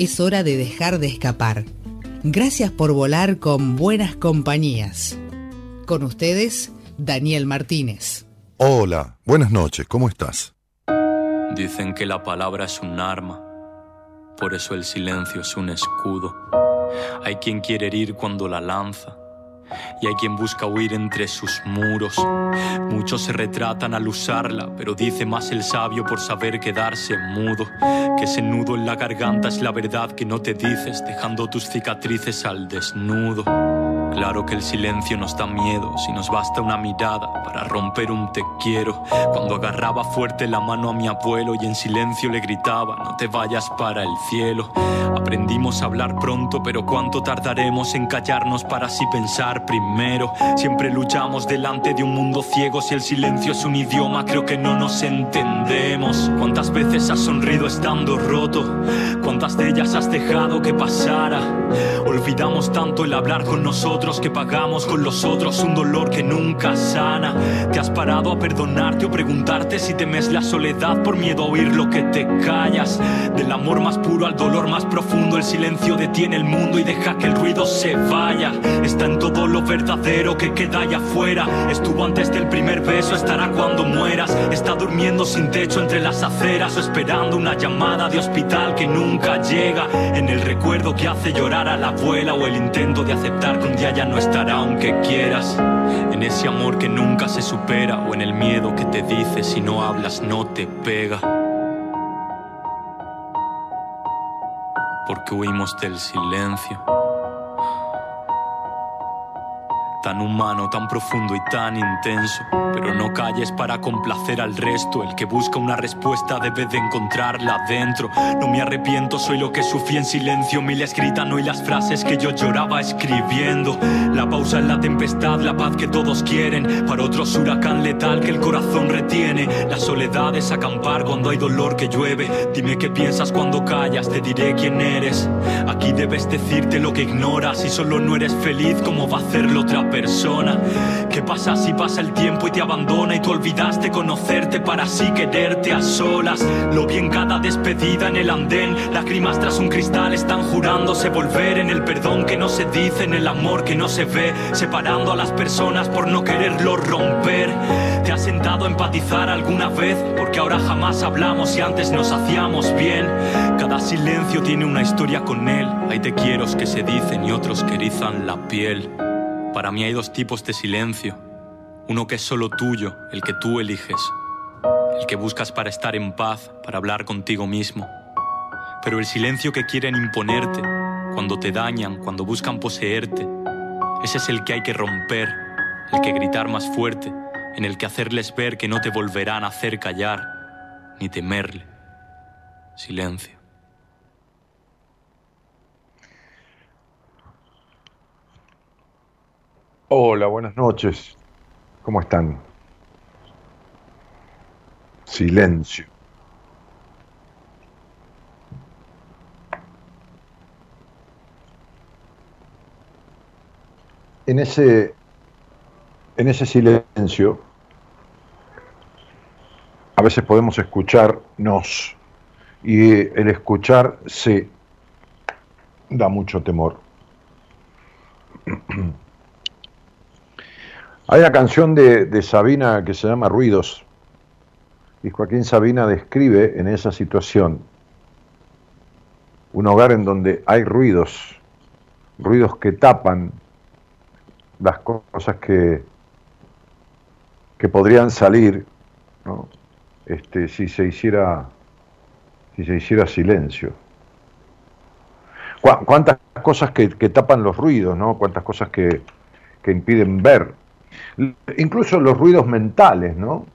es hora de dejar de escapar. Gracias por volar con buenas compañías. Con ustedes, Daniel Martínez. Hola, buenas noches, ¿cómo estás? Dicen que la palabra es un arma, por eso el silencio es un escudo. Hay quien quiere herir cuando la lanza y hay quien busca huir entre sus muros. Muchos se retratan al usarla, pero dice más el sabio por saber quedarse mudo. Que ese nudo en la garganta es la verdad que no te dices, dejando tus cicatrices al desnudo. Claro que el silencio nos da miedo si nos basta una mirada para romper un te quiero. Cuando agarraba fuerte la mano a mi abuelo y en silencio le gritaba, no te vayas para el cielo. Aprendimos a hablar pronto, pero cuánto tardaremos en callarnos para así pensar primero. Siempre luchamos delante de un mundo ciego, si el silencio es un idioma creo que no nos entendemos. ¿Cuántas veces has sonrido estando roto? ¿Cuántas de ellas has dejado que pasara? Olvidamos tanto el hablar con nosotros que pagamos con los otros un dolor que nunca sana. Te has parado a perdonarte o preguntarte si temes la soledad por miedo a oír lo que te callas. Del amor más puro al dolor más profundo, el silencio detiene el mundo y deja que el ruido se vaya. Está en todo lo verdadero que queda allá afuera. Estuvo antes del primer beso, estará cuando mueras. Está durmiendo sin techo entre las aceras o esperando una llamada de hospital que nunca llega. En el recuerdo que hace llorar a la abuela o el intento de aceptar que un día ya no estará aunque quieras. En ese amor que nunca se supera o en el miedo que te dice si no hablas no te pega. Porque huimos del silencio tan humano, tan profundo y tan intenso. Pero no calles para complacer al resto. El que busca una respuesta debe de encontrarla dentro. No me arrepiento, soy lo que sufrí en silencio. Mil escritas, no y las frases que yo lloraba escribiendo. La pausa en la tempestad, la paz que todos quieren. Para otros, huracán letal que el corazón retiene. La soledad es acampar cuando hay dolor que llueve. Dime qué piensas cuando callas, te diré quién eres. Aquí debes decirte lo que ignoras. Si solo no eres feliz, ¿cómo va a hacerlo otra persona. ¿Qué pasa si pasa el tiempo y te abandona y tú olvidaste conocerte para así quererte a solas? Lo vi en cada despedida en el andén, lágrimas tras un cristal están jurándose volver en el perdón que no se dice, en el amor que no se ve, separando a las personas por no quererlo romper. ¿Te has sentado a empatizar alguna vez? Porque ahora jamás hablamos y antes nos hacíamos bien. Cada silencio tiene una historia con él. Hay te quiero que se dicen y otros que erizan la piel. Para mí hay dos tipos de silencio. Uno que es solo tuyo, el que tú eliges. El que buscas para estar en paz, para hablar contigo mismo. Pero el silencio que quieren imponerte, cuando te dañan, cuando buscan poseerte, ese es el que hay que romper, el que gritar más fuerte, en el que hacerles ver que no te volverán a hacer callar, ni temerle. Silencio. Hola, buenas noches. ¿Cómo están? Silencio. En ese, en ese silencio, a veces podemos escucharnos y el escuchar se da mucho temor. Hay una canción de, Sabina que se llama Ruidos, y Joaquín Sabina describe en esa situación un hogar en donde hay ruidos, ruidos que tapan las cosas que, que podrían salir este, si se hiciera si se hiciera silencio. ¿Cuántas cosas que, tapan los ruidos, ¿no? Cuántas cosas que, que impiden ver. Incluso los ruidos mentales, ¿no?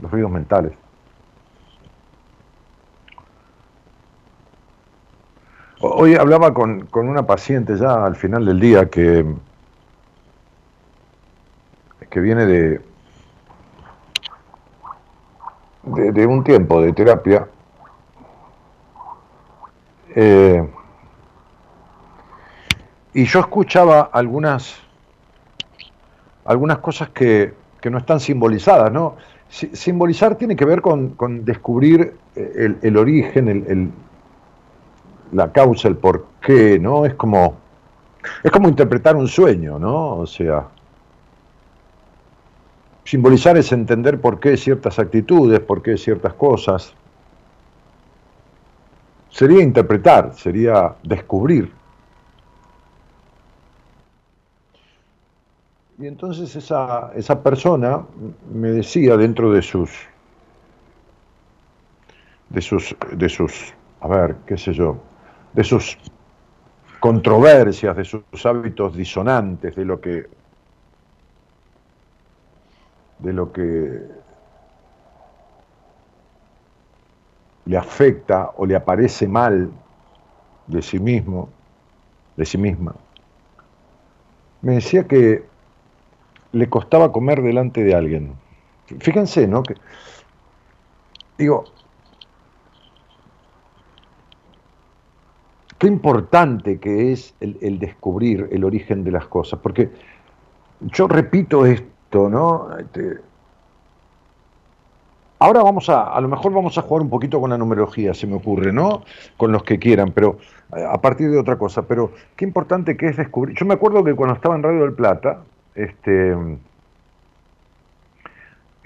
Los ruidos mentales. Hoy hablaba con, una paciente ya al final del día que, que viene de, de, un tiempo de terapia. Eh, y yo escuchaba algunas, algunas cosas que, no están simbolizadas, ¿no? Simbolizar tiene que ver con, descubrir el, el origen, el, la causa, el porqué, ¿no? Es como, es como interpretar un sueño, ¿no? O sea, simbolizar es entender por qué ciertas actitudes, por qué ciertas cosas. Sería interpretar, sería descubrir. Y entonces esa, esa persona me decía dentro de sus, de sus, de sus, a ver, qué sé yo, de sus controversias, de sus hábitos disonantes, de lo que de lo que le afecta o le aparece mal de sí mismo, de sí misma. Me decía que le costaba comer delante de alguien. Fíjense, ¿no? Digo, Qué importante que es el, descubrir el origen de las cosas, porque yo repito esto, ¿no? Este, ahora vamos a, a lo mejor vamos a jugar un poquito con la numerología, se me ocurre, ¿no? Con los que quieran, pero eh, a partir de otra cosa, pero qué importante que es descubrir. Yo me acuerdo que cuando estaba en Radio del Plata, este,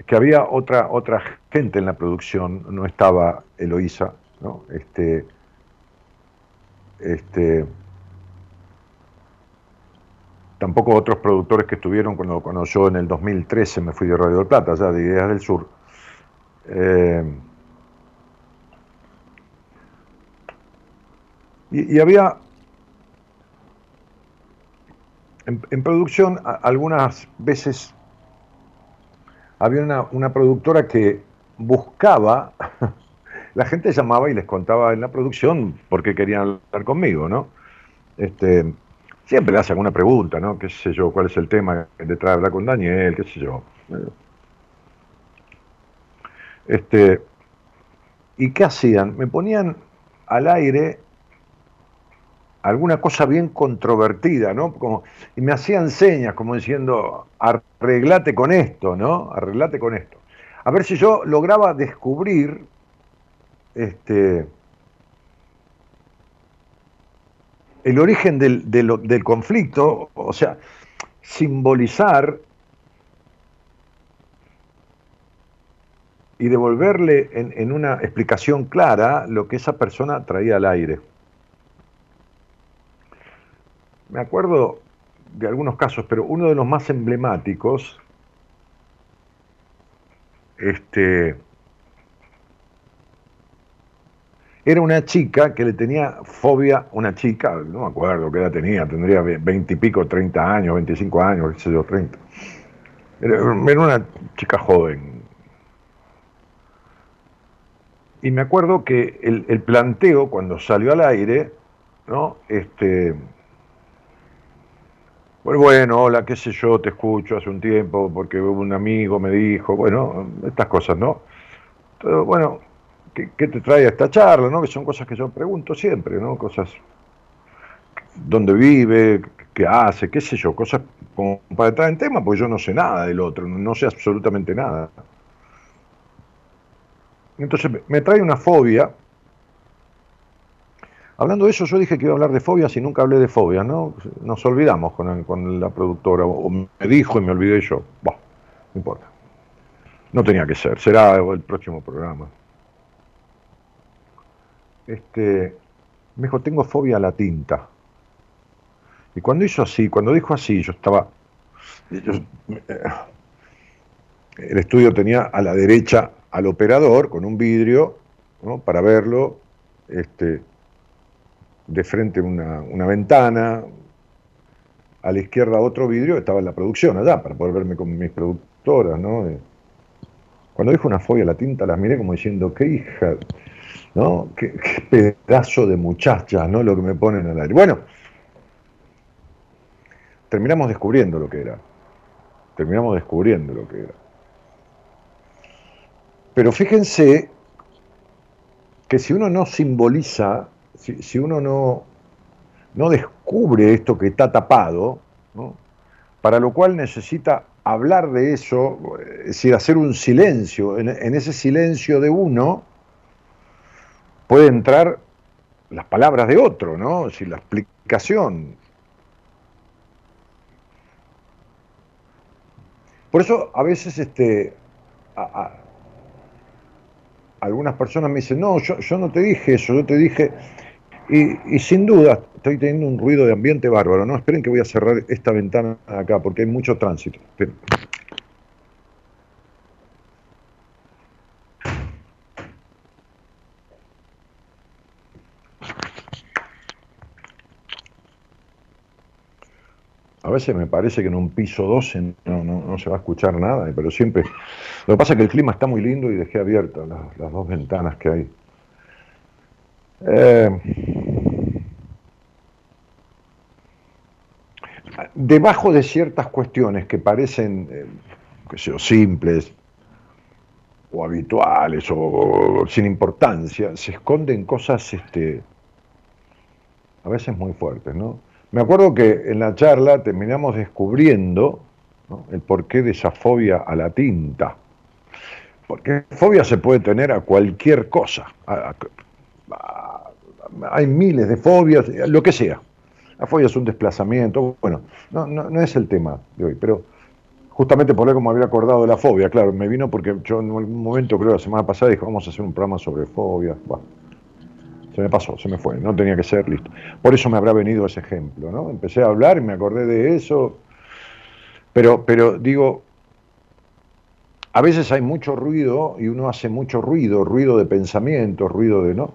que había otra, otra gente en la producción, no estaba Eloísa, ¿no? Este, este, tampoco otros productores que estuvieron cuando, cuando yo en el 2013 me fui de Radio del Plata, ya de Ideas del Sur. Eh, y, había en, producción algunas veces había una, una productora que buscaba la gente llamaba y les contaba en la producción por qué querían hablar conmigo, ¿no? Este, siempre le hacen alguna pregunta, ¿no? ¿Qué sé yo? ¿Cuál es el tema detrás de hablar con Daniel? ¿Qué sé yo? Este, ¿Y qué hacían? Me ponían al aire alguna cosa bien controvertida, ¿no? Como, y me hacían señas, como diciendo, arreglate con esto, ¿no? Arreglate con esto. A ver si yo lograba descubrir este, el origen del, conflicto, o sea, simbolizar y devolverle en, en, una explicación clara lo que esa persona traía al aire. Me acuerdo de algunos casos, pero uno de los más emblemáticos, este, era una chica que le tenía fobia, una chica, no me acuerdo qué edad tenía, tendría veintipico, treinta años, veinticinco años, qué sé yo, treinta. Era, una chica joven. Y me acuerdo que el, planteo, cuando salió al aire, ¿no? Este, pues bueno, hola, qué sé yo, te escucho hace un tiempo porque un amigo me dijo, bueno, estas cosas, ¿no? Pero bueno, ¿qué, te trae a esta charla? ¿no? Que son cosas que yo pregunto siempre, ¿no? Cosas, dónde vive, qué hace, qué sé yo, cosas para entrar en tema, porque yo no sé nada del otro, no sé absolutamente nada. Entonces me trae una fobia. Hablando de eso, yo dije que iba a hablar de fobias y nunca hablé de fobias, ¿no? Nos olvidamos con, la productora, o me dijo y me olvidé yo. Bah, no importa. No tenía que ser, será el próximo programa este, me dijo, tengo fobia a la tinta. Y cuando hizo así, cuando dijo así, yo estaba... el estudio tenía a la derecha al operador con un vidrio para verlo, este, de frente una, una ventana, a la izquierda otro vidrio, estaba en la producción allá, para poder verme con mis productoras, ¿no? Cuando dijo una fobia a la tinta, las miré como diciendo, qué hija, ¿no? Qué, pedazo de muchacha, ¿no? Lo que me ponen al aire. Bueno, terminamos descubriendo lo que era. Terminamos descubriendo lo que era. Pero fíjense que si uno no simboliza, si, uno no, no descubre esto que está tapado, para lo cual necesita hablar de eso, es decir, hacer un silencio, en, ese silencio de uno, puede entrar las palabras de otro, ¿no? Si la explicación. Por eso a veces este, algunas personas me dicen, no, yo, no te dije eso, yo te dije, y, y, sin duda estoy teniendo un ruido de ambiente bárbaro, no esperen que voy a cerrar esta ventana acá porque hay mucho tránsito. A veces me parece que en un piso 12 no, se va a escuchar nada, pero siempre... Lo que pasa es que el clima está muy lindo y dejé abiertas las, dos ventanas que hay. Eh, debajo de ciertas cuestiones que parecen, eh, que sea, simples o habituales o, sin importancia, se esconden cosas este, a veces muy fuertes, ¿no? Me acuerdo que en la charla terminamos descubriendo el porqué de esa fobia a la tinta. Porque fobia se puede tener a cualquier cosa. Hay miles de fobias, lo que sea. La fobia es un desplazamiento. Bueno, no, no, es el tema de hoy, pero justamente por como había acordado de la fobia, claro, me vino porque yo en algún momento, creo la semana pasada, dije, vamos a hacer un programa sobre fobia. Se me pasó, se me fue, no tenía que ser, listo. Por eso me habrá venido ese ejemplo, ¿no? Empecé a hablar y me acordé de eso, pero, pero digo, a veces hay mucho ruido y uno hace mucho ruido, ruido de pensamiento, ruido de, ¿no?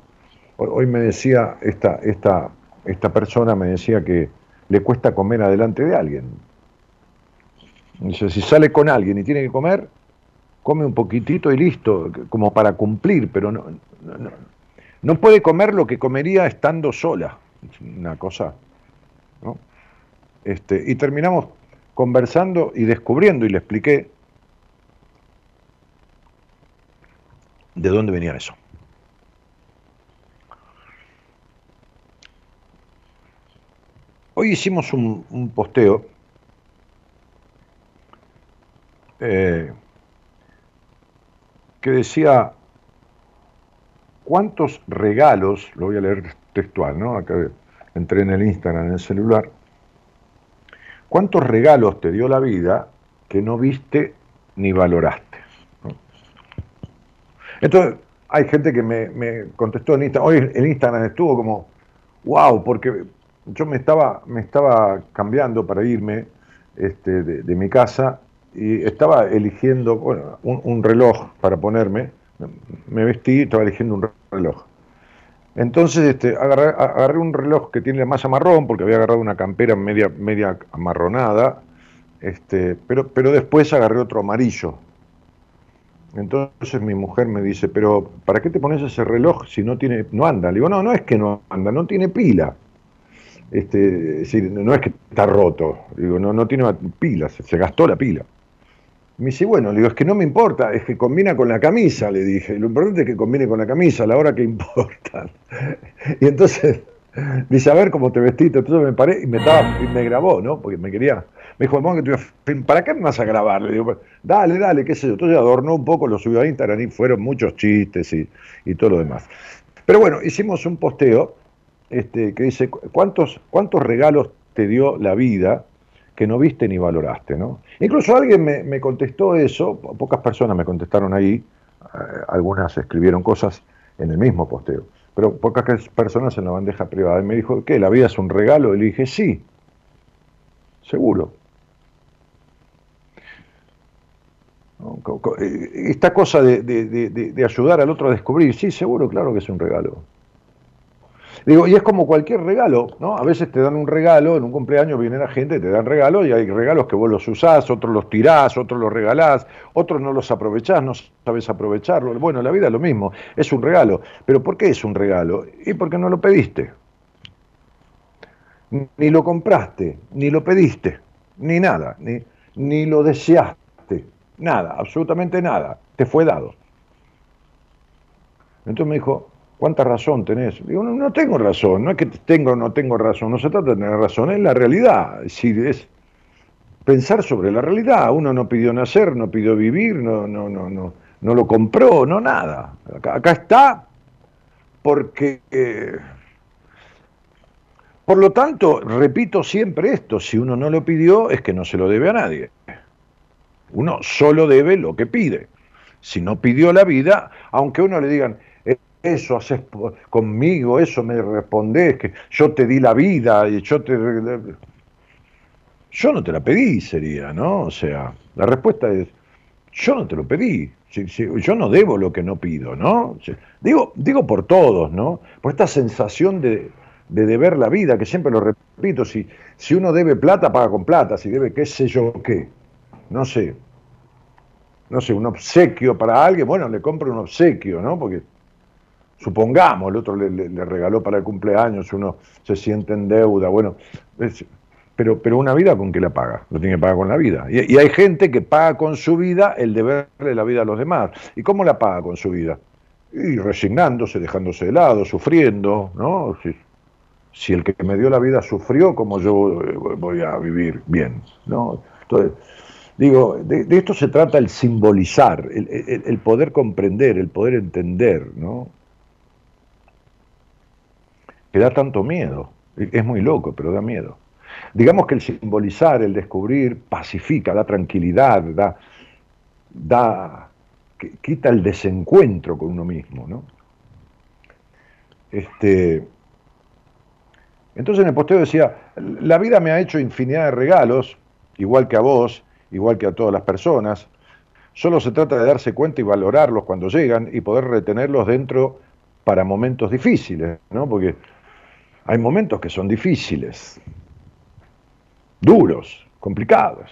Hoy me decía, esta, esta, esta persona me decía que le cuesta comer adelante de alguien. Dice, si sale con alguien y tiene que comer, come un poquitito y listo, como para cumplir, pero no, no no puede comer lo que comería estando sola. Una cosa. ¿no? Este, y terminamos conversando y descubriendo, y le expliqué de dónde venía eso. Hoy hicimos un, posteo eh, que decía ¿Cuántos regalos, lo voy a leer textual, ¿no? Acá entré en el Instagram, en el celular. ¿Cuántos regalos te dio la vida que no viste ni valoraste? Entonces, hay gente que me, contestó en Instagram, hoy en Instagram estuvo como, wow, porque yo me estaba, me estaba cambiando para irme este, de, mi casa y estaba eligiendo bueno, un reloj para ponerme me vestí y estaba eligiendo un reloj. Entonces este, agarré, un reloj que tiene la masa marrón, porque había agarrado una campera media, media amarronada, este, pero, pero después agarré otro amarillo. Entonces mi mujer me dice, pero ¿para qué te pones ese reloj si no tiene, no anda? Le digo, no, no es que no anda, no tiene pila. Este, no es que está roto, digo, no, no tiene pila, se gastó la pila. Me dice, bueno, le digo, es que no me importa, es que combina con la camisa, le dije. Lo importante es que combine con la camisa, a la hora que importa. Y entonces, dice, a ver cómo te vestiste. Entonces me paré y me, estaba, y me grabó, ¿no? Porque me quería. Me dijo, que ¿para qué me vas a grabar? Le digo, dale, dale, qué sé yo. Entonces adornó un poco, lo subió a Instagram y fueron muchos chistes y, y todo lo demás. Pero bueno, hicimos un posteo este, que dice, ¿cuántos, ¿cuántos regalos te dio la vida? que no viste ni valoraste, ¿no? Incluso alguien me, contestó eso, pocas personas me contestaron ahí, eh, algunas escribieron cosas en el mismo posteo, pero pocas personas en la bandeja privada. Y me dijo, ¿qué? ¿La vida es un regalo? Y le dije, sí, seguro. Esta cosa de, de ayudar al otro a descubrir, sí, seguro, claro que es un regalo. Digo, y es como cualquier regalo, ¿no? A veces te dan un regalo, en un cumpleaños viene la gente, te dan regalo y hay regalos que vos los usás, otros los tirás, otros los regalás, otros no los aprovechás, no sabes aprovecharlo. Bueno, la vida es lo mismo, es un regalo. Pero ¿por qué es un regalo? Y porque no lo pediste. Ni lo compraste, ni lo pediste, ni nada, ni, ni lo deseaste, nada, absolutamente nada, te fue dado. Entonces me dijo, ¿cuánta razón tenés? Digo, no, tengo razón, no es que tengo o no tengo razón, no se trata de tener razón, es la realidad. Es es pensar sobre la realidad. Uno no pidió nacer, no pidió vivir, no, no, no, no, no lo compró, no nada. Acá, está porque... Eh, por lo tanto, repito siempre esto, si uno no lo pidió es que no se lo debe a nadie. Uno solo debe lo que pide. Si no pidió la vida, aunque uno le digan, eso haces conmigo, eso me respondés, que yo te di la vida y yo te... Yo no te la pedí, sería, ¿no? O sea, la respuesta es, yo no te lo pedí, yo no debo lo que no pido, ¿no? Digo, digo por todos, ¿no? Por esta sensación de, de deber la vida, que siempre lo repito, si, si uno debe plata, paga con plata, si debe qué sé yo qué, no sé, no sé, un obsequio para alguien, bueno, le compro un obsequio, ¿no? Porque supongamos, el otro le, regaló para el cumpleaños, uno se siente en deuda, bueno, pero, pero una vida con qué la paga, lo tiene que pagar con la vida. Y, hay gente que paga con su vida el deberle la vida a los demás. ¿Y cómo la paga con su vida? Y resignándose, dejándose de lado, sufriendo, ¿no? Si, si el que me dio la vida sufrió, como yo eh, voy a vivir bien, ¿no? Entonces, digo, de, esto se trata el simbolizar, el, el poder comprender, el poder entender, ¿no? Que da tanto miedo. Es muy loco, pero da miedo. Digamos que el simbolizar, el descubrir, pacifica, da tranquilidad, da, da quita el desencuentro con uno mismo, ¿no? Este, entonces en el posteo decía, la vida me ha hecho infinidad de regalos, igual que a vos, igual que a todas las personas, solo se trata de darse cuenta y valorarlos cuando llegan y poder retenerlos dentro para momentos difíciles, ¿no? Porque hay momentos que son difíciles, duros, complicados.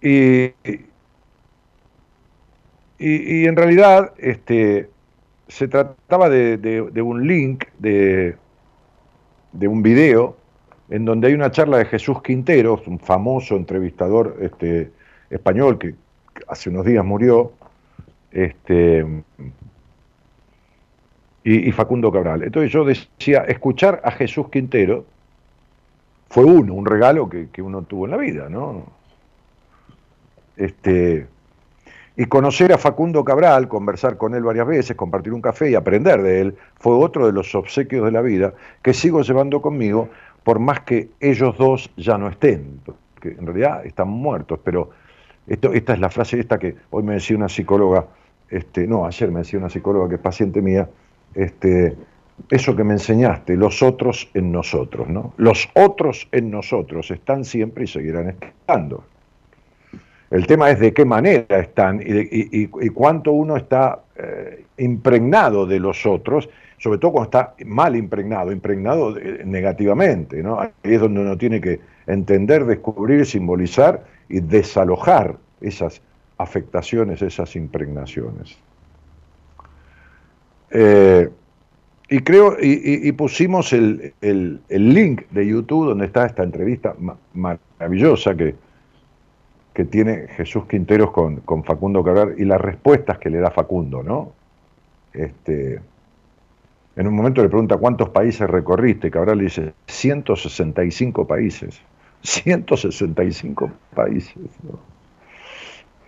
Y, y, en realidad este, se trataba de, un link, de, de, un video, en donde hay una charla de Jesús Quinteros, un famoso entrevistador este, español que hace unos días murió, este, y, Facundo Cabral. Entonces yo decía, escuchar a Jesús Quintero fue uno, un regalo que, uno tuvo en la vida, ¿no? Este, y conocer a Facundo Cabral, conversar con él varias veces, compartir un café y aprender de él, fue otro de los obsequios de la vida que sigo llevando conmigo, por más que ellos dos ya no estén, que en realidad están muertos, pero esto, esta es la frase esta que hoy me decía una psicóloga, este, no, ayer me decía una psicóloga que es paciente mía, este, eso que me enseñaste, los otros en nosotros, ¿no? Los otros en nosotros están siempre y seguirán estando. El tema es de qué manera están y, cuánto uno está eh, impregnado de los otros, sobre todo cuando está mal impregnado, impregnado negativamente, ¿no? Ahí es donde uno tiene que entender, descubrir, simbolizar y desalojar esas afectaciones, esas impregnaciones. Eh, y creo, y, pusimos el, link de YouTube donde está esta entrevista maravillosa que, que tiene Jesús Quinteros con, Facundo Cabral y las respuestas que le da Facundo, ¿no? Este, en un momento le pregunta cuántos países recorriste, Cabral dice 165 países. 165 países. ¿no?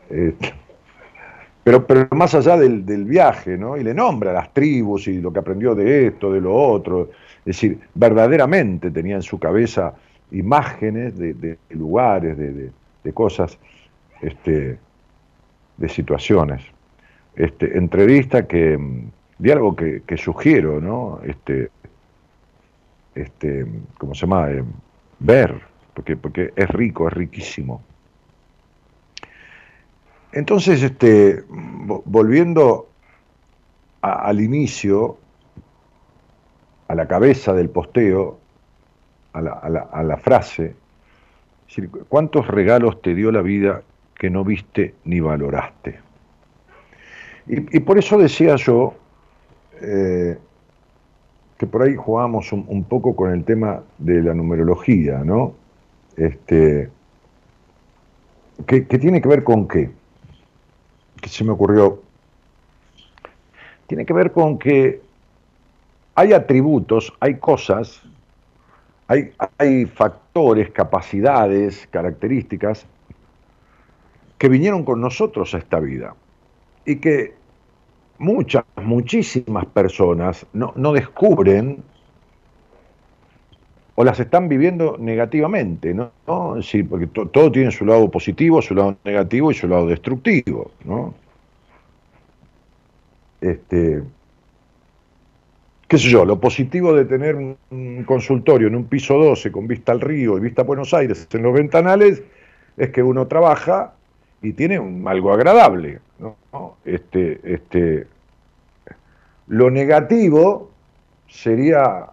Este, pero, pero más allá del, viaje, ¿no? Y le nombra las tribus y lo que aprendió de esto, de lo otro. Es decir, verdaderamente tenía en su cabeza imágenes de, lugares, de, cosas, este, de situaciones. Este, entrevista que, diálogo que, que sugiero, ¿no? Este, este, ¿cómo se llama? Eh, ver, porque, porque es rico, es riquísimo. Entonces, este, volviendo al inicio, a la cabeza del posteo, a la, frase, ¿cuántos regalos te dio la vida que no viste ni valoraste? Y, por eso decía yo eh, que por ahí jugamos un, poco con el tema de la numerología, ¿no? Este, que, tiene que ver con qué? Que se me ocurrió. Tiene que ver con que hay atributos, hay cosas, hay, hay factores, capacidades, características que vinieron con nosotros a esta vida y que muchas, muchísimas personas no, descubren o las están viviendo negativamente, ¿no? Sí, porque todo tiene su lado positivo, su lado negativo y su lado destructivo, ¿no? Este, qué sé yo, lo positivo de tener un consultorio en un piso 12 con vista al río y vista a Buenos Aires en los ventanales es que uno trabaja y tiene algo agradable. ¿no? Este, este, lo negativo sería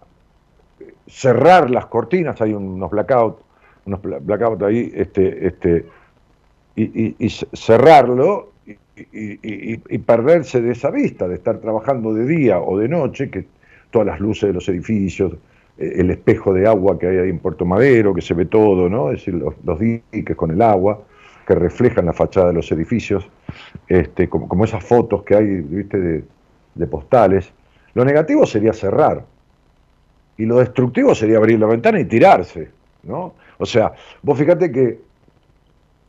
cerrar las cortinas, hay unos blackouts, unos blackouts ahí, este, este, y, cerrarlo y, perderse de esa vista, de estar trabajando de día o de noche, que todas las luces de los edificios, eh, el espejo de agua que hay ahí en Puerto Madero, que se ve todo, ¿no? Es decir, los, los diques con el agua que reflejan la fachada de los edificios, este, como, esas fotos que hay ¿viste? De, postales. Lo negativo sería cerrar. Y lo destructivo sería abrir la ventana y tirarse. ¿no? O sea, vos fíjate que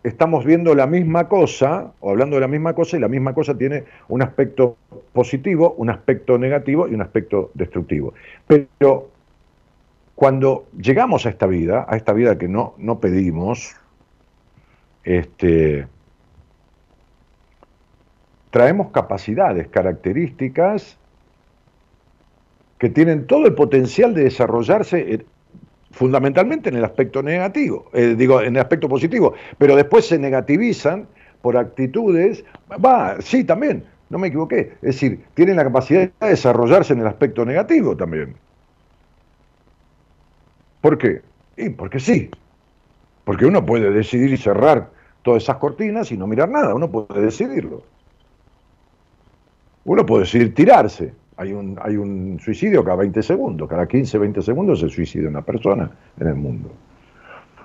estamos viendo la misma cosa, o hablando de la misma cosa, y la misma cosa tiene un aspecto positivo, un aspecto negativo y un aspecto destructivo. Pero cuando llegamos a esta vida, a esta vida que no, no pedimos, este, traemos capacidades, características que tienen todo el potencial de desarrollarse fundamentalmente en el aspecto negativo, eh, digo, en el aspecto positivo, pero después se negativizan por actitudes, va, sí, también, no me equivoqué, es decir, tienen la capacidad de desarrollarse en el aspecto negativo también. ¿Por qué? Y porque sí, porque uno puede decidir cerrar todas esas cortinas y no mirar nada, uno puede decidirlo. Uno puede decidir tirarse. Hay un, hay un suicidio cada 20 segundos, cada 15, 20 segundos se suicida una persona en el mundo.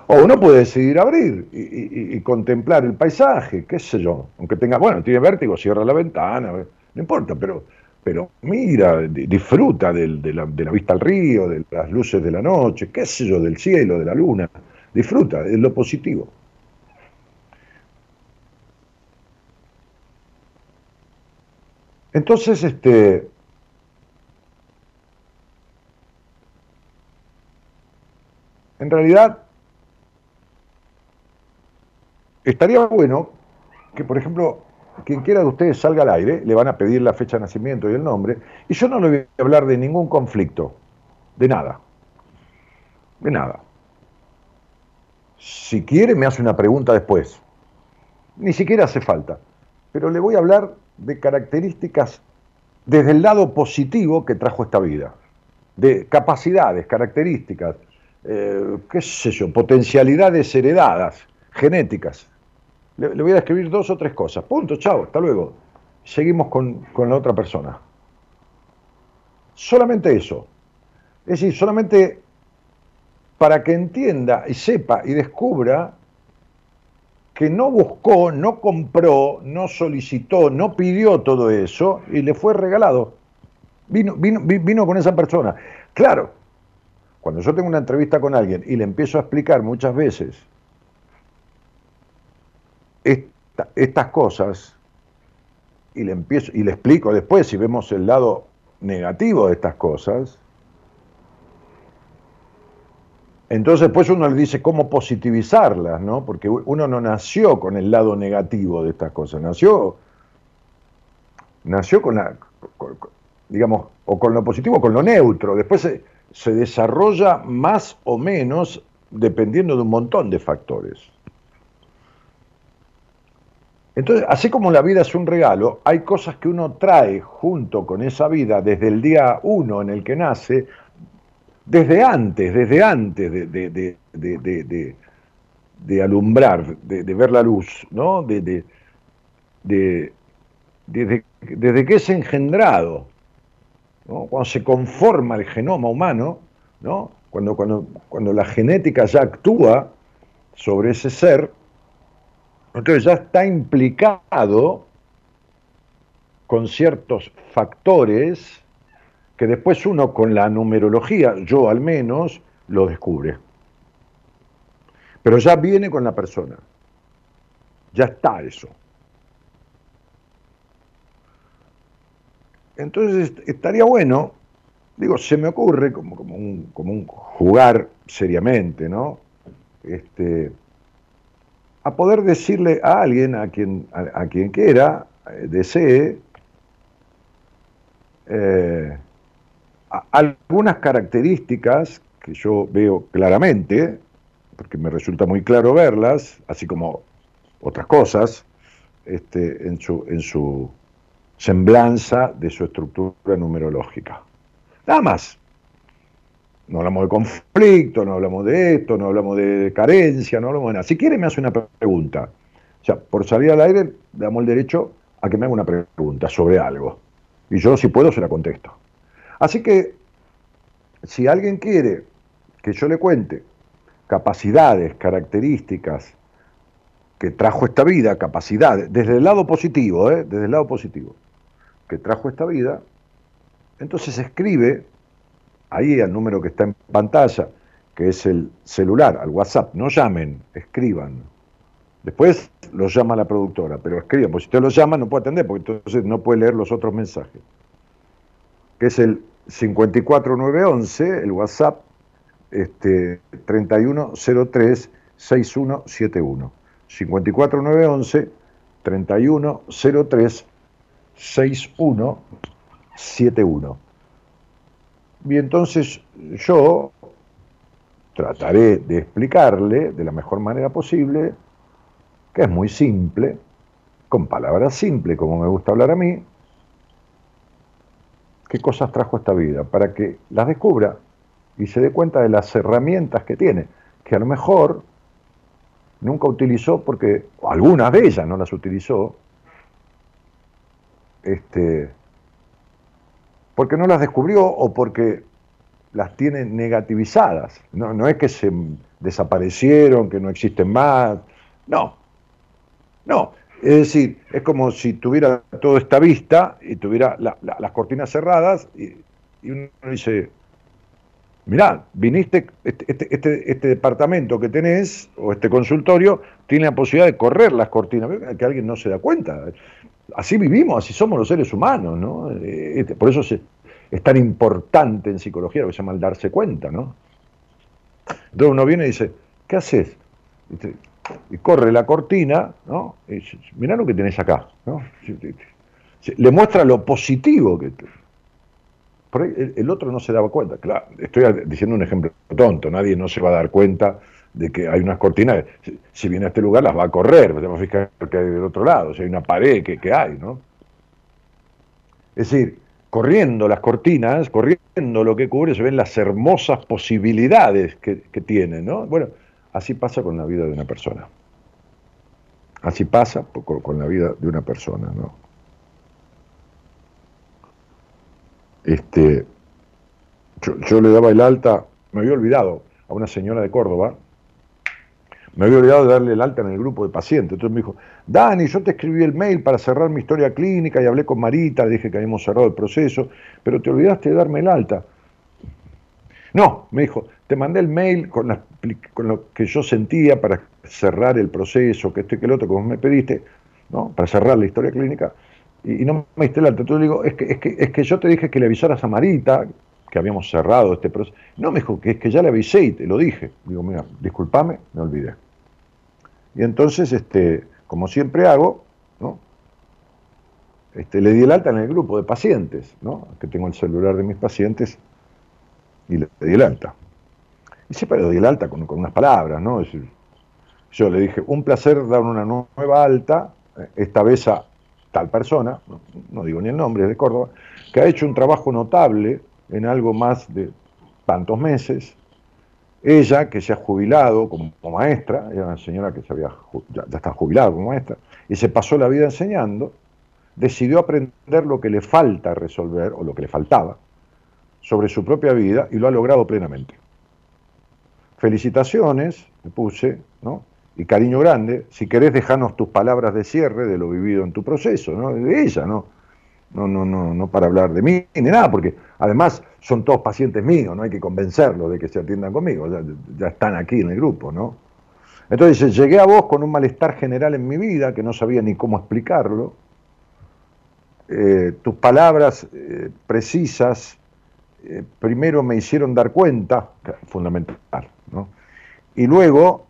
O uno puede decidir abrir y, contemplar el paisaje, qué sé yo, aunque tenga, bueno, tiene vértigo, cierra la ventana, no importa, pero, pero mira, disfruta de, la, de la vista al río, de las luces de la noche, qué sé yo, del cielo, de la luna, disfruta, es lo positivo. Entonces, este, en realidad, estaría bueno que, por ejemplo, quien quiera de ustedes salga al aire, le van a pedir la fecha de nacimiento y el nombre, y yo no le voy a hablar de ningún conflicto, de nada, de nada. Si quiere, me hace una pregunta después. Ni siquiera hace falta. Pero le voy a hablar de características desde el lado positivo que trajo esta vida, de capacidades, características, eh, qué sé yo, potencialidades heredadas, genéticas. Le, voy a escribir dos o tres cosas. Punto, chao, hasta luego. Seguimos con, con la otra persona. Solamente eso. Es decir, solamente para que entienda y sepa y descubra que no buscó, no compró, no solicitó, no pidió todo eso y le fue regalado. Vino, vino, vino con esa persona. Claro, cuando yo tengo una entrevista con alguien y le empiezo a explicar muchas veces estas cosas y le empiezo y le explico después si vemos el lado negativo de estas cosas, entonces, pues uno le dice cómo positivizarlas, ¿no? Porque uno no nació con el lado negativo de estas cosas, nació, nació con la, digamos, o con lo positivo o con lo neutro. Después se, se desarrolla más o menos dependiendo de un montón de factores. Entonces, así como la vida es un regalo, hay cosas que uno trae junto con esa vida desde el día uno en el que nace, desde antes, desde antes de, alumbrar, de, ver la luz, ¿no? De, desde, desde que es engendrado, cuando se conforma el genoma humano, ¿no? cuando, cuando, cuando la genética ya actúa sobre ese ser, entonces ya está implicado con ciertos factores que después uno con la numerología, yo al menos, lo descubre. Pero ya viene con la persona. Ya está eso. Entonces estaría bueno, digo, se me ocurre como, como, un, como un jugar seriamente, ¿no? Este, a poder decirle a alguien, a quien, a, quien quiera, eh, desee, eh, algunas características que yo veo claramente, porque me resulta muy claro verlas, así como otras cosas, este, en, su, en su semblanza de su estructura numerológica. Nada más. No hablamos de conflicto, no hablamos de esto, no hablamos de carencia, no hablamos de nada. Si quiere me hace una pregunta. O sea, por salir al aire, damos el derecho a que me haga una pregunta sobre algo. Y yo, si puedo, se la contesto. Así que, si alguien quiere que yo le cuente capacidades, características que trajo esta vida, capacidades, desde el lado positivo, ¿eh? desde el lado positivo, que trajo esta vida, entonces escribe ahí al número que está en pantalla, que es el celular, al WhatsApp, no llamen, escriban. Después lo llama la productora, pero escriban, porque si usted lo llama no puede atender, porque entonces no puede leer los otros mensajes. Que es el 54911, el WhatsApp este, 3103 6171. 54911 3103 6171. Y entonces yo trataré de explicarle de la mejor manera posible, que es muy simple, con palabras simples, como me gusta hablar a mí, qué cosas trajo esta vida, para que las descubra y se dé cuenta de las herramientas que tiene, que a lo mejor nunca utilizó porque, algunas de ellas no las utilizó, este, porque no las descubrió o porque las tiene negativizadas. No, no es que se desaparecieron, que no existen más, no, no. Es decir, es como si tuviera toda esta vista y tuviera las cortinas cerradas y, uno dice, mirá, viniste, este, este, este, este, departamento que tenés, o este consultorio, tiene la posibilidad de correr las cortinas, que alguien no se da cuenta. Así vivimos, así somos los seres humanos, ¿no? Eh, este, por eso es tan importante en psicología lo que se llama el darse cuenta, ¿no? Entonces uno viene y dice, ¿qué haces? Y corre la cortina, ¿no? Y dice, mirá lo que tenés acá, ¿no? Le muestra lo positivo que el, otro no se daba cuenta. Claro, estoy diciendo un ejemplo tonto, nadie no se va a dar cuenta de que hay unas cortinas, si viene a este lugar las va a correr, vamos a fijar que hay del otro lado, si hay una pared que, hay, ¿no? Es decir, corriendo las cortinas, corriendo lo que cubre, se ven las hermosas posibilidades que, que tienen, ¿no? Bueno, así pasa con la vida de una persona. Así pasa con la vida de una persona, ¿no? este, yo, le daba el alta, me había olvidado a una señora de Córdoba, me había olvidado de darle el alta en el grupo de pacientes. Entonces me dijo, Dani, yo te escribí el mail para cerrar mi historia clínica y hablé con Marita, dije que habíamos cerrado el proceso, pero te olvidaste de darme el alta. No, me dijo, te mandé el mail con, lo que yo sentía para cerrar el proceso, que esto y que el otro, como me pediste, ¿no? para cerrar la historia clínica, y, no me diste el alto. Entonces le digo, es que, es, que, es que yo te dije que le avisaras a Marita, que habíamos cerrado este proceso. No, me dijo que es que ya le avisé y te lo dije. Digo, mira, discúlpame, me olvidé. Y entonces, este, como siempre hago, ¿no? Este, le di el alta en el grupo de pacientes, ¿no? que tengo el celular de mis pacientes, y le di el alta. Y siempre le doy el alta con, unas palabras, ¿no? yo le dije, un placer dar una nueva alta, esta vez a tal persona, no, digo ni el nombre, es de Córdoba, que ha hecho un trabajo notable en algo más de tantos meses, ella, que se ha jubilado como, maestra, era una señora que se había, ya, está jubilada como maestra, y se pasó la vida enseñando, decidió aprender lo que le falta resolver, o lo que le faltaba, sobre su propia vida, y lo ha logrado plenamente. Felicitaciones, le puse, ¿no? Y cariño grande, si querés dejarnos tus palabras de cierre de lo vivido en tu proceso, ¿no? De ella, ¿no? No, no, no, no para hablar de mí ni nada, porque además son todos pacientes míos, no hay que convencerlos de que se atiendan conmigo, ya, están aquí en el grupo, ¿no? Entonces llegué a vos con un malestar general en mi vida, que no sabía ni cómo explicarlo. Eh, tus palabras eh, precisas eh, primero me hicieron dar cuenta, fundamental, ¿no? Y luego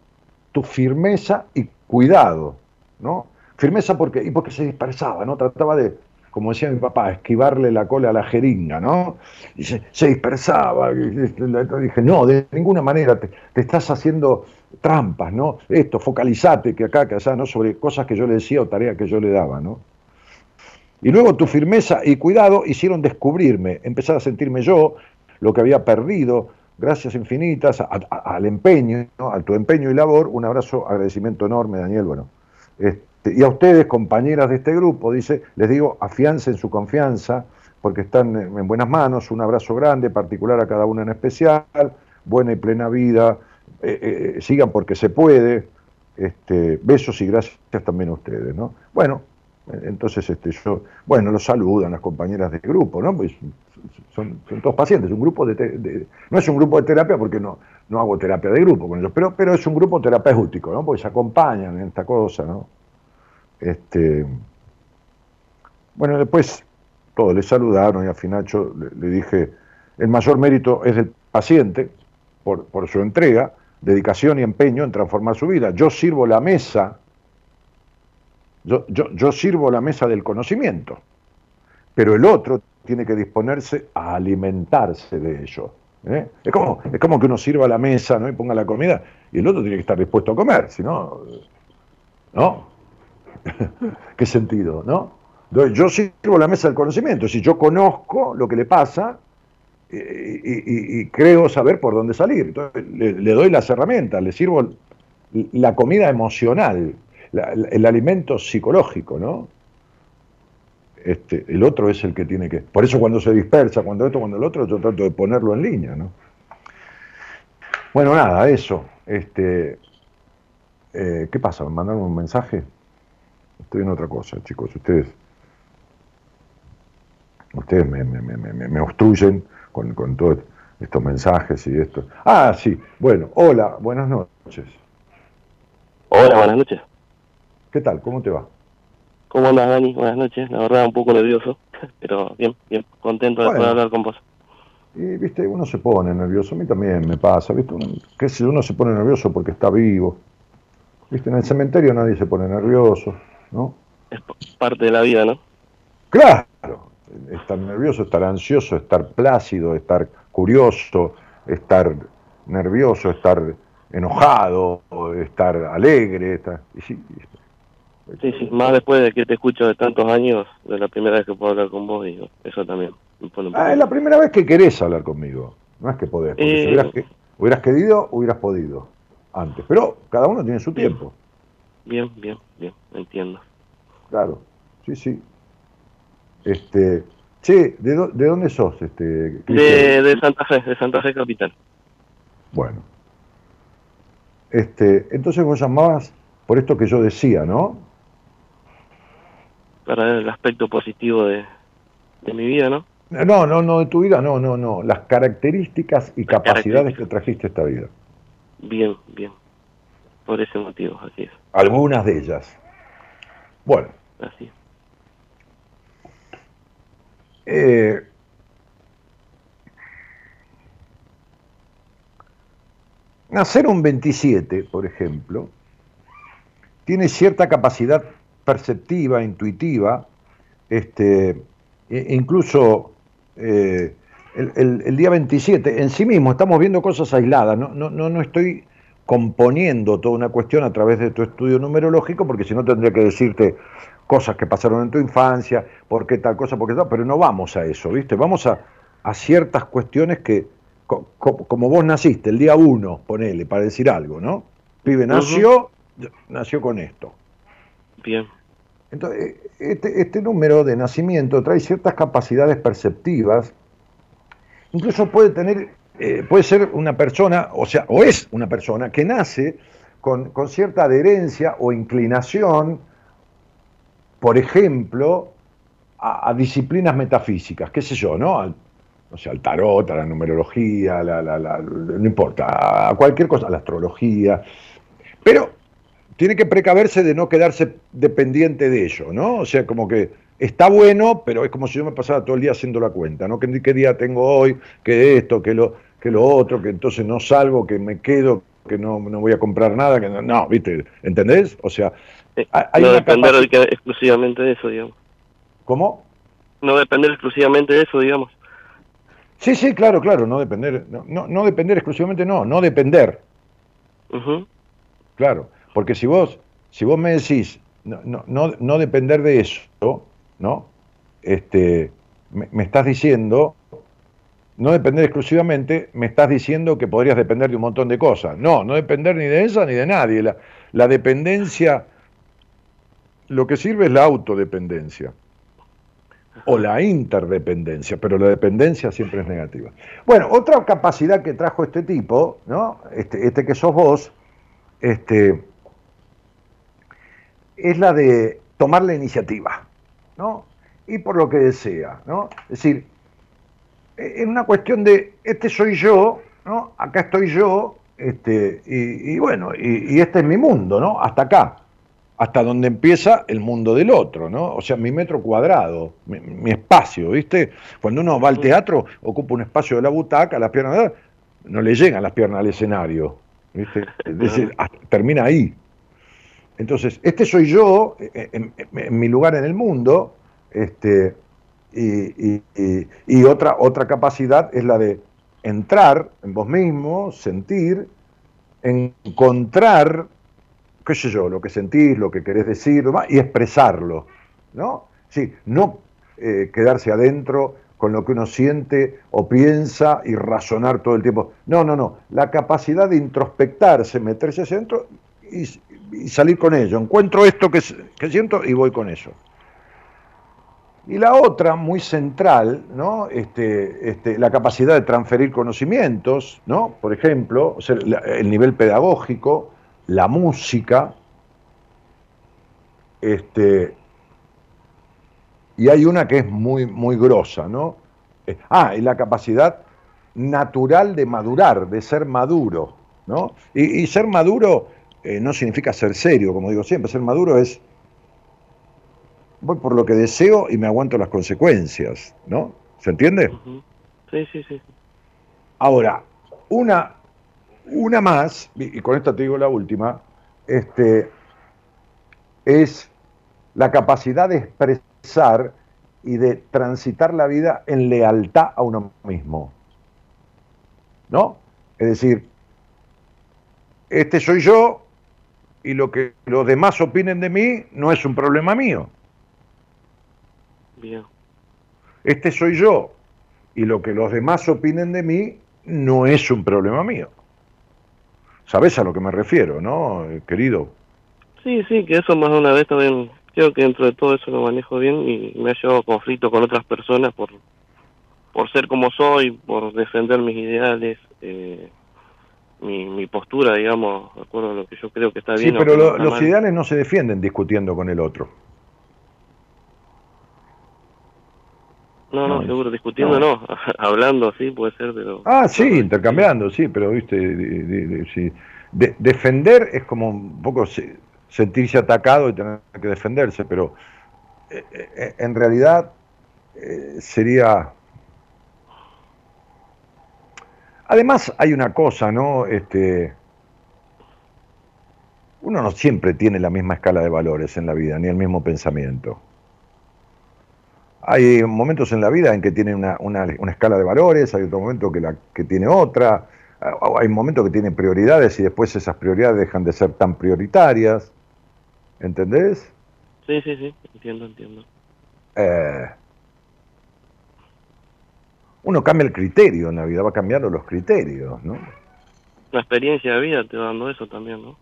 tu firmeza y cuidado, ¿no? Firmeza porque, y porque se dispersaba, ¿no? Trataba de, como decía mi papá, esquivarle la cola a la jeringa, ¿no? Se, dispersaba. Dije, no, de ninguna manera, te, estás haciendo trampas, ¿no? Esto, focalizate, que acá, que allá, ¿no? Sobre cosas que yo le decía o tareas que yo le daba, ¿no? Y luego tu firmeza y cuidado hicieron descubrirme, empezar a sentirme yo, lo que había perdido, gracias infinitas al empeño, ¿no? a tu empeño y labor, un abrazo, agradecimiento enorme, Daniel, bueno. Y a ustedes, compañeras de este grupo, dice, les digo, afiancen su confianza, porque están en buenas manos, un abrazo grande, particular a cada una en especial, buena y plena vida, eh, eh, sigan porque se puede, este, besos y gracias también a ustedes, ¿no? Bueno, entonces este, yo, bueno, los saludan las compañeras del grupo, ¿no? Pues son, todos pacientes, un grupo de, no es un grupo de terapia porque no, no hago terapia de grupo con ellos, pero, pero es un grupo terapéutico, ¿no? Porque se acompañan en esta cosa, ¿no? Este, bueno, después todos le saludaron y a Finacho le, dije, el mayor mérito es del paciente por, su entrega, dedicación y empeño en transformar su vida. Yo sirvo la mesa, yo, sirvo la mesa del conocimiento, pero el otro tiene que disponerse a alimentarse de ello. ¿eh? Es, como, es como que uno sirva la mesa ¿no? y ponga la comida y el otro tiene que estar dispuesto a comer, si no, ¿no? ¿Qué sentido, no? Yo sirvo la mesa del conocimiento, si yo conozco lo que le pasa y, creo saber por dónde salir, le, doy las herramientas, le sirvo la comida emocional, el alimento psicológico, ¿no? Este, el otro es el que tiene que. Por eso cuando se dispersa, cuando esto, cuando el otro, yo trato de ponerlo en línea, ¿no? Bueno, nada, eso. Este, eh, ¿Qué pasa? ¿Me mandaron un mensaje? Estoy en otra cosa, chicos. Ustedes, ustedes me, obstruyen con, con todos estos mensajes y esto. Ah, sí. Bueno, hola, buenas noches. Hola, buenas noches. ¿Qué tal? ¿Cómo te va? ¿Cómo andas, Dani? Buenas noches. La verdad, un poco nervioso, pero bien, bien, contento de poder hablar con vos. Y, viste, uno se pone nervioso, a mí también me pasa, viste, uno, si uno se pone nervioso porque está vivo. Viste, en el cementerio nadie se pone nervioso. Es parte de la vida, ¿no? Claro, estar nervioso, estar ansioso, estar plácido, estar curioso, estar nervioso, estar enojado, estar alegre. Sí, sí, más después de que te escucho de tantos años, de la primera vez que puedo hablar con vos, digo, eso también Ah, es la primera vez que querés hablar conmigo, no es que podés, porque si hubieras, eh, hubieras querido, hubieras podido antes, pero cada uno tiene su tiempo. Bien, bien, bien, entiendo. Claro, sí, sí. Este, che, ¿de, de dónde sos? Este, de, de, Santa Fe, de Santa Fe Capital. Bueno. Este, entonces vos llamabas por esto que yo decía, ¿no? Para ver el aspecto positivo de, de mi vida, ¿no? No, no, no, de tu vida, no, no, no. Las características y capacidades que trajiste a esta vida. Bien, bien por ese motivo, así es. Algunas de ellas. Bueno. Así. Eh, nacer un 27, por ejemplo, tiene cierta capacidad perceptiva, intuitiva, este, e incluso eh, el, el, día 27 en sí mismo estamos viendo cosas aisladas, no, no, no, no estoy componiendo toda una cuestión a través de tu estudio numerológico, porque si no tendría que decirte cosas que pasaron en tu infancia, por qué tal cosa, por qué tal, pero no vamos a eso, ¿viste? Vamos a, ciertas cuestiones que, como vos naciste, el día uno, ponele, para decir algo, ¿no? Pibe nació, nació con esto. Bien. Entonces, este, este número de nacimiento trae ciertas capacidades perceptivas, incluso puede tener, eh, puede ser una persona, o sea, o es una persona que nace con, cierta adherencia o inclinación, por ejemplo, a, disciplinas metafísicas, qué sé yo, ¿no? O sea, al tarot, a la numerología, no importa, a cualquier cosa, a la astrología. Pero tiene que precaverse de no quedarse dependiente de ello, ¿no? O sea, como que está bueno, pero es como si yo me pasara todo el día haciendo la cuenta, ¿no? ¿Qué, qué día tengo hoy? ¿Qué esto? ¿Qué lo, qué lo otro? Que entonces no salgo, que me quedo, que no, no voy a comprar nada, que no, ¿viste? ¿Entendés? O sea, hay no depender exclusivamente de eso, digamos. ¿Cómo? No depender exclusivamente de eso, digamos. Sí, sí, claro, claro, no depender, no, no, depender exclusivamente, no, no depender. Claro, porque si vos, si vos me decís no, no, no, depender de eso, ¿no? Este, me, estás diciendo no depender exclusivamente, me estás diciendo que podrías depender de un montón de cosas. No, no depender ni de esa ni de nadie. La, la dependencia, lo que sirve es la autodependencia o la interdependencia, pero la dependencia siempre es negativa. Bueno, otra capacidad que trajo este tipo, ¿no? Este, este que sos vos, este, es la de tomar la iniciativa, ¿no? Y por lo que desea, ¿no? Es decir, en una cuestión de, este soy yo, ¿no? Acá estoy yo, este, y, bueno, y, este es mi mundo, ¿no? Hasta acá, hasta donde empieza el mundo del otro, ¿no? O sea, mi metro cuadrado, mi, espacio, ¿viste? Cuando uno va al teatro, ocupa un espacio de la butaca, las piernas, no le llegan las piernas al escenario, ¿viste? Es decir, termina ahí. Entonces, este soy yo, eh, en, en mi lugar en el mundo, este, y, otra, otra capacidad es la de entrar en vos mismo, sentir, encontrar, qué sé yo, lo que sentís, lo que querés decir, y expresarlo, ¿no? Sí, no eh, quedarse adentro con lo que uno siente o piensa y razonar todo el tiempo. No, no, no. La capacidad de introspectarse, meterse adentro y, y salir con ello. Encuentro esto que, que siento y voy con eso. Y la otra, muy central, ¿no? Este, este, la capacidad de transferir conocimientos, ¿no? por ejemplo, el nivel pedagógico, la música, este, y hay una que es muy, muy grosa, ¿no? Eh, ah, y la capacidad natural de madurar, de ser maduro, ¿no? Y, ser maduro eh, no significa ser serio, como digo siempre, ser maduro es voy por lo que deseo y me aguanto las consecuencias, ¿no? ¿Se entiende? Sí, sí, sí. Ahora, una, una más, y con esta te digo la última, este, es la capacidad de expresar y de transitar la vida en lealtad a uno mismo. ¿No? Es decir, este soy yo y lo que los demás opinen de mí no es un problema mío. Este soy yo. Y lo que los demás opinen de mí no es un problema mío. ¿Sabes a lo que me refiero, no, querido? Sí, sí, que eso más de una vez también, creo que dentro de todo eso lo manejo bien y me ha llevado conflicto con otras personas por, por ser como soy, por defender mis ideales, eh, mi, mi postura, digamos, de acuerdo a lo que yo creo que está bien. Sí, pero los ideales no se defienden discutiendo con el otro. No, no, seguro, discutiendo no, hablando así puede ser, pero... Ah, sí, intercambiando, sí, pero viste, defender es como un poco sentirse atacado y tener que defenderse, pero eh, eh, en realidad eh, sería... Además hay una cosa, ¿no? Este, uno no siempre tiene la misma escala de valores en la vida, ni el mismo pensamiento. Hay momentos en la vida en que tiene una, escala de valores, hay otro momento que, la, que tiene otra, hay momentos que tiene prioridades y después esas prioridades dejan de ser tan prioritarias. ¿Entendés? Sí, sí, sí, entiendo, entiendo. Eh, uno cambia el criterio en la vida, va cambiando los criterios, ¿no? La experiencia de vida te va dando eso también, ¿no?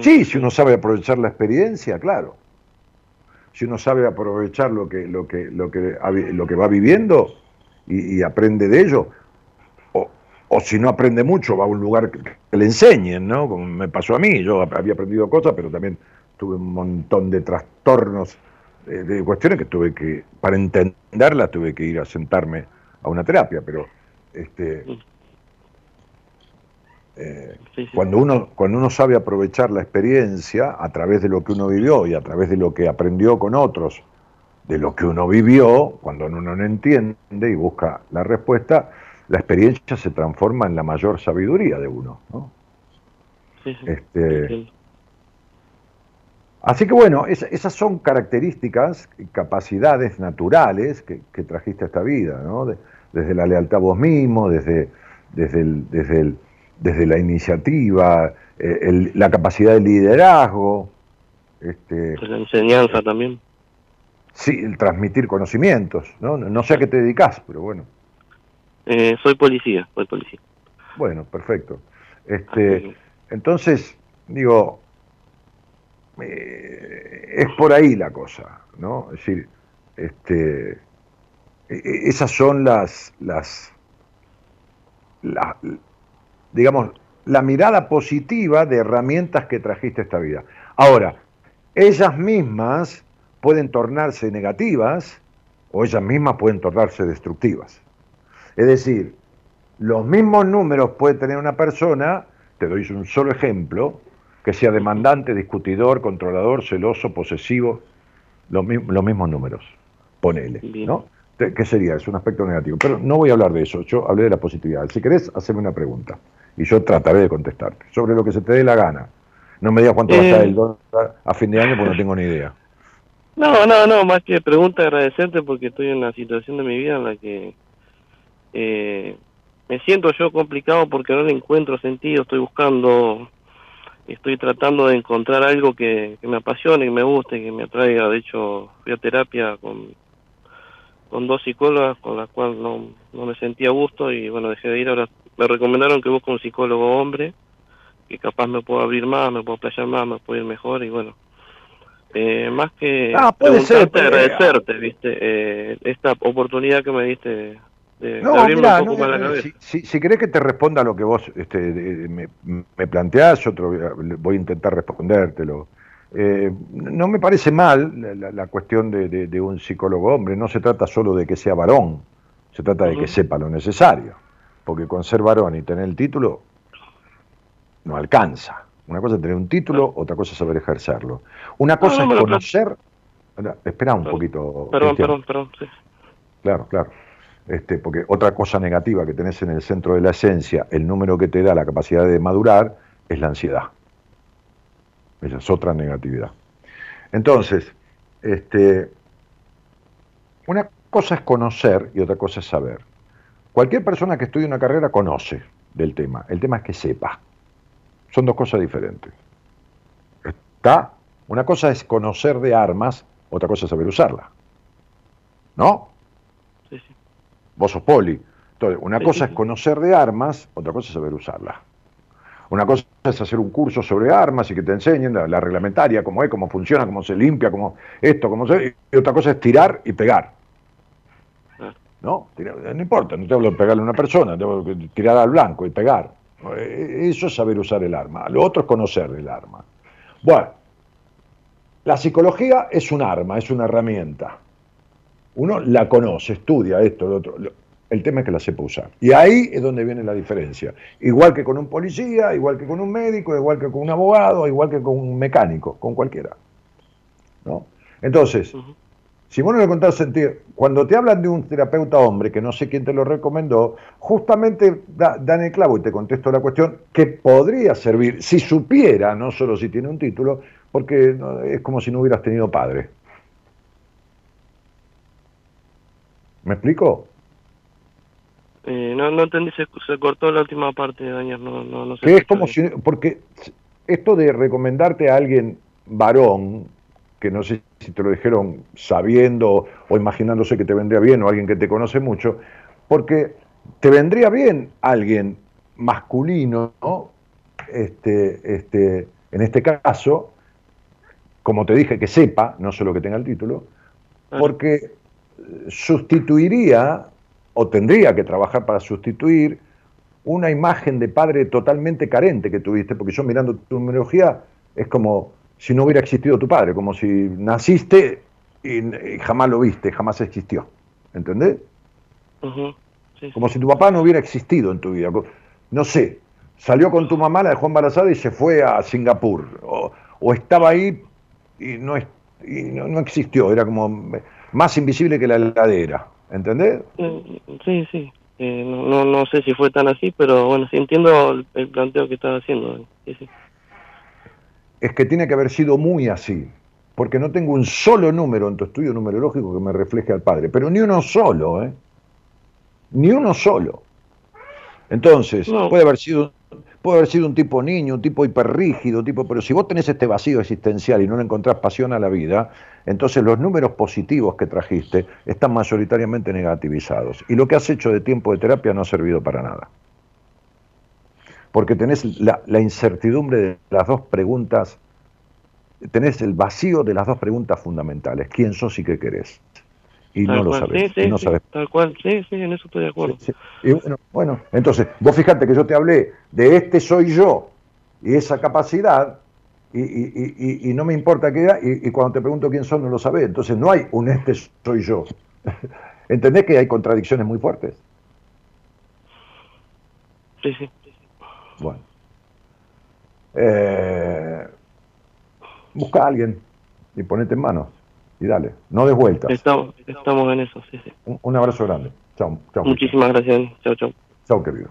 Sí, si uno sabe aprovechar la experiencia, claro. Si uno sabe aprovechar lo que, lo que, lo que, lo que va viviendo y, aprende de ello, o, o, si no aprende mucho, va a un lugar que, le enseñen, ¿no? Como me pasó a mí, yo había aprendido cosas, pero también tuve un montón de trastornos, eh, de cuestiones que tuve que, para entenderlas, tuve que ir a sentarme a una terapia, pero este, eh, Cuando, uno, cuando uno sabe aprovechar la experiencia a través de lo que uno vivió y a través de lo que aprendió con otros, de lo que uno vivió, cuando uno no entiende y busca la respuesta, la experiencia se transforma en la mayor sabiduría de uno. Este, así que bueno, esas son características y capacidades naturales que, trajiste a esta vida, ¿no? desde la lealtad a vos mismo, desde, desde el, desde el desde la iniciativa, eh, la capacidad de liderazgo. Este, la enseñanza también. Sí, el transmitir conocimientos, ¿no? No sé a qué te dedicas, pero bueno. Eh, soy policía, soy policía. Bueno, perfecto. Este, entonces, digo, eh, es por ahí la cosa, ¿no? Es decir, este, e, e, esas son las, las, digamos, la mirada positiva de herramientas que trajiste a esta vida. Ahora, ellas mismas pueden tornarse negativas o ellas mismas pueden tornarse destructivas. Es decir, los mismos números puede tener una persona, te doy un solo ejemplo, que sea demandante, discutidor, controlador, celoso, posesivo, los, los mismos números, ponele, ¿no? ¿Qué sería? Es un aspecto negativo. Pero no voy a hablar de eso, yo hablé de la positividad. Si querés, haceme una pregunta y yo trataré de contestarte sobre lo que se te dé la gana. No me digas cuánto va a estar el eh. dólar a fin de año porque no tengo ni idea. No, no, no, más que pregunta agradecerte porque estoy en una situación de mi vida en la que eh, me siento yo complicado porque no le encuentro sentido, estoy buscando, estoy tratando de encontrar algo que, que me apasione, que me guste, que me atraiga. De hecho, fui a terapia con con dos psicólogas con las cuales no, no me sentía a gusto y bueno, dejé de ir. Ahora me recomendaron que busque un psicólogo hombre, que capaz me pueda abrir más, me pueda playar más, me pueda ir mejor y bueno. Eh, más que ah, puede ser, agradecerte, viste, eh, esta oportunidad que me diste de, no, abrirme un poco más la cabeza. Si, si, querés que te responda lo que vos este, me, me planteás, otro voy a intentar respondértelo. Eh, no me parece mal la, cuestión de, un psicólogo hombre, no se trata solo de que sea varón, se trata de que sepa lo necesario, porque con ser varón y tener el título no alcanza. Una cosa es tener un título, otra cosa es saber ejercerlo. Una cosa es conocer... Espera un poquito. Perdón, perdón, perdón. Claro, claro. Este, porque otra cosa negativa que tenés en el centro de la esencia, el número que te da la capacidad de madurar, es la ansiedad. Esa es otra negatividad. Entonces, este, una cosa es conocer y otra cosa es saber. Cualquier persona que estudie una carrera conoce del tema. El tema es que sepa. Son dos cosas diferentes. ¿Está? Una cosa es conocer de armas, otra cosa es saber usarla. ¿No? Vos sos poli. Entonces, una cosa es conocer de armas, otra cosa es saber usarla. Una cosa es hacer un curso sobre armas y que te enseñen la, reglamentaria, cómo es, cómo funciona, cómo se limpia, cómo esto, cómo se... Y otra cosa es tirar y pegar. ¿No? No importa, no tengo que pegarle a una persona, tengo que tirar al blanco y pegar. E, eso es saber usar el arma. Lo otro es conocer el arma. Bueno, la psicología es un arma, es una herramienta. Uno la conoce, estudia esto, lo otro. El tema es que la sepa usar. Y ahí es donde viene la diferencia. Igual que con un policía, igual que con un médico, igual que con un abogado, igual que con un mecánico, con cualquiera. ¿No? Entonces, si vos no le contás sentir, cuando te hablan de un terapeuta hombre, que no sé quién te lo recomendó, justamente dan el clavo y te contesto la cuestión que podría servir, si supiera, no solo si tiene un título, porque es como si no hubieras tenido padre. ¿Me explico? Eh, no, no entendí, se, cortó la última parte, Daniel, no, no, es como si, porque esto de recomendarte a alguien varón, que que no sé si te lo dijeron sabiendo o imaginándose que te vendría bien o alguien que te conoce mucho, porque te vendría bien alguien masculino, este, este, en este caso, como te dije, que sepa, no solo que tenga el título, porque sustituiría o tendría que trabajar para sustituir una imagen de padre totalmente carente que tuviste, porque yo mirando tu numerología es como si no hubiera existido tu padre, como si naciste y, jamás lo viste, jamás existió. ¿Entendés? Como si tu papá no hubiera existido en tu vida. No sé, salió con tu mamá, la dejó embarazada y se fue a Singapur. O, estaba ahí y, no, no, existió, era como más invisible que la heladera. ¿Entendés? Mm, sí, sí. Eh, no, no, sé si fue tan así, pero bueno, sí entiendo el, planteo que estaba haciendo. Sí, sí es que tiene que haber sido muy así, porque no tengo un solo número en tu estudio numerológico que me refleje al padre, pero ni uno solo, ¿eh? Ni uno solo. Entonces, puede haber sido puede haber sido un tipo niño, un tipo hiperrígido, tipo, pero si vos tenés este vacío existencial y no le encontrás pasión a la vida, entonces los números positivos que trajiste están mayoritariamente negativizados. Y lo que has hecho de tiempo de terapia no ha servido para nada porque tenés la, incertidumbre de las dos preguntas, tenés el vacío de las dos preguntas fundamentales, quién sos y qué querés. Y no lo sabés. Sí, sí, Tal cual, sí, sí, en eso estoy de acuerdo. Y bueno, entonces, vos fijate que yo te hablé de este soy yo y esa capacidad, y, no me importa qué era, y, cuando te pregunto quién son no lo sabés. Entonces no hay un este soy yo. ¿Entendés que hay contradicciones muy fuertes? Sí, sí. Bueno. Eh, busca a alguien y ponete en manos y dale, no des vueltas. Estamos, estamos en eso, sí, sí. Un, abrazo grande. Chao. chao Muchísimas gracias. Chao, chao. Chao, querido.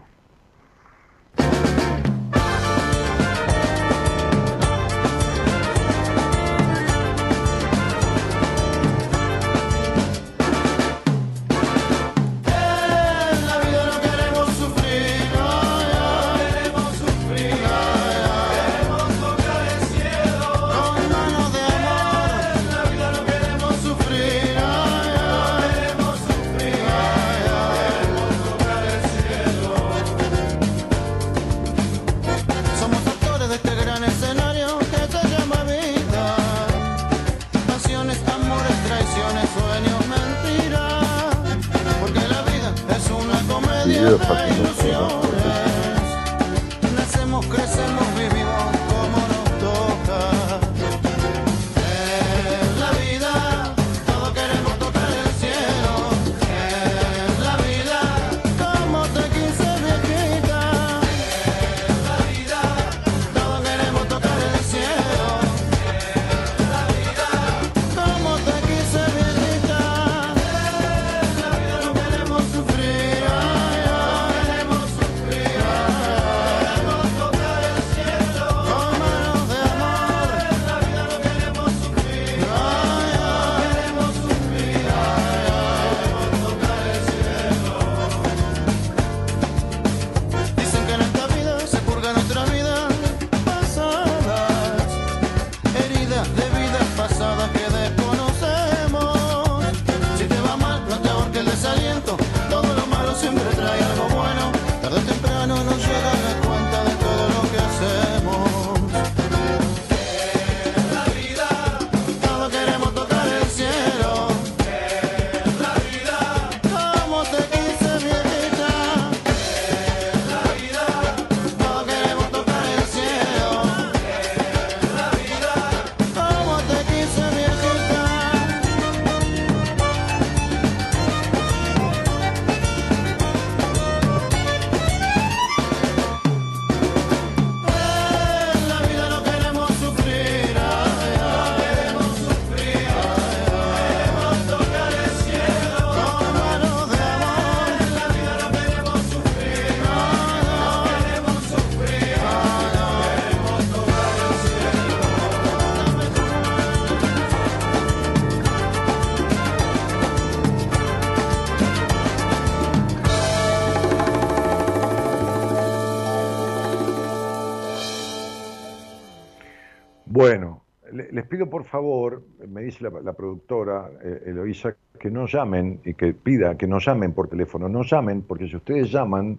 Favor, me dice la, productora eh, Eloisa, que no llamen y que pida que no llamen por teléfono. No llamen, porque si ustedes llaman,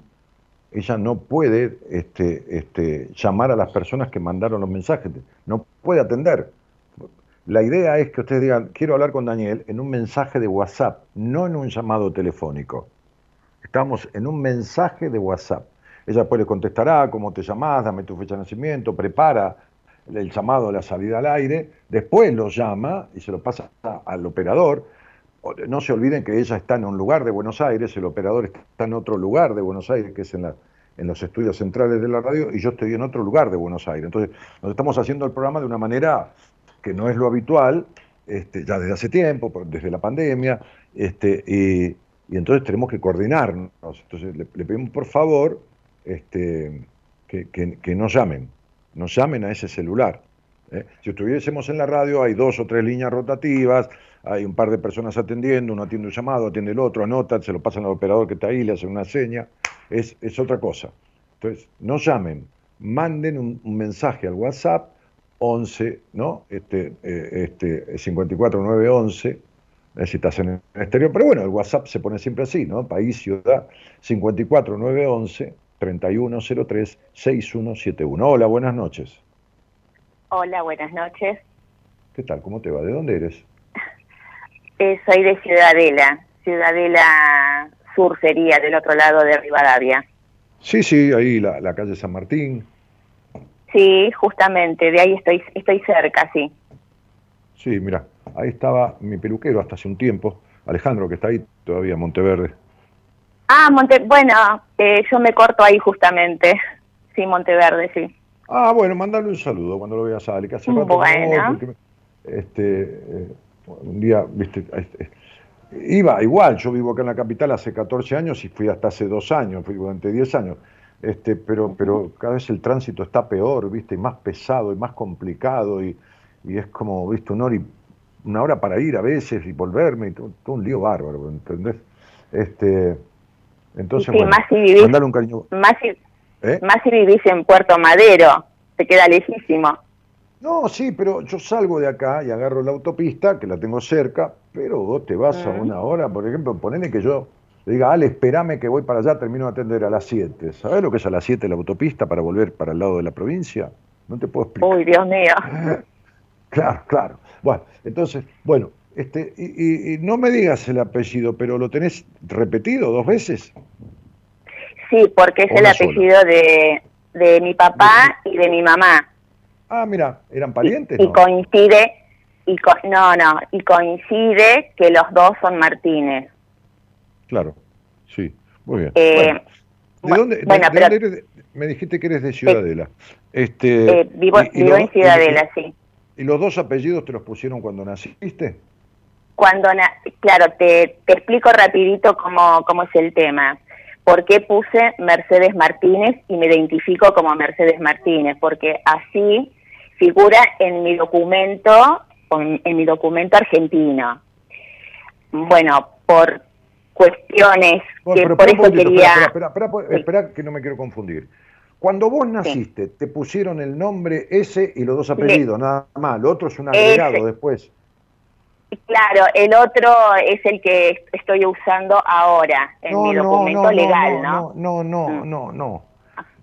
ella no puede este, este, llamar a las personas que mandaron los mensajes. No puede atender. La idea es que ustedes digan, quiero hablar con Daniel en un mensaje de WhatsApp, no en un llamado telefónico. Estamos en un mensaje de WhatsApp. Ella después le contestará, cómo te llamás, dame tu fecha de nacimiento, prepara el llamado a la salida al aire, después lo llama y se lo pasa al operador. No se olviden que ella está en un lugar de Buenos Aires, el operador está en otro lugar de Buenos Aires, que es en, en los estudios centrales de la radio, y yo estoy en otro lugar de Buenos Aires. Entonces, nos estamos haciendo el programa de una manera que no es lo habitual, este, ya desde hace tiempo, desde la pandemia, este, y, entonces tenemos que coordinarnos. Entonces, le, pedimos por favor este, que, que nos llamen nos llamen a ese celular. ¿eh? Si estuviésemos en la radio, hay dos o tres líneas rotativas, hay un par de personas atendiendo, uno atiende un llamado, atiende el otro, anota, se lo pasan al operador que está ahí, le hacen una seña, es, es otra cosa. Entonces, no llamen, manden un, mensaje al WhatsApp 11, ¿no? Este, eh, este, 54911, eh, si estás en el exterior, pero bueno, el WhatsApp se pone siempre así, ¿no? País, ciudad, 54911 3103-6171. Hola, buenas noches. Hola, buenas noches. ¿Qué tal? ¿Cómo te va? ¿De dónde eres? Eh, soy de Ciudadela, Ciudadela Sur sería, del otro lado de Rivadavia. Sí, sí, ahí la, la calle San Martín. Sí, justamente, de ahí estoy, estoy cerca, sí. Sí, mira, ahí estaba mi peluquero hasta hace un tiempo, Alejandro, que está ahí todavía, Monteverde. Ah, Monte, bueno, eh, yo me corto ahí justamente. Sí, Monteverde, sí. Ah, bueno, mándale un saludo cuando lo veas a Ale, que hace rato bueno. este, eh, un día, viste, este, iba igual, yo vivo acá en la capital hace 14 años y fui hasta hace dos años, fui durante 10 años, este, pero, pero cada vez el tránsito está peor, viste, y más pesado y más complicado y, y es como, viste, una hora, y, una hora para ir a veces y volverme, y todo, todo un lío bárbaro, ¿entendés? Este, entonces, sí, más si vivís, un cariño. Más si, ¿Eh? más si vivís en Puerto Madero, te queda lejísimo. No, sí, pero yo salgo de acá y agarro la autopista, que la tengo cerca, pero vos te vas a una hora, por ejemplo, ponele que yo le diga, Ale, espérame que voy para allá, termino de atender a las 7. ¿Sabés lo que es a las 7 la autopista para volver para el lado de la provincia? No te puedo explicar. Uy, Dios mío. claro, claro. Bueno, entonces, bueno, este, y, no me digas el apellido, pero ¿lo tenés repetido dos veces? Sí, porque es el apellido de, de, mi papá y de mi mamá. Ah, mira, ¿eran parientes? Y, coincide, y no, no, y coincide que los dos son Martínez. Claro, sí, muy bien. Eh, ¿De dónde, eres? Me dijiste que eres de Ciudadela. este, eh, vivo, vivo en Ciudadela, sí. ¿Y los dos apellidos te los pusieron cuando naciste? Cuando, claro, te, te explico rapidito cómo, cómo es el tema. ¿Por qué puse Mercedes Martínez y me identifico como Mercedes Martínez? Porque así figura en mi documento, en, mi documento argentino. Bueno, por cuestiones que por eso quería... Espera, espera, espera, que no me quiero confundir. Cuando vos naciste, te pusieron el nombre ese y los dos apellidos, nada más. Lo otro es un agregado después. Claro, el otro es el que estoy usando ahora en mi documento legal, ¿no? No, no, no, no, no.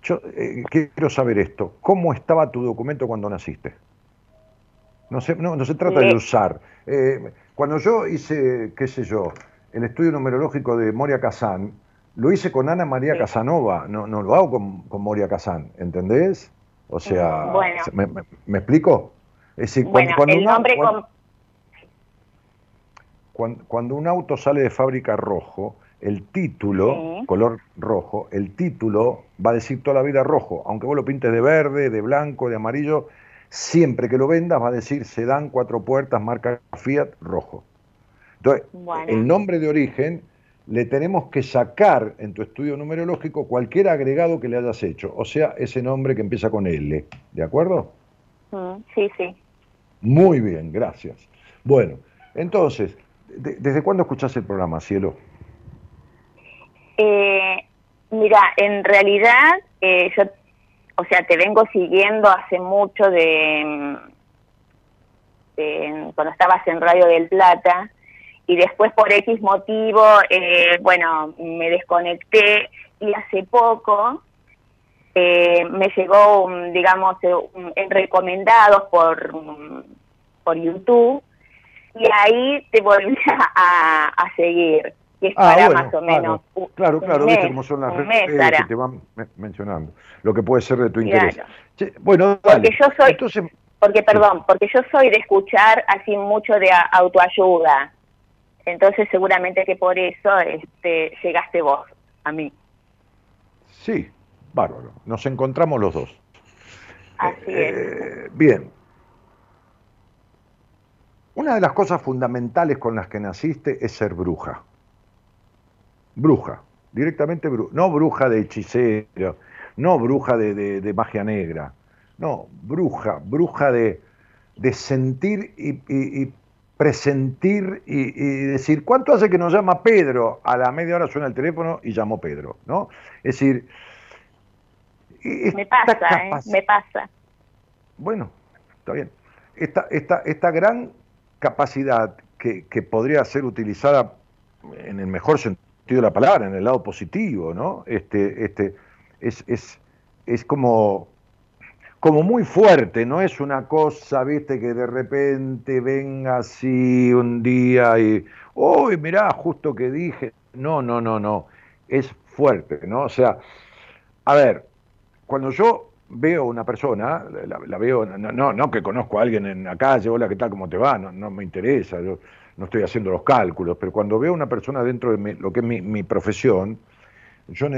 Yo eh, quiero saber esto. ¿Cómo estaba tu documento cuando naciste? No se, no, no se trata de usar. Eh, cuando yo hice, qué sé yo, el estudio numerológico de Moria Kazán, lo hice con Ana María Casanova, no, no lo hago con, Moria Kazán, ¿entendés? O sea, me, me, explico? Es decir, bueno, cuando, el nombre cuando, un auto sale de fábrica rojo, el título, color rojo, el título va a decir toda la vida rojo, aunque vos lo pintes de verde, de blanco, de amarillo, siempre que lo vendas va a decir sedán cuatro puertas, marca Fiat, rojo. Entonces, el nombre de origen le tenemos que sacar en tu estudio numerológico cualquier agregado que le hayas hecho, o sea, ese nombre que empieza con L, ¿de acuerdo? Mm, sí, sí. Muy bien, gracias. Bueno, entonces, ¿Desde cuándo escuchás el programa, Cielo? Eh, mira, en realidad eh, yo, o sea, te vengo siguiendo hace mucho de, este, cuando estabas en Radio del Plata, y después por X motivo, eh, bueno, me desconecté y hace poco eh, me llegó, digamos, en recomendados por, por YouTube y ahí te volví a, a seguir. Que es ah, para más o menos. Claro, claro, viste cómo son las redes que te van mencionando. Lo que puede ser de tu interés. bueno, Porque yo soy. porque, perdón, porque yo soy de escuchar así mucho de autoayuda. Entonces, seguramente que por eso este, llegaste vos a mí. Sí, bárbaro. Nos encontramos los dos. Así es. Eh, bien. Una de las cosas fundamentales con las que naciste es ser bruja. Bruja, directamente bruja. No bruja de hechicero, no bruja de, magia negra. No, bruja, bruja de, sentir y, presentir y, decir, ¿cuánto hace que nos llama Pedro? A la media hora suena el teléfono y llamó Pedro, ¿no? Es decir... Me pasa, ¿eh? me pasa. Bueno, está bien. Esta, esta, esta gran capacidad que, podría ser utilizada en el mejor sentido de la palabra, en el lado positivo, ¿no? Este, este, es, es, es como, como muy fuerte, no es una cosa, viste, que de repente venga así un día y, uy, mirá, justo que dije, no, no, no, no, es fuerte, ¿no? O sea, a ver, cuando yo veo una persona, la, veo, no, no que conozco a alguien en la calle, hola, ¿qué tal? ¿Cómo te va? No, no me interesa, yo no estoy haciendo los cálculos, pero cuando veo una persona dentro de lo que es mi, profesión, yo,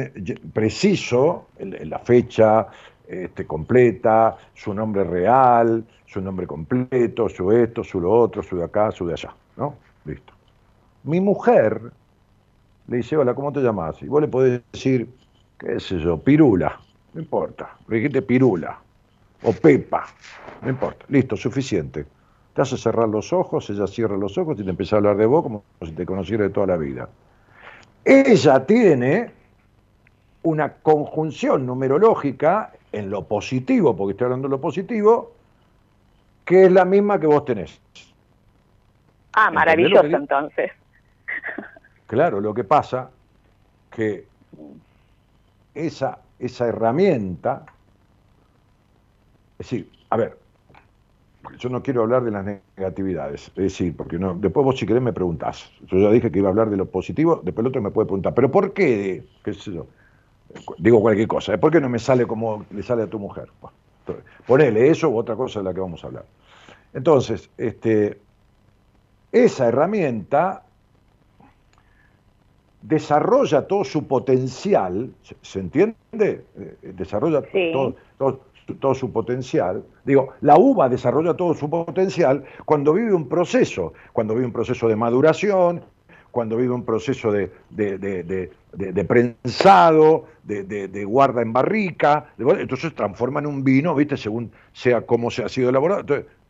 preciso la fecha este, completa, su nombre real, su nombre completo, su esto, su lo otro, su de acá, su de allá, ¿no? Listo. Mi mujer le dice, hola, ¿cómo te llamas? Y vos le podés decir, qué sé yo, pirula. No importa. Le dijiste pirula o pepa. No importa. Listo, suficiente. Te hace cerrar los ojos, ella cierra los ojos y te empieza a hablar de vos como si te conociera de toda la vida. Ella tiene una conjunción numerológica en lo positivo, porque estoy hablando de lo positivo, que es la misma que vos tenés. Ah, maravilloso entonces. Claro, lo que pasa que esa esa herramienta. Es decir, a ver, yo no quiero hablar de las negatividades, es decir, porque no, después vos si querés me preguntás. Yo ya dije que iba a hablar de lo positivo, después el otro me puede preguntar, pero ¿por qué? ¿Qué? Digo cualquier cosa, ¿eh? ¿por qué no me sale como le sale a tu mujer? ponele eso u otra cosa de la que vamos a hablar. Entonces, este, esa herramienta desarrolla todo su potencial, ¿se, entiende? Eh, desarrolla todo, su potencial. Digo, la uva desarrolla todo su potencial cuando vive un proceso, cuando vive un proceso de maduración, cuando vive un proceso de, de, prensado, de, guarda en barrica, entonces transforma en un vino, ¿viste? Según sea cómo se ha sido elaborado.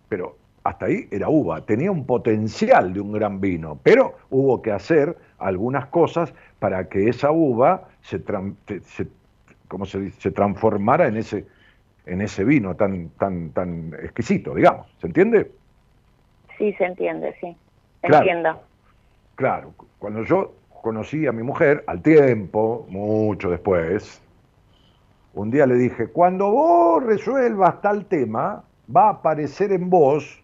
pero hasta ahí era uva, tenía un potencial de un gran vino, pero hubo que hacer algunas cosas para que esa uva se, se, como se, se transformara en ese, en ese vino tan, tan, tan exquisito, digamos. ¿Se entiende? Sí, se entiende, sí. Entiendo. Claro, cuando yo conocí a mi mujer, al tiempo, mucho después, un día le dije, cuando vos resuelvas tal tema, va a aparecer en vos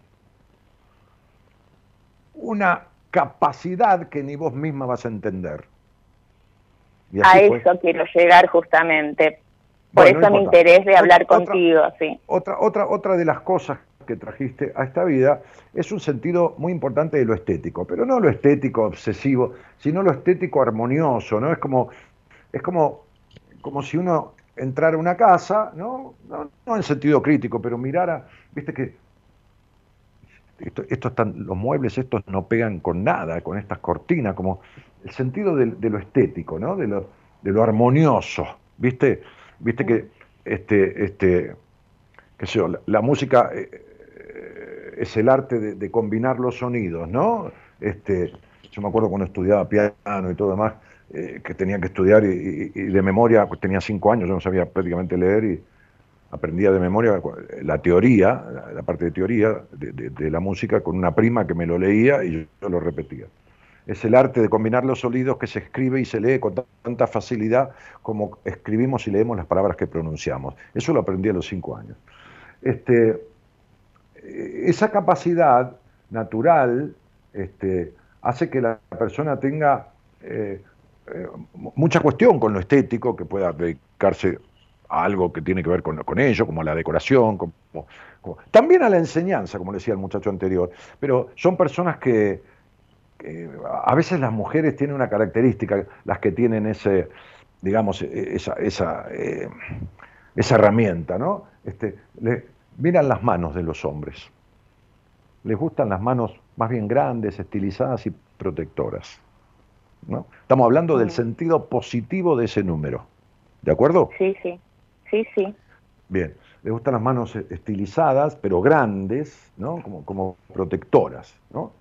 una capacidad que ni vos misma vas a entender. a eso quiero llegar justamente. Por eso mi interés de hablar contigo, sí. Otra, otra, otra de las cosas que trajiste a esta vida es un sentido muy importante de lo estético, pero no lo estético obsesivo, sino lo estético armonioso, ¿no? Es como, es como, como si uno entrara a una casa, ¿no? No, no en sentido crítico, pero mirara, viste que esto, están, los muebles estos no pegan con nada, con estas cortinas, como el sentido de, lo estético, ¿no? de, lo, de lo armonioso. ¿Viste? Viste que este, este, qué sé yo, la, música eh, es el arte de, combinar los sonidos, ¿no? Este, yo me acuerdo cuando estudiaba piano y todo demás, eh, que tenía que estudiar y, de memoria, tenía cinco años, yo no sabía prácticamente leer y aprendía de memoria la teoría, la, parte de teoría de, la música con una prima que me lo leía y yo, lo repetía. Es el arte de combinar los sonidos que se escribe y se lee con tanta facilidad como escribimos y leemos las palabras que pronunciamos. Eso lo aprendí a los cinco años. Este, esa capacidad natural este, hace que la persona tenga eh, eh, mucha cuestión con lo estético, que pueda dedicarse a algo que tiene que ver con, con ello, como la decoración, como, también a la enseñanza, como decía el muchacho anterior, pero son personas que, a veces las mujeres tienen una característica, las que tienen ese, digamos, e, esa, esa, eh, esa herramienta, ¿no? Este, le, miran las manos de los hombres. Les gustan las manos más bien grandes, estilizadas y protectoras. ¿no? Estamos hablando del sentido positivo de ese número. ¿De acuerdo? Sí, sí. Sí, sí. Bien. Les gustan las manos estilizadas, pero grandes, ¿no? Como, como protectoras, ¿no?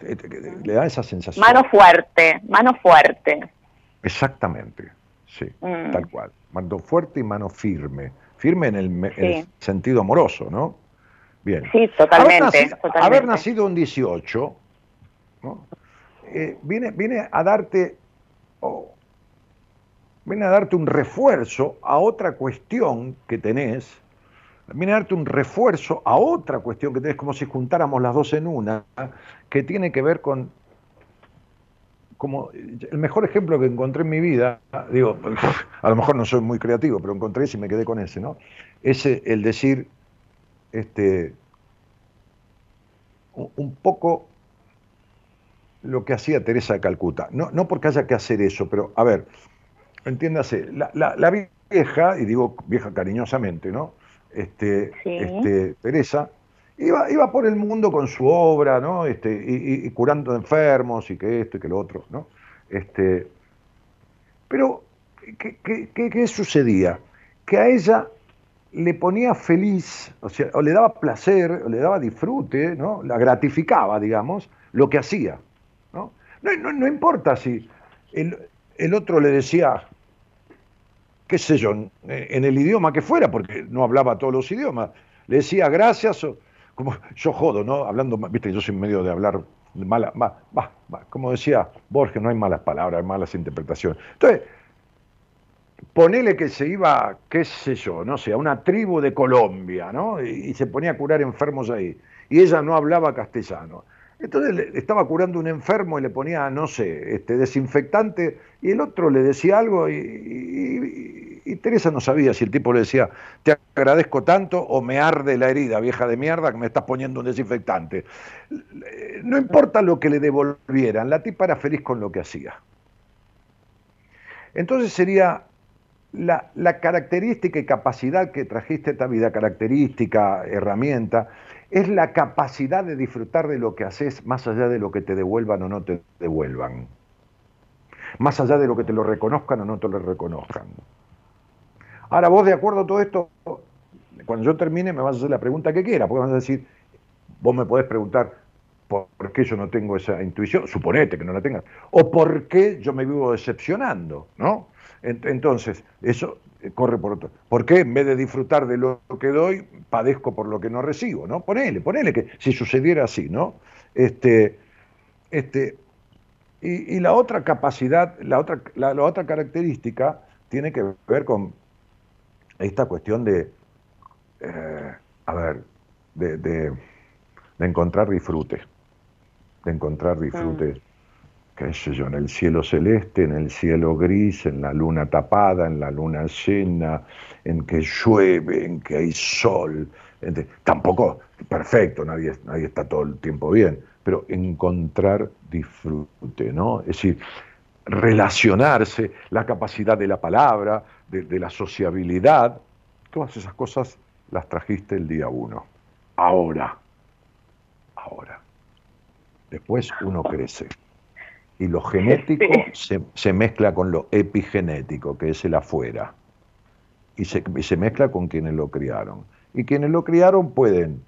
Le da esa sensación. Mano fuerte, mano fuerte. Exactamente, sí, mm. tal cual. Mano fuerte y mano firme. Firme en el, sentido amoroso, ¿no? Bien. Sí, totalmente. Haber, nacido, un 18, ¿no? Eh, viene, viene a darte viene a darte un refuerzo a otra cuestión que tenés, viene a darte un refuerzo a otra cuestión que tenés, como si juntáramos las dos en una, que tiene que ver con, como el mejor ejemplo que encontré en mi vida, digo, a lo mejor no soy muy creativo, pero encontré ese y me quedé con ese, ¿no? Ese, el decir, este, un poco lo que hacía Teresa de Calcuta. No, no porque haya que hacer eso, pero a ver, entiéndase, la, la, vieja, y digo vieja cariñosamente, ¿no? Este, este, Teresa, iba, iba por el mundo con su obra, ¿no? Este, y, curando enfermos y que esto y que lo otro, ¿no? Este, pero, ¿qué, qué, qué, sucedía? Que a ella le ponía feliz, o sea, o le daba placer, o le daba disfrute, ¿no? La gratificaba, digamos, lo que hacía, ¿no? No, no, no importa si el, el otro le decía, qué sé yo, en el idioma que fuera, porque no hablaba todos los idiomas, le decía gracias, o, como yo jodo, ¿no? Hablando, viste, yo soy medio de hablar mala, como decía Borges, no hay malas palabras, hay malas interpretaciones. Entonces, ponele que se iba, qué sé yo, no sé, a una tribu de Colombia, ¿no? y se ponía a curar enfermos ahí. Y ella no hablaba castellano. Entonces le estaba curando un enfermo y le ponía, no sé, este desinfectante, y el otro le decía algo y, Teresa no sabía si el tipo le decía, te agradezco tanto o me arde la herida, vieja de mierda, que me estás poniendo un desinfectante. No importa lo que le devolvieran, la tipa era feliz con lo que hacía. Entonces sería la, característica y capacidad que trajiste esta vida, característica, herramienta, es la capacidad de disfrutar de lo que haces más allá de lo que te devuelvan o no te devuelvan. Más allá de lo que te lo reconozcan o no te lo reconozcan. Ahora vos de acuerdo a todo esto, cuando yo termine me vas a hacer la pregunta que quiera, porque vas a decir, vos me podés preguntar por qué yo no tengo esa intuición, suponete que no la tengas, o por qué yo me vivo decepcionando, ¿no? Entonces, eso eh, corre por otro. ¿Por qué en vez de disfrutar de lo que doy, padezco por lo que no recibo? ¿no? Ponele, ponele que si sucediera así, ¿no? Este, este, y, la otra capacidad, la otra, la, otra característica tiene que ver con esta cuestión de, eh, a ver, de, de, encontrar disfrute, de encontrar disfrute. Mm yo, en el cielo celeste, en el cielo gris, en la luna tapada, en la luna llena, en que llueve, en que hay sol. tampoco perfecto, nadie, nadie está todo el tiempo bien, pero encontrar disfrute, ¿no? Es decir, relacionarse, la capacidad de la palabra, de, de la sociabilidad, todas esas cosas las trajiste el día uno. Ahora, ahora. Después uno crece y lo genético se, mezcla con lo epigenético, que es el afuera, y se, se, mezcla con quienes lo criaron. Y quienes lo criaron pueden,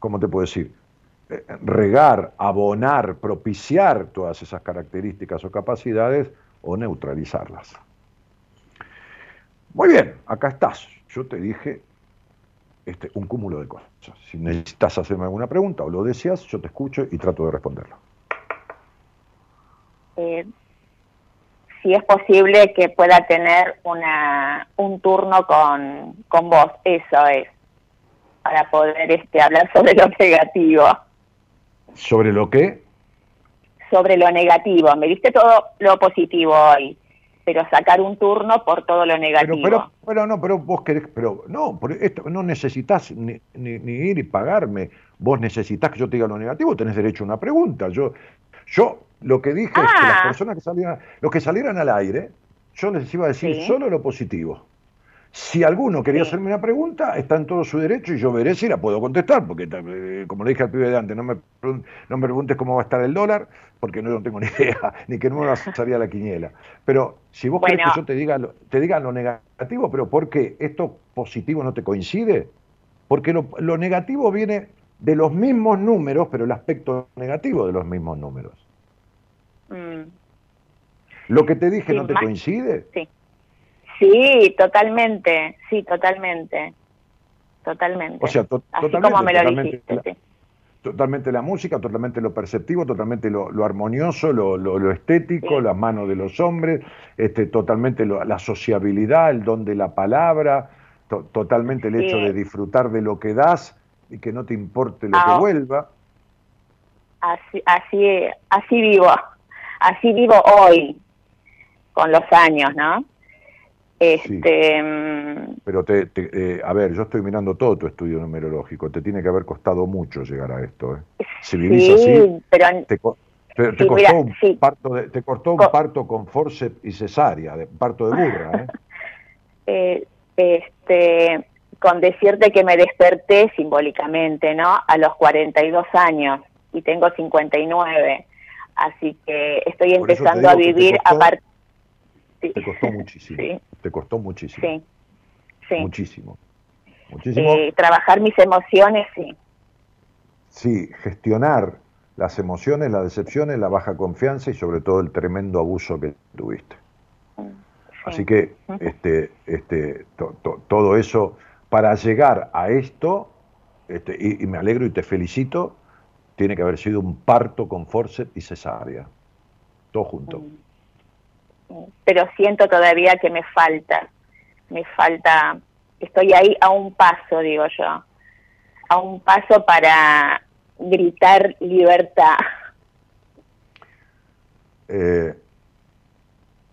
¿cómo te puedo decir? Eh, regar, abonar, propiciar todas esas características o capacidades o neutralizarlas. Muy bien, acá estás. Yo te dije este, un cúmulo de cosas. Si necesitas hacerme alguna pregunta o lo deseas, yo te escucho y trato de responderlo. Eh, si es posible que pueda tener una, un turno con, con vos, eso es, para poder este, hablar sobre lo negativo. ¿Sobre lo qué? Sobre lo negativo. Me diste todo lo positivo hoy pero sacar un turno por todo lo negativo. Pero, pero, no, pero vos querés, pero no, esto, no necesitas ni, ni, ir y pagarme. Vos necesitas que yo te diga lo negativo, tenés derecho a una pregunta. Yo, yo lo que dije es que las ah. personas que salieran, los que salieran al aire, yo les iba a decir solo lo positivo. Si alguno quería hacerme una pregunta, está en todo su derecho y yo veré si la puedo contestar, porque eh, como le dije al pibe de antes, no me, no me preguntes cómo va a estar el dólar, porque no, tengo ni idea, ni que no me va a salir la quiniela. Pero si vos querés que yo te diga, lo, te diga lo negativo, pero ¿por qué esto positivo no te coincide? Porque lo, lo negativo viene de los mismos números, pero el aspecto negativo de los mismos números. Mm. ¿Lo que te dije no te coincide? Sí. Sí, totalmente, sí, totalmente, totalmente. O sea, totalmente, me lo dijiste, Totalmente la música, totalmente lo perceptivo, totalmente lo, armonioso, lo, estético, las manos de los hombres, este, totalmente la sociabilidad, el don de la palabra, totalmente el hecho de disfrutar de lo que das y que no te importe lo que ah, vuelva. Así, así, así vivo, así vivo hoy, con los años, ¿no? Este, mm, Pero, te, eh, a ver, yo estoy mirando todo tu estudio numerológico. Te tiene que haber costado mucho llegar a esto. ¿eh? Si vivís así, te, costó un parto te costó un parto con forceps y cesárea, de, parto de burra. ¿eh? este, con decirte que me desperté simbólicamente, ¿no? A los 42 años y tengo 59. Así que estoy empezando a vivir a partir te costó muchísimo. Te costó muchísimo. Sí. Muchísimo. Muchísimo. Eh, trabajar mis emociones, sí. Sí, gestionar las emociones, las decepciones, la baja confianza y sobre todo el tremendo abuso que tuviste. Así que este, este, todo eso, para llegar a esto, este, y, me alegro y te felicito, tiene que haber sido un parto con forceps y cesárea, todo junto. Pero siento todavía que me falta, me falta, estoy ahí a un paso, digo yo, a un paso para gritar libertad. Eh,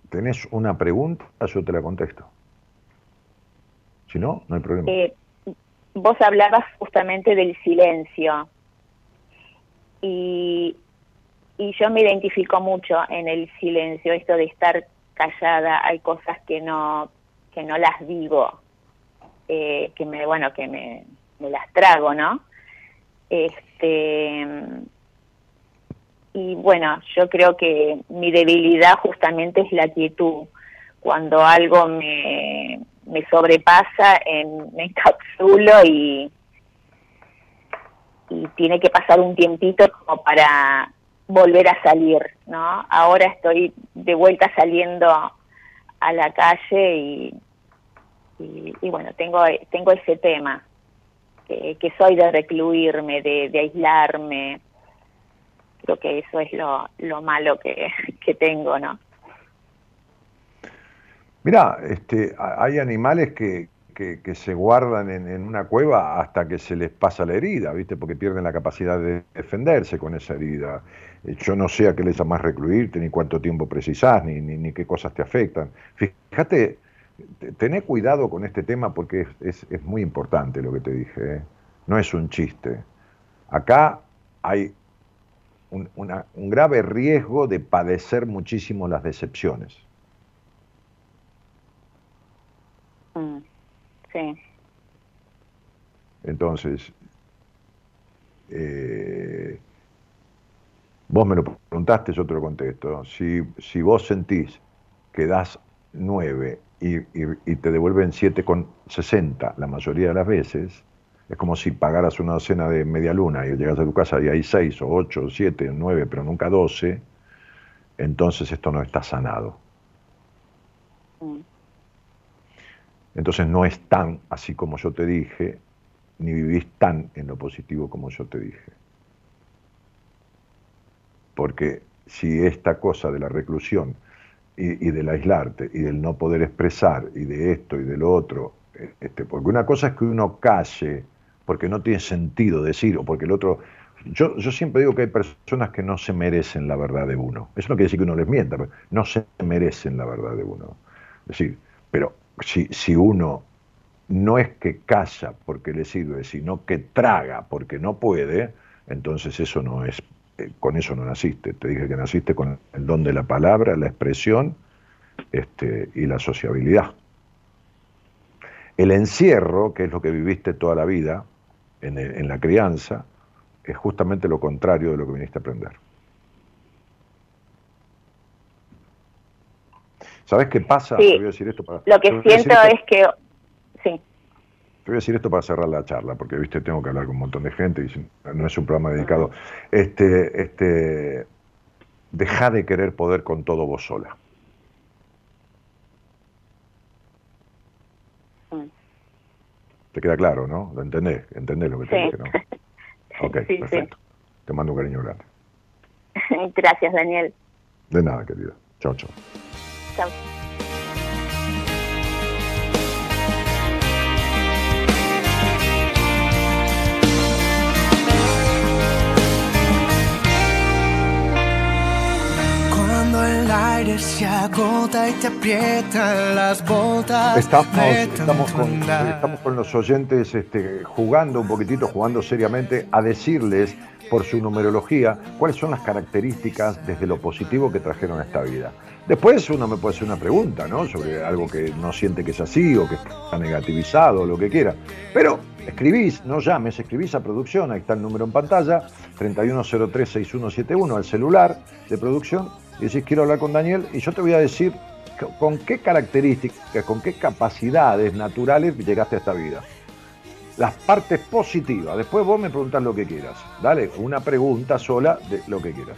¿Tenés una pregunta? Yo te la contesto. Si no, no hay problema. Eh, vos hablabas justamente del silencio y y yo me identifico mucho en el silencio, esto de estar callada, hay cosas que no, que no las digo, eh, que me, bueno, que me, me las trago, ¿no? Este, y bueno, yo creo que mi debilidad justamente es la quietud. Cuando algo me, me sobrepasa, en, me encapsulo y, y tiene que pasar un tiempito como para volver a salir, ¿no? Ahora estoy de vuelta saliendo a la calle y, y, bueno, tengo, tengo ese tema, que, soy de recluirme, de, aislarme, creo que eso es lo, lo malo que, que tengo, ¿no? Mira, este, hay animales que, que, se guardan en, una cueva hasta que se les pasa la herida, ¿viste? Porque pierden la capacidad de defenderse con esa herida. Eh, yo no sé a qué les llamas recluirte, ni cuánto tiempo precisás, ni, ni, qué cosas te afectan. Fíjate, tené cuidado con este tema porque es, es, muy importante lo que te dije, ¿eh? no es un chiste. Acá hay un, un grave riesgo de padecer muchísimo las decepciones. Mm. Sí. Entonces, eh, vos me lo preguntaste, yo te lo contesto. Si, si vos sentís que das 9 y, y, te devuelven 7,60 la mayoría de las veces, es como si pagaras una docena de media luna y llegas a tu casa y hay 6 o 8 o 7 o 9, pero nunca 12, entonces esto no está sanado. Mm. Entonces no es tan así como yo te dije, ni vivís tan en lo positivo como yo te dije. Porque si esta cosa de la reclusión y, del aislarte y del no poder expresar y de esto y de lo otro, este, porque una cosa es que uno calle porque no tiene sentido decir o porque el otro... Yo, yo siempre digo que hay personas que no se merecen la verdad de uno. Eso no quiere decir que uno les mienta, pero no se merecen la verdad de uno. Es decir, pero si, uno no es que calla porque le sirve, sino que traga porque no puede, entonces eso no es eh, con eso no naciste. Te dije que naciste con el don de la palabra, la expresión este, y la sociabilidad. El encierro, que es lo que viviste toda la vida en, la crianza, es justamente lo contrario de lo que viniste a aprender. ¿Sabes qué pasa? Te voy a decir esto para, lo que siento es que... Sí voy a decir esto para cerrar la charla, porque viste, tengo que hablar con un montón de gente y no es un programa dedicado. Este, este, deja de querer poder con todo vos sola. Mm. ¿Te queda claro, no? ¿Lo entendés? ¿Entendés lo que te dije, no? Ok, perfecto. Te mando un cariño grande. Gracias, Daniel. De nada, querida. Chao, chao. Chao. el aire se agota y te aprietan las botas. Estamos, estamos, con, estamos con los oyentes este, jugando un poquitito, jugando seriamente, a decirles por su numerología cuáles son las características desde lo positivo que trajeron a esta vida. Después uno me puede hacer una pregunta, ¿no? Sobre algo que no siente que es así o que está negativizado o lo que quiera. Pero escribís, no llames, escribís a producción, ahí está el número en pantalla, 31036171, al celular de producción, y decís quiero hablar con Daniel y yo te voy a decir con qué características, con qué capacidades naturales llegaste a esta vida. Las partes positivas. Después vos me preguntás lo que quieras. Dale, una pregunta sola de lo que quieras.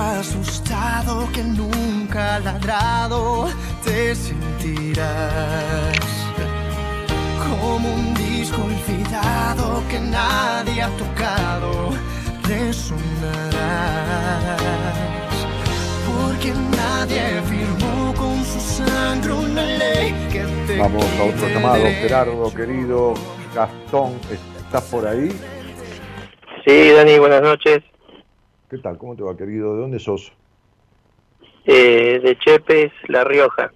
asustado que nunca ha ladrado, te sentirás como un disco olvidado que nadie ha tocado, resonarás, porque nadie firmó con su sangre una ley que te Vamos a otro llamado, Gerardo, querido Gastón, ¿estás por ahí? Sí, Dani, buenas noches. ¿Qué tal? ¿Cómo te va, querido? ¿De dónde sos? Eh, de Chepes, La Rioja.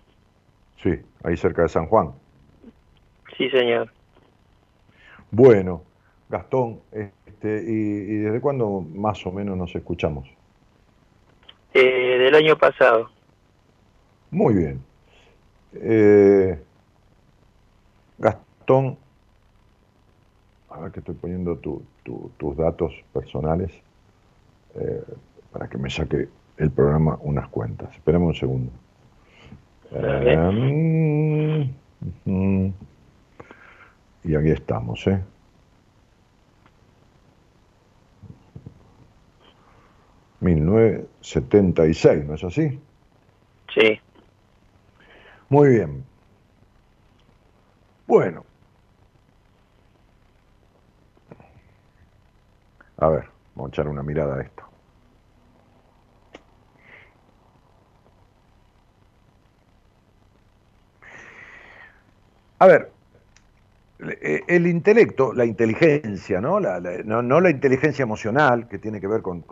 Sí, ahí cerca de San Juan. Sí, señor. Bueno, Gastón, este, ¿y, desde cuándo más o menos nos escuchamos? Eh, del año pasado. Muy bien. Eh, Gastón, a ver que estoy poniendo tus datos personales. Eh, para que me saque el programa unas cuentas. Esperemos un segundo. Y aquí estamos, ¿eh? ¿1976, no es así? Sí. Muy bien. Bueno. A ver. Vamos a echar una mirada a esto. A ver, eh, el intelecto, la inteligencia, ¿no? La, no, la inteligencia emocional, que tiene que ver con,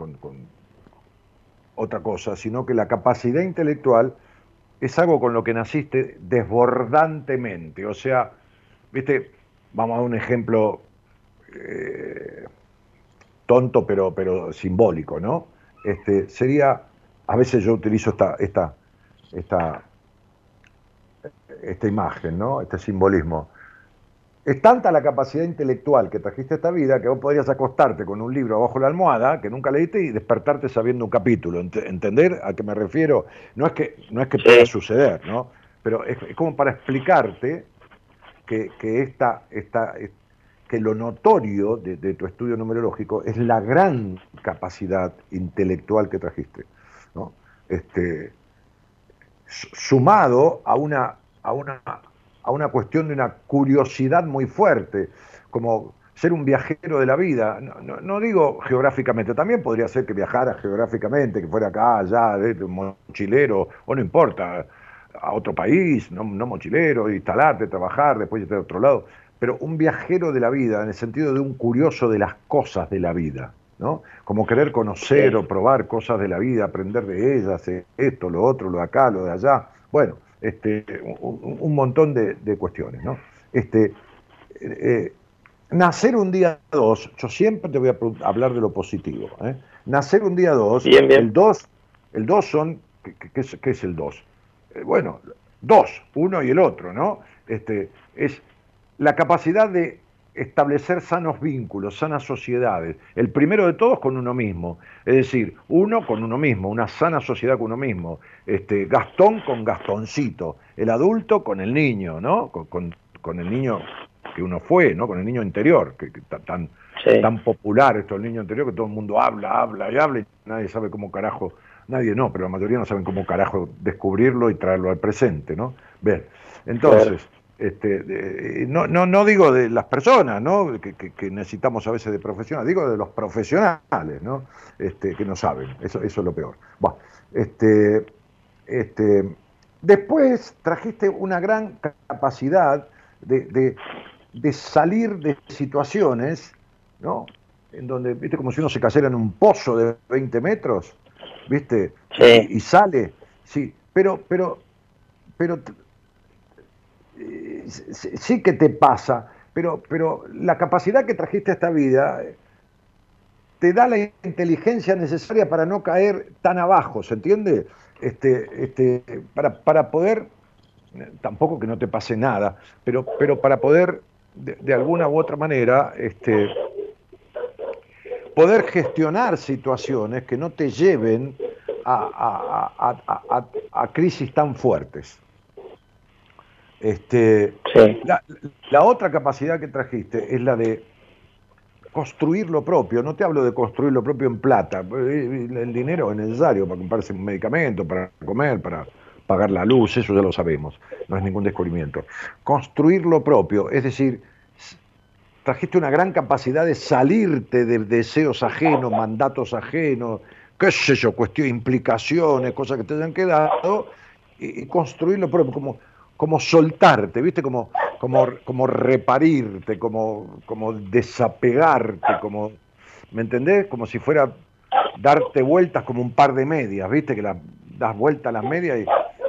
otra cosa, sino que la capacidad intelectual es algo con lo que naciste desbordantemente. O sea, viste, vamos a un ejemplo eh, tonto pero, pero simbólico, ¿no? Este, sería, a veces yo utilizo esta, esta, esta, esta imagen, ¿no? Este simbolismo. Es tanta la capacidad intelectual que trajiste a esta vida que vos podrías acostarte con un libro abajo la almohada que nunca leíste y despertarte sabiendo un capítulo. ¿Entender a qué me refiero? No es que, no es que pueda suceder, ¿no? Pero es, como para explicarte que, que, esta, esta, que lo notorio de, tu estudio numerológico es la gran capacidad intelectual que trajiste. ¿no? Este, sumado a una, a una a una cuestión de una curiosidad muy fuerte, como ser un viajero de la vida. No, digo geográficamente, también podría ser que viajara geográficamente, que fuera acá, allá, de un mochilero, o no importa, a otro país, no, mochilero, instalarte, trabajar, después irte a otro lado. Pero un viajero de la vida, en el sentido de un curioso de las cosas de la vida, ¿no? Como querer conocer o probar cosas de la vida, aprender de ellas, esto, lo otro, lo de acá, lo de allá. Bueno, este, un, montón de, cuestiones. ¿no? Este, eh, nacer un día 2, yo siempre te voy a hablar de lo positivo. ¿eh? Nacer un día 2, el 2 el dos son, ¿qué, es, es, el 2? Eh, bueno, dos, uno y el otro, ¿no? Este, es la capacidad de establecer sanos vínculos, sanas sociedades. El primero de todos con uno mismo, es decir, uno con uno mismo, una sana sociedad con uno mismo. Este, Gastón con Gastoncito, el adulto con el niño, ¿no? Con, con, el niño que uno fue, ¿no? Con el niño interior, que, tan, tan popular esto, el niño interior, que todo el mundo habla, habla y habla y nadie sabe cómo carajo, nadie no, pero la mayoría no saben cómo carajo descubrirlo y traerlo al presente, ¿no? Bien, entonces... Este, no, no, no digo de las personas ¿no? Que, necesitamos a veces de profesionales, digo de los profesionales ¿no? Este, que no saben, eso, eso es lo peor. Bueno, este, este, después trajiste una gran capacidad de, salir de situaciones, ¿no? En donde, viste, como si uno se cayera en un pozo de 20 metros, viste, y, y, sale, sí, pero, pero, pero sí que te pasa, pero, pero la capacidad que trajiste a esta vida eh, te da la inteligencia necesaria para no caer tan abajo, ¿se entiende? Este, este, para, para poder, tampoco que no te pase nada, pero, pero para poder de, alguna u otra manera este, poder gestionar situaciones que no te lleven a, a crisis tan fuertes. Este, la, otra capacidad que trajiste es la de construir lo propio. No te hablo de construir lo propio en plata. El dinero es necesario para comprarse un medicamento, para comer, para pagar la luz, eso ya lo sabemos. No es ningún descubrimiento. Construir lo propio, es decir, trajiste una gran capacidad de salirte de deseos ajenos, mandatos ajenos, qué sé yo, cuestiones, implicaciones, cosas que te hayan quedado, y, construir lo propio, como como soltarte, ¿viste? Como, como, como reparirte, como, como desapegarte, como, ¿me entendés? Como si fuera darte vueltas como un par de medias, ¿viste? Que das vueltas a las medias y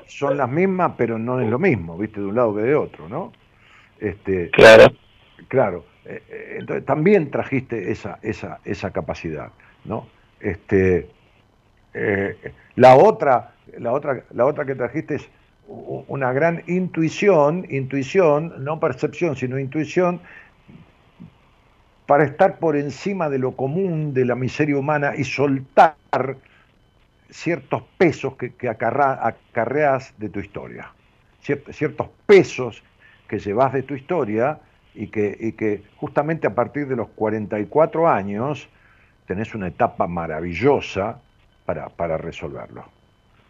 son las mismas, pero no es lo mismo, ¿viste? De un lado que de otro, ¿no? Este, claro. Claro. Eh, eh, entonces también trajiste esa, esa, esa capacidad, ¿no? Este, eh, la otra, la otra, la otra que trajiste es una gran intuición, intuición, no percepción, sino intuición, para estar por encima de lo común, de la miseria humana y soltar ciertos pesos que, que acarreas de tu historia, ciertos pesos que llevas de tu historia y que, justamente a partir de los 44 años tenés una etapa maravillosa para, para resolverlo.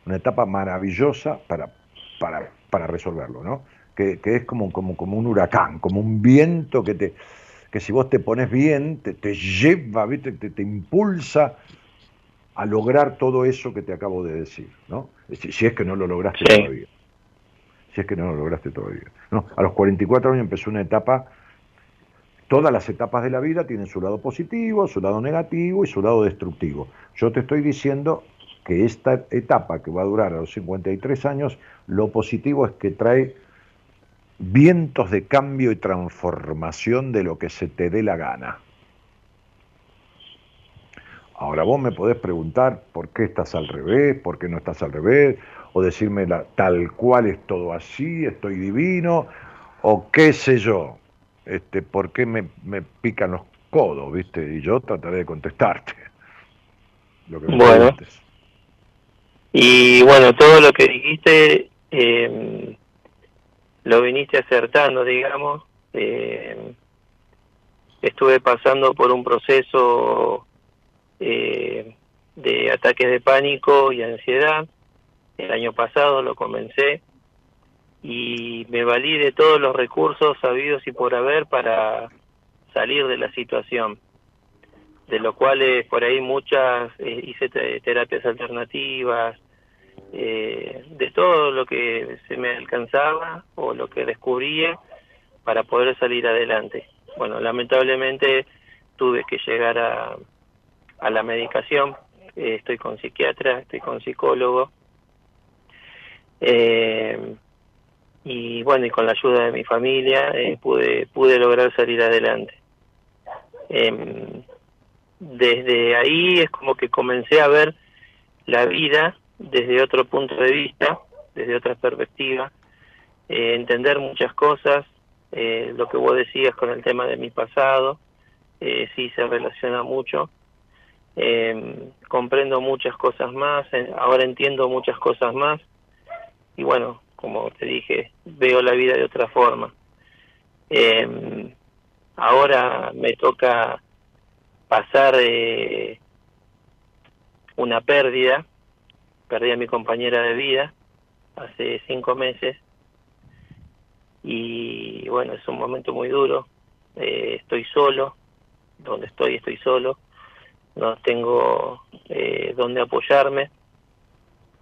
Una etapa maravillosa para, para, para resolverlo, ¿no? Que, es como, como, como un huracán, como un viento que te que si vos te pones bien, te, te lleva, ¿viste? Te, te, impulsa a lograr todo eso que te acabo de decir, ¿no? Si, es que no lo lograste todavía. Si es que no lo lograste todavía. ¿no? A los 44 años empezó una etapa, todas las etapas de la vida tienen su lado positivo, su lado negativo y su lado destructivo. Yo te estoy diciendo que esta etapa que va a durar a los 53 años, lo positivo es que trae vientos de cambio y transformación de lo que se te dé la gana. Ahora vos me podés preguntar por qué estás al revés, por qué no estás al revés, o decirme la, tal cual es todo así, estoy divino, o qué sé yo, este, por qué me, me pican los codos, ¿viste? Y yo trataré de contestarte. Lo que bueno. Y bueno, todo lo que dijiste eh, lo viniste acertando, digamos. Eh, estuve pasando por un proceso eh, de ataques de pánico y ansiedad. El año pasado lo comencé y me valí de todos los recursos sabidos y por haber para salir de la situación, de lo cual por ahí muchas eh, hice terapias alternativas, eh, de todo lo que se me alcanzaba o lo que descubría para poder salir adelante. Bueno, lamentablemente tuve que llegar a, a la medicación, eh, estoy con psiquiatra, estoy con psicólogo, eh, y bueno, y con la ayuda de mi familia eh, pude, pude lograr salir adelante. Em, desde ahí es como que comencé a ver la vida desde otro punto de vista, desde otra perspectiva, eh, entender muchas cosas, eh, lo que vos decías con el tema de mi pasado, eh, sí se relaciona mucho, em, comprendo muchas cosas más, ahora entiendo muchas cosas más y bueno, como te dije, veo la vida de otra forma. Em, ahora me toca pasar una pérdida perdí a mi compañera de vida hace cinco meses y bueno, es un momento muy duro. Eh, estoy solo, donde estoy estoy solo, no tengo eh, dónde apoyarme.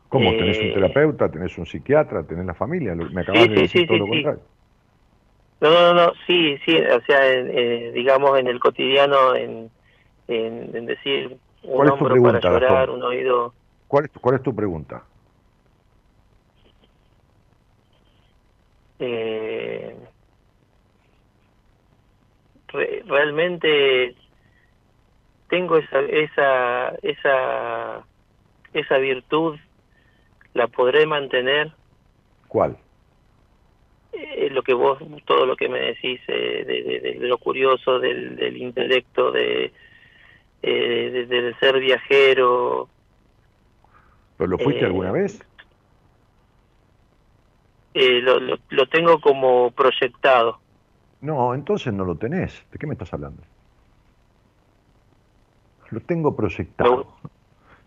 ¿Cómo? ¿Tenés un eh, terapeuta? ¿Tenés un psiquiatra? ¿Tenés la familia? Me acabas de decir todo lo contrario. No, no, no, sí, sí, o sea, eh, digamos en el cotidiano, en, en, decir un hombro para llorar, un oído ¿Cuál es, cuál es tu pregunta? Eh, realmente tengo esa, esa, esa, esa virtud, la podré mantener. ¿Cuál? Eh, lo que vos, todo lo que me decís eh, de, lo curioso, del, del intelecto, de, eh, del ser viajero, ¿Pero lo fuiste alguna eh, vez? Eh, lo, lo, tengo como proyectado. No, entonces no lo tenés. ¿De qué me estás hablando? Lo tengo proyectado.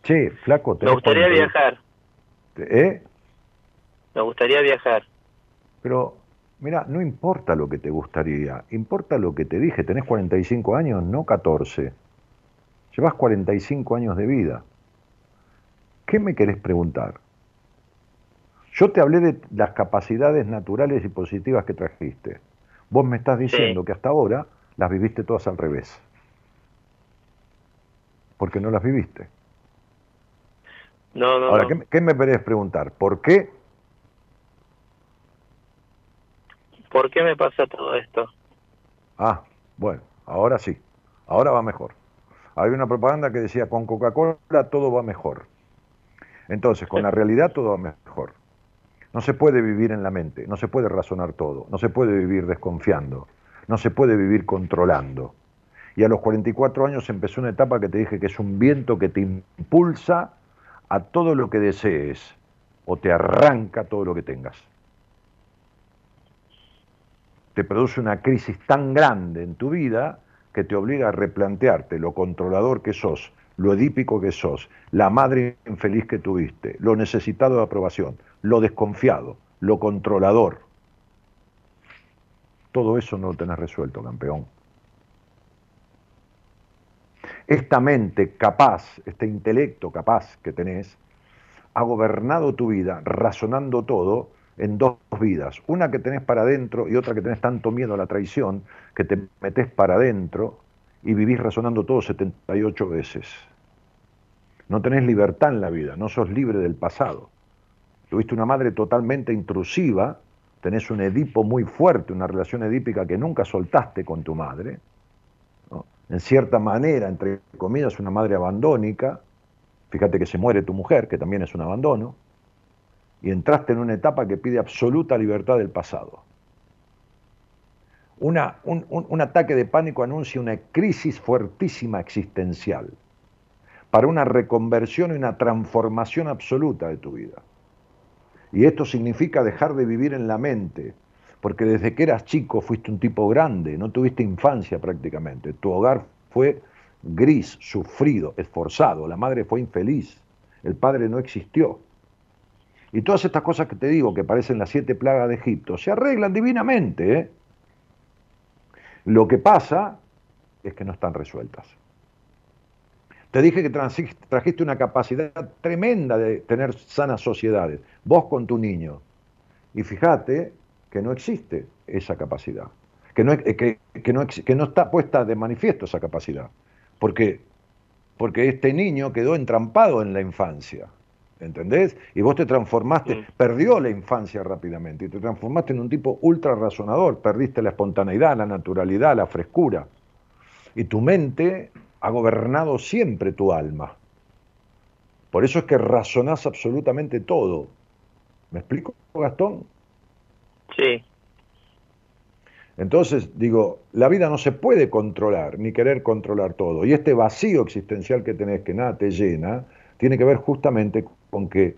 che, flaco, Me gustaría viajar. ¿Eh? Me gustaría viajar. Pero, mira, no importa lo que te gustaría, importa lo que te dije. Tenés 45 años, no 14. Llevas 45 años de vida. ¿Qué me querés preguntar? Yo te hablé de las capacidades naturales y positivas que trajiste. Vos me estás diciendo que hasta ahora las viviste todas al revés. Porque no las viviste. No, no. Ahora, ¿qué, me querés preguntar? ¿Por qué? ¿Por qué me pasa todo esto? Ah, bueno, ahora sí. Ahora va mejor. Hay una propaganda que decía, con Coca-Cola todo va mejor. Entonces, con la realidad todo va mejor. No se puede vivir en la mente, no se puede razonar todo, no se puede vivir desconfiando, no se puede vivir controlando. Y a los 44 años empezó una etapa que te dije que es un viento que te impulsa a todo lo que desees o te arranca todo lo que tengas. Te produce una crisis tan grande en tu vida que te obliga a replantearte lo controlador que sos, lo edípico que sos, la madre infeliz que tuviste, lo necesitado de aprobación, lo desconfiado, lo controlador. Todo eso no lo tenés resuelto, campeón. Esta mente capaz, este intelecto capaz que tenés, ha gobernado tu vida razonando todo en dos vidas. Una que tenés para adentro y otra que tenés tanto miedo a la traición que te metes para adentro y vivís razonando todo 78 veces. No tenés libertad en la vida, no sos libre del pasado. Tuviste una madre totalmente intrusiva, tenés un Edipo muy fuerte, una relación edípica que nunca soltaste con tu madre. En cierta manera, entre comillas, una madre abandónica. Fíjate que se muere tu mujer, que también es un abandono. y entraste en una etapa que pide absoluta libertad del pasado. Una, un, un ataque de pánico anuncia una crisis fuertísima existencial para una reconversión y una transformación absoluta de tu vida. Y esto significa dejar de vivir en la mente, porque desde que eras chico fuiste un tipo grande, no tuviste infancia prácticamente. Tu hogar fue gris, sufrido, esforzado, la madre fue infeliz, el padre no existió. Y todas estas cosas que te digo, que parecen las siete plagas de Egipto, se arreglan divinamente. ¿eh? Lo que pasa es que no están resueltas. Te dije que trajiste una capacidad tremenda de tener sanas sociedades, vos con tu niño. Y fíjate que no existe esa capacidad, que no, no, que no está puesta de manifiesto esa capacidad, porque, porque este niño quedó entrampado en la infancia, ¿entendés? Y vos te transformaste, mm. perdió la infancia rápidamente, y te transformaste en un tipo ultra razonador, perdiste la espontaneidad, la naturalidad, la frescura, y tu mente ha gobernado siempre tu alma. Por eso es que razonás absolutamente todo. ¿Me explico, Gastón? Sí. Entonces, digo, la vida no se puede controlar, ni querer controlar todo. Y este vacío existencial que tenés, que nada te llena, tiene que ver justamente con que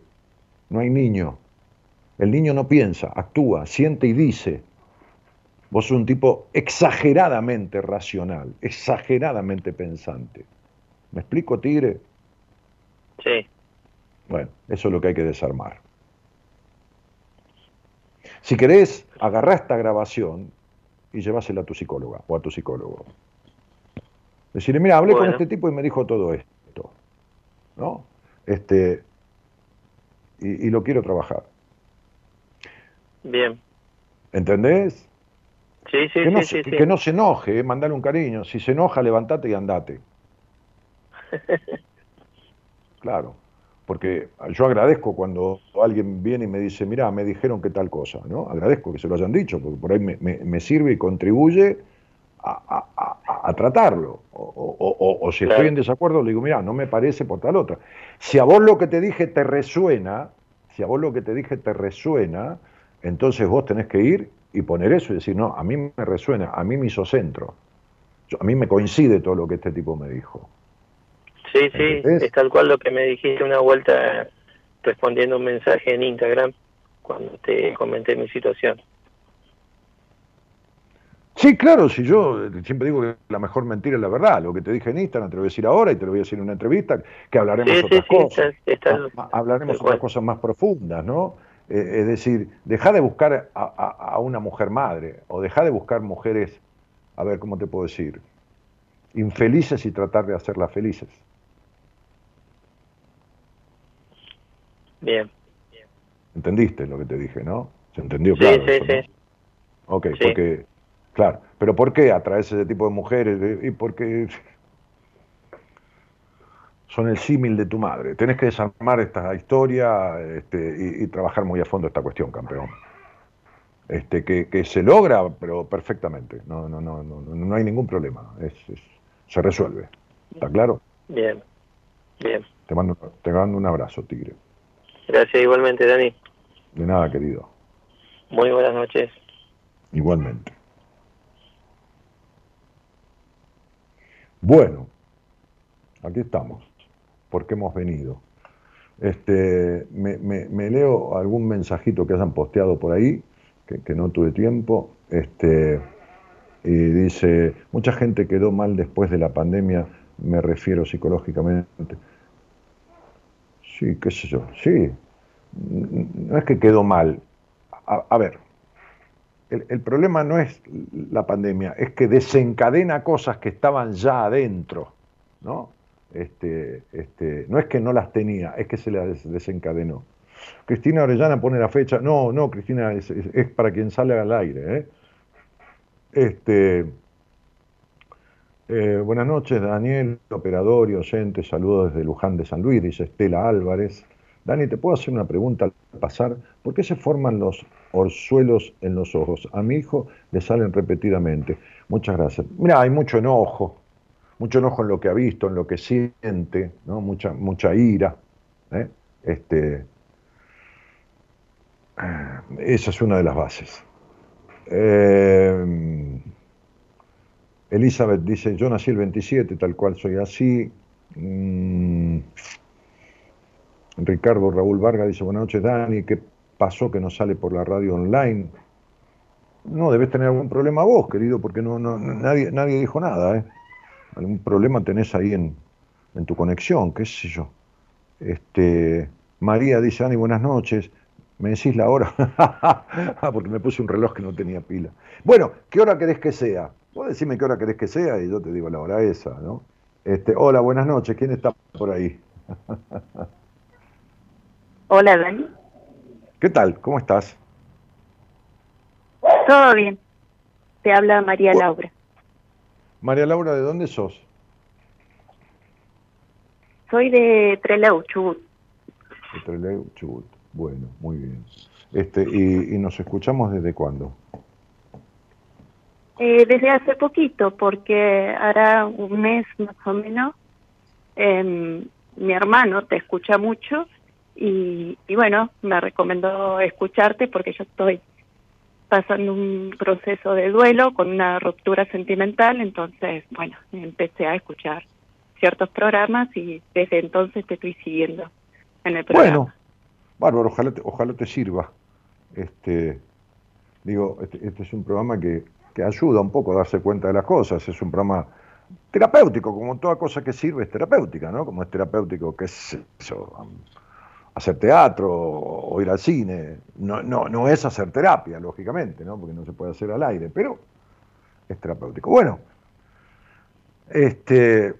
no hay niño. El niño no piensa, actúa, siente y dice. Vos sos un tipo exageradamente racional, exageradamente pensante. ¿Me explico, Tigre? Sí. Bueno, eso es lo que hay que desarmar. Si querés, agarrá esta grabación y llevásela a tu psicóloga o a tu psicólogo. Decirle, mira, hablé con este tipo y me dijo todo esto. ¿No? Este, y, lo quiero trabajar. Bien. ¿Entendés? Sí, sí, que no, sí, que, que, no se enoje, eh, mandale un cariño. Si se enoja, levantate y andate. claro porque yo agradezco cuando alguien viene y me dice, mira, me dijeron que tal cosa, ¿no? Agradezco que se lo hayan dicho, porque por ahí me, sirve y contribuye a, tratarlo. O, si estoy en desacuerdo, le digo, mira, no me parece por tal otra. Si a vos lo que te dije te resuena, si a vos lo que te dije te resuena, entonces vos tenés que ir y poner eso y decir, no, a mí me resuena, a mí me hizo centro. a mí me coincide todo lo que este tipo me dijo. Sí, sí, es tal cual lo que me dijiste una vuelta respondiendo un mensaje en Instagram cuando te comenté mi situación. Sí, claro, si yo siempre digo que la mejor mentira es la verdad, lo que te dije en Instagram te lo voy a decir ahora y te lo voy a decir en una entrevista, que hablaremos otras cosas, hablaremos otras cosas más profundas, ¿no? Eh, es decir, deja de buscar a, a, una mujer madre o deja de buscar mujeres, a ver, ¿cómo te puedo decir? Infelices y tratar de hacerlas felices. Bien. ¿Entendiste lo que te dije, no? ¿Se entendió claro? Sí, sí, sí. Ok, porque, claro, pero ¿por qué atraes ese tipo de mujeres? Y porque son el símil de tu madre. Tenés que desarmar esta historia este, y, trabajar muy a fondo esta cuestión, campeón. Este, que, se logra, pero perfectamente. No, no, no, no, no hay ningún problema. Es, se resuelve. ¿Está claro? Bien, bien. Te mando, te mando un abrazo, Tigre. Gracias igualmente, Dani. De nada, querido. Muy buenas noches. Igualmente. Bueno, aquí estamos, porque hemos venido. Este, me, leo algún mensajito que hayan posteado por ahí, que, que, no tuve tiempo. Este, y dice, mucha gente quedó mal después de la pandemia, me refiero psicológicamente. Sí, qué sé yo, sí. No es que quedó mal. A, ver, el, problema no es la pandemia, es que desencadena cosas que estaban ya adentro, ¿no? Este, este, no es que no las tenía, es que se las desencadenó. Cristina Orellana pone la fecha. No, no, Cristina, es, para quien sale al aire. ¿eh? Este, eh, buenas noches, Daniel, operador y oyente. Saludos desde Luján de San Luis, dice Estela Álvarez. Dani, ¿te puedo hacer una pregunta al pasar? ¿Por qué se forman los orzuelos en los ojos? A mi hijo le salen repetidamente. Muchas gracias. Mira, hay mucho enojo, mucho enojo en lo que ha visto, en lo que siente, ¿no? mucha, mucha ira. ¿eh? Este, esa es una de las bases. Eh, Elizabeth dice, yo nací el 27, tal cual soy así. Mm, Ricardo Raúl Vargas dice, buenas noches Dani, ¿qué pasó que no sale por la radio online? No, debes tener algún problema vos, querido, porque no, no nadie, nadie dijo nada. ¿eh? Algún problema tenés ahí en, en tu conexión, qué sé yo. Este, María dice, Dani, buenas noches. ¿Me decís la hora? Ah, porque me puse un reloj que no tenía pila. Bueno, ¿qué hora querés que sea? Vos decime qué hora querés que sea y yo te digo la hora esa, ¿no? Este, hola, buenas noches. ¿Quién está por ahí? hola, Dani. ¿Qué tal? ¿Cómo estás? Todo bien. Te habla María Laura. María Laura, ¿de dónde sos? Soy de Trelew, Chubut. De Trelew, Chubut. Bueno, muy bien. Este, y, nos escuchamos desde cuándo? Eh, desde hace poquito, porque hará un mes más o menos. Em, mi hermano te escucha mucho y, y bueno, me recomendó escucharte porque yo estoy pasando un proceso de duelo con una ruptura sentimental, entonces, bueno, empecé a escuchar ciertos programas y desde entonces te estoy siguiendo en el programa. Bueno, bárbaro, ojalá te, ojalá te sirva. Este, digo, este, este, es un programa que, que ayuda un poco a darse cuenta de las cosas, es un programa terapéutico, como toda cosa que sirve es terapéutica, ¿no? Como es terapéutico, qué es eso, hacer teatro o ir al cine. No, no, no es hacer terapia, lógicamente, ¿no? Porque no se puede hacer al aire, pero es terapéutico. Bueno, este,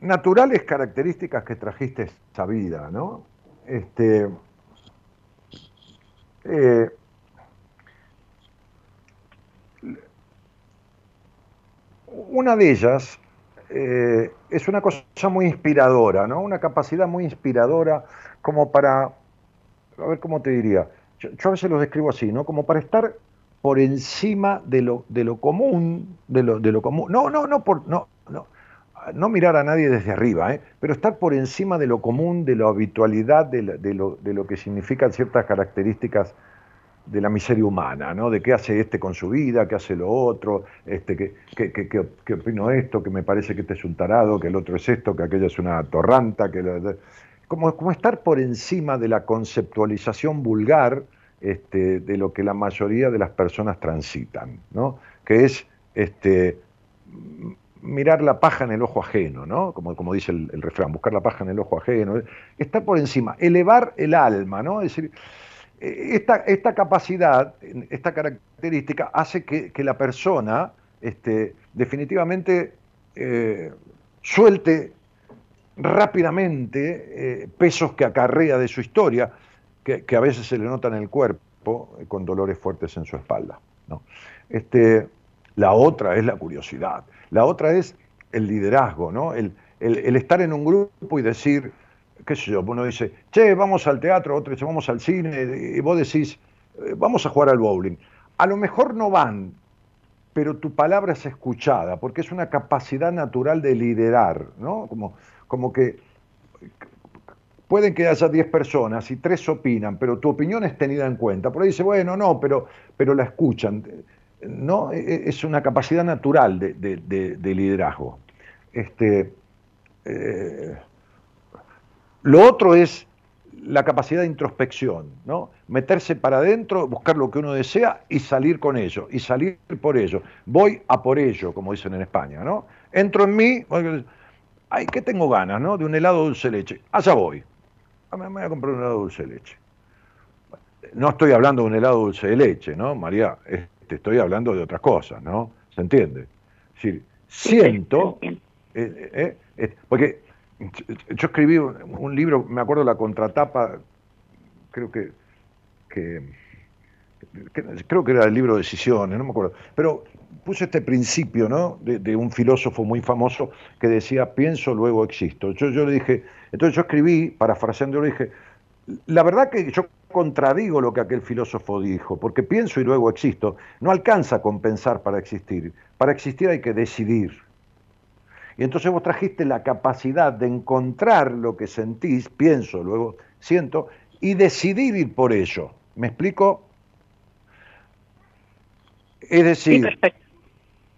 naturales características que trajiste esa vida, ¿no? Este, eh, una de ellas eh, es una cosa muy inspiradora, ¿no? Una capacidad muy inspiradora como para, a ver cómo te diría, yo, a veces lo describo así, ¿no? Como para estar por encima de lo, de lo común, de lo, de lo común. No, no, no, por, no, no no mirar a nadie desde arriba, ¿eh? pero estar por encima de lo común, de la habitualidad, de, lo, de, lo, que significan ciertas características de la miseria humana, ¿no? De qué hace este con su vida, qué hace lo otro, este, qué, qué, qué, opino esto, que me parece que este es un tarado, que el otro es esto, que aquella es una torranta, que como, como estar por encima de la conceptualización vulgar este, de lo que la mayoría de las personas transitan, ¿no? Que es este, mirar la paja en el ojo ajeno, ¿no? Como, como dice el, refrán, buscar la paja en el ojo ajeno, estar por encima, elevar el alma, ¿no? Es decir, esta, esta capacidad, esta característica hace que, la persona este, definitivamente eh, suelte rápidamente eh, pesos que acarrea de su historia, que, a veces se le notan en el cuerpo con dolores fuertes en su espalda. ¿no? Este, la otra es la curiosidad. La otra es el liderazgo, ¿no? El, estar en un grupo y decir, qué sé yo, uno dice, che, vamos al teatro, otro dice, vamos al cine, y vos decís, eh, vamos a jugar al bowling. A lo mejor no van, pero tu palabra es escuchada, porque es una capacidad natural de liderar, ¿no? Como, como que pueden que haya 10 personas y tres opinan, pero tu opinión es tenida en cuenta. Por ahí dice, bueno, no, pero, pero la escuchan. ¿no? E, e, es una capacidad natural de, liderazgo. Este, eh, lo otro es la capacidad de introspección, ¿no? meterse para adentro, buscar lo que uno desea y salir con ello, y salir por ello. Voy a por ello, como dicen en España. ¿no? Entro en mí, ay, ¿qué tengo ganas? ¿no? De un helado dulce de leche. Allá voy. Ah, me voy a comprar un helado dulce de leche. No estoy hablando de un helado dulce de leche, ¿no, María? te estoy hablando de otras cosas, ¿no? ¿Se entiende? Es decir, siento, eh, eh, eh, porque yo escribí un, libro, me acuerdo la contratapa, creo que, creo que era el libro de Decisiones, no me acuerdo, pero puse este principio, ¿no? De, un filósofo muy famoso que decía, pienso, luego existo. Yo, yo le dije, entonces yo escribí, parafraseando, le dije, la verdad que yo contradigo lo que aquel filósofo dijo, porque pienso y luego existo. No alcanza con pensar para existir. Para existir hay que decidir. Y entonces vos trajiste la capacidad de encontrar lo que sentís, pienso, luego siento, y decidir ir por ello. ¿Me explico? Es decir,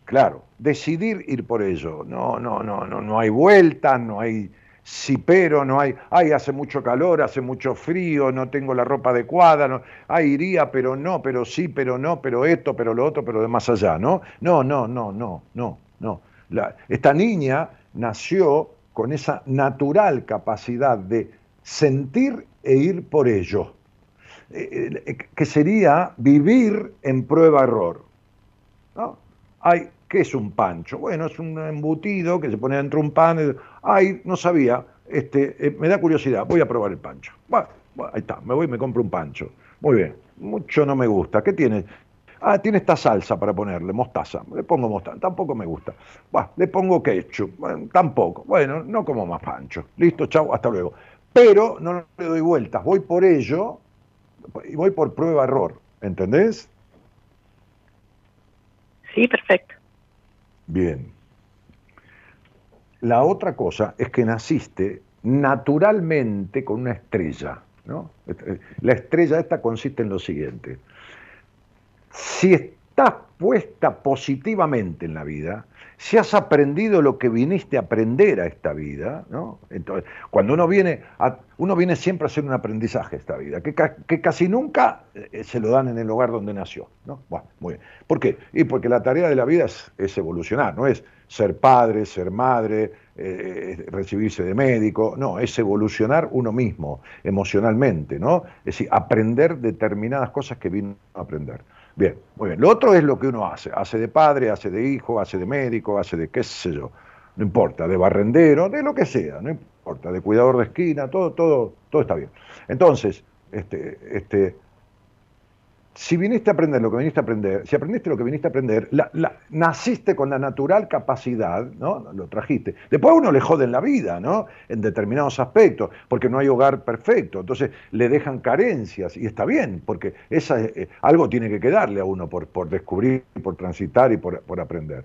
claro, decidir ir por ello. No, no, no, no, no hay vueltas, no hay sí pero, no hay, ay, hace mucho calor, hace mucho frío, no tengo la ropa adecuada, no, ay, iría, pero no, pero sí, pero no, pero esto, pero lo otro, pero de más allá, ¿no? No, no, no, no, no, no. Esta niña nació con esa natural capacidad de sentir e ir por ello, eh, eh, que sería vivir en prueba-error. ¿no? ¿Qué es un pancho? Bueno, es un embutido que se pone dentro de un pan. Ay, no sabía, este, eh, me da curiosidad, voy a probar el pancho. Bueno, ahí está, me voy y me compro un pancho. Muy bien, mucho no me gusta. ¿Qué tiene? Ah, tiene esta salsa para ponerle, mostaza. Le pongo mostaza, tampoco me gusta. Bah, le pongo ketchup, tampoco. Bueno, no como más pancho. Listo, chao, hasta luego. Pero no le doy vueltas, voy por ello y voy por prueba-error. ¿Entendés? Sí, perfecto. Bien. La otra cosa es que naciste naturalmente con una estrella. ¿no? La estrella esta consiste en lo siguiente. Si estás puesta positivamente en la vida, si has aprendido lo que viniste a aprender a esta vida, ¿no? Entonces, cuando uno viene, uno viene siempre a hacer un aprendizaje a esta vida, que, casi nunca eh, se lo dan en el lugar donde nació, ¿no? Bueno, muy bien. ¿Por qué? Y porque la tarea de la vida es, evolucionar, no es ser padre, ser madre, eh, recibirse de médico, no, es evolucionar uno mismo emocionalmente, ¿no? Es decir, aprender determinadas cosas que vino a aprender. Bien, muy bien. Lo otro es lo que uno hace. Hace de padre, hace de hijo, hace de médico, hace de qué sé yo. No importa, de barrendero, de lo que sea, no importa, de cuidador de esquina, todo, todo, todo está bien. Entonces, este, este, si viniste a aprender lo que viniste a aprender, si aprendiste lo que viniste a aprender, naciste con la natural capacidad, ¿no? Lo trajiste. Después a uno le joden la vida, ¿no? En determinados aspectos, porque no hay hogar perfecto. Entonces le dejan carencias y está bien, porque esa, eh, algo tiene que quedarle a uno por, por descubrir, por transitar y por, por aprender.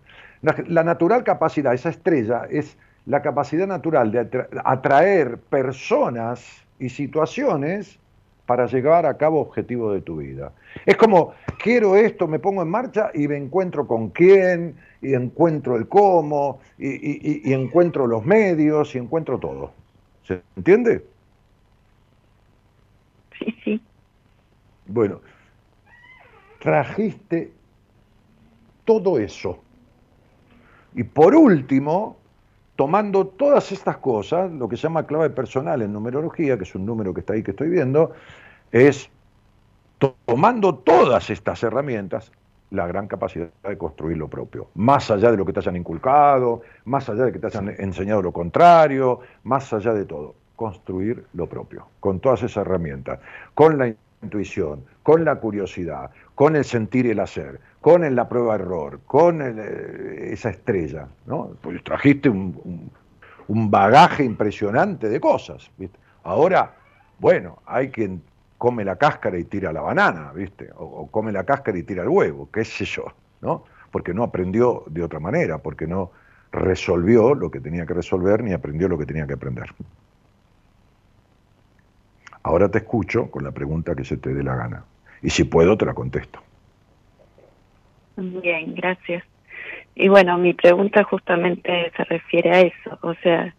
La, natural capacidad, esa estrella, es la capacidad natural de atraer personas y situaciones para llevar a cabo objetivos de tu vida. Es como, quiero esto, me pongo en marcha y me encuentro con quién, y encuentro el cómo, y, encuentro los medios, y encuentro todo. ¿Se entiende? Sí, sí. Bueno, trajiste todo eso. Y por último, tomando todas estas cosas, lo que se llama clave personal en numerología, que es un número que está ahí que estoy viendo, es tomando todas estas herramientas, la gran capacidad de construir lo propio, más allá de lo que te hayan inculcado, más allá de que te hayan enseñado lo contrario, más allá de todo, construir lo propio, con todas esas herramientas, con la intuición, con la curiosidad, con el sentir y el hacer, con la prueba-error, con eh, esa estrella, ¿no? Pues trajiste un, bagaje impresionante de cosas. Ahora, bueno, hay quien come la cáscara y tira la banana, ¿viste? O, come la cáscara y tira el huevo, qué sé yo, ¿no? Porque no aprendió de otra manera, porque no resolvió lo que tenía que resolver ni aprendió lo que tenía que aprender. Ahora te escucho con la pregunta que se te dé la gana. Y si puedo, te la contesto. Bien, gracias. Y bueno, mi pregunta justamente se refiere a eso, o sea,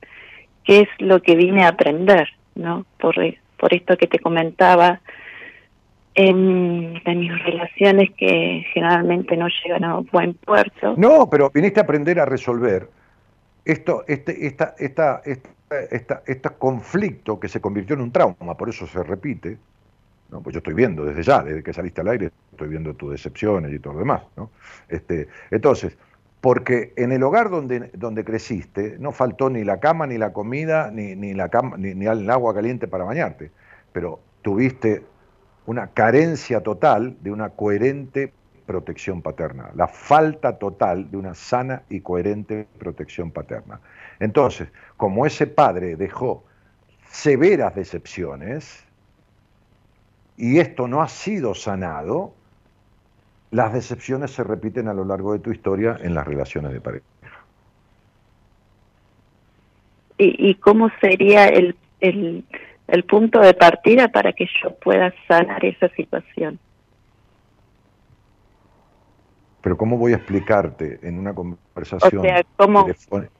¿qué es lo que vine a aprender, no? Por, por esto que te comentaba, en, mis relaciones que generalmente no llegan a buen puerto. No, pero viniste a aprender a resolver esto, este, esta, esta, esta, esta, este conflicto que se convirtió en un trauma, por eso se repite, ¿no? pues yo estoy viendo desde ya, desde que saliste al aire, estoy viendo tus decepciones y todo lo demás. Este, entonces, porque en el hogar donde, donde creciste no faltó ni la cama, ni la comida, ni, ni, la cama, ni, ni el agua caliente para bañarte, pero tuviste una carencia total de una coherente protección paterna, la falta total de una sana y coherente protección paterna. Entonces, como ese padre dejó severas decepciones, y esto no ha sido sanado, las decepciones se repiten a lo largo de tu historia en las relaciones de pareja. ¿Y, cómo sería el, el, el punto de partida para que yo pueda sanar esa situación? Pero ¿cómo voy a explicarte en una conversación telefónica?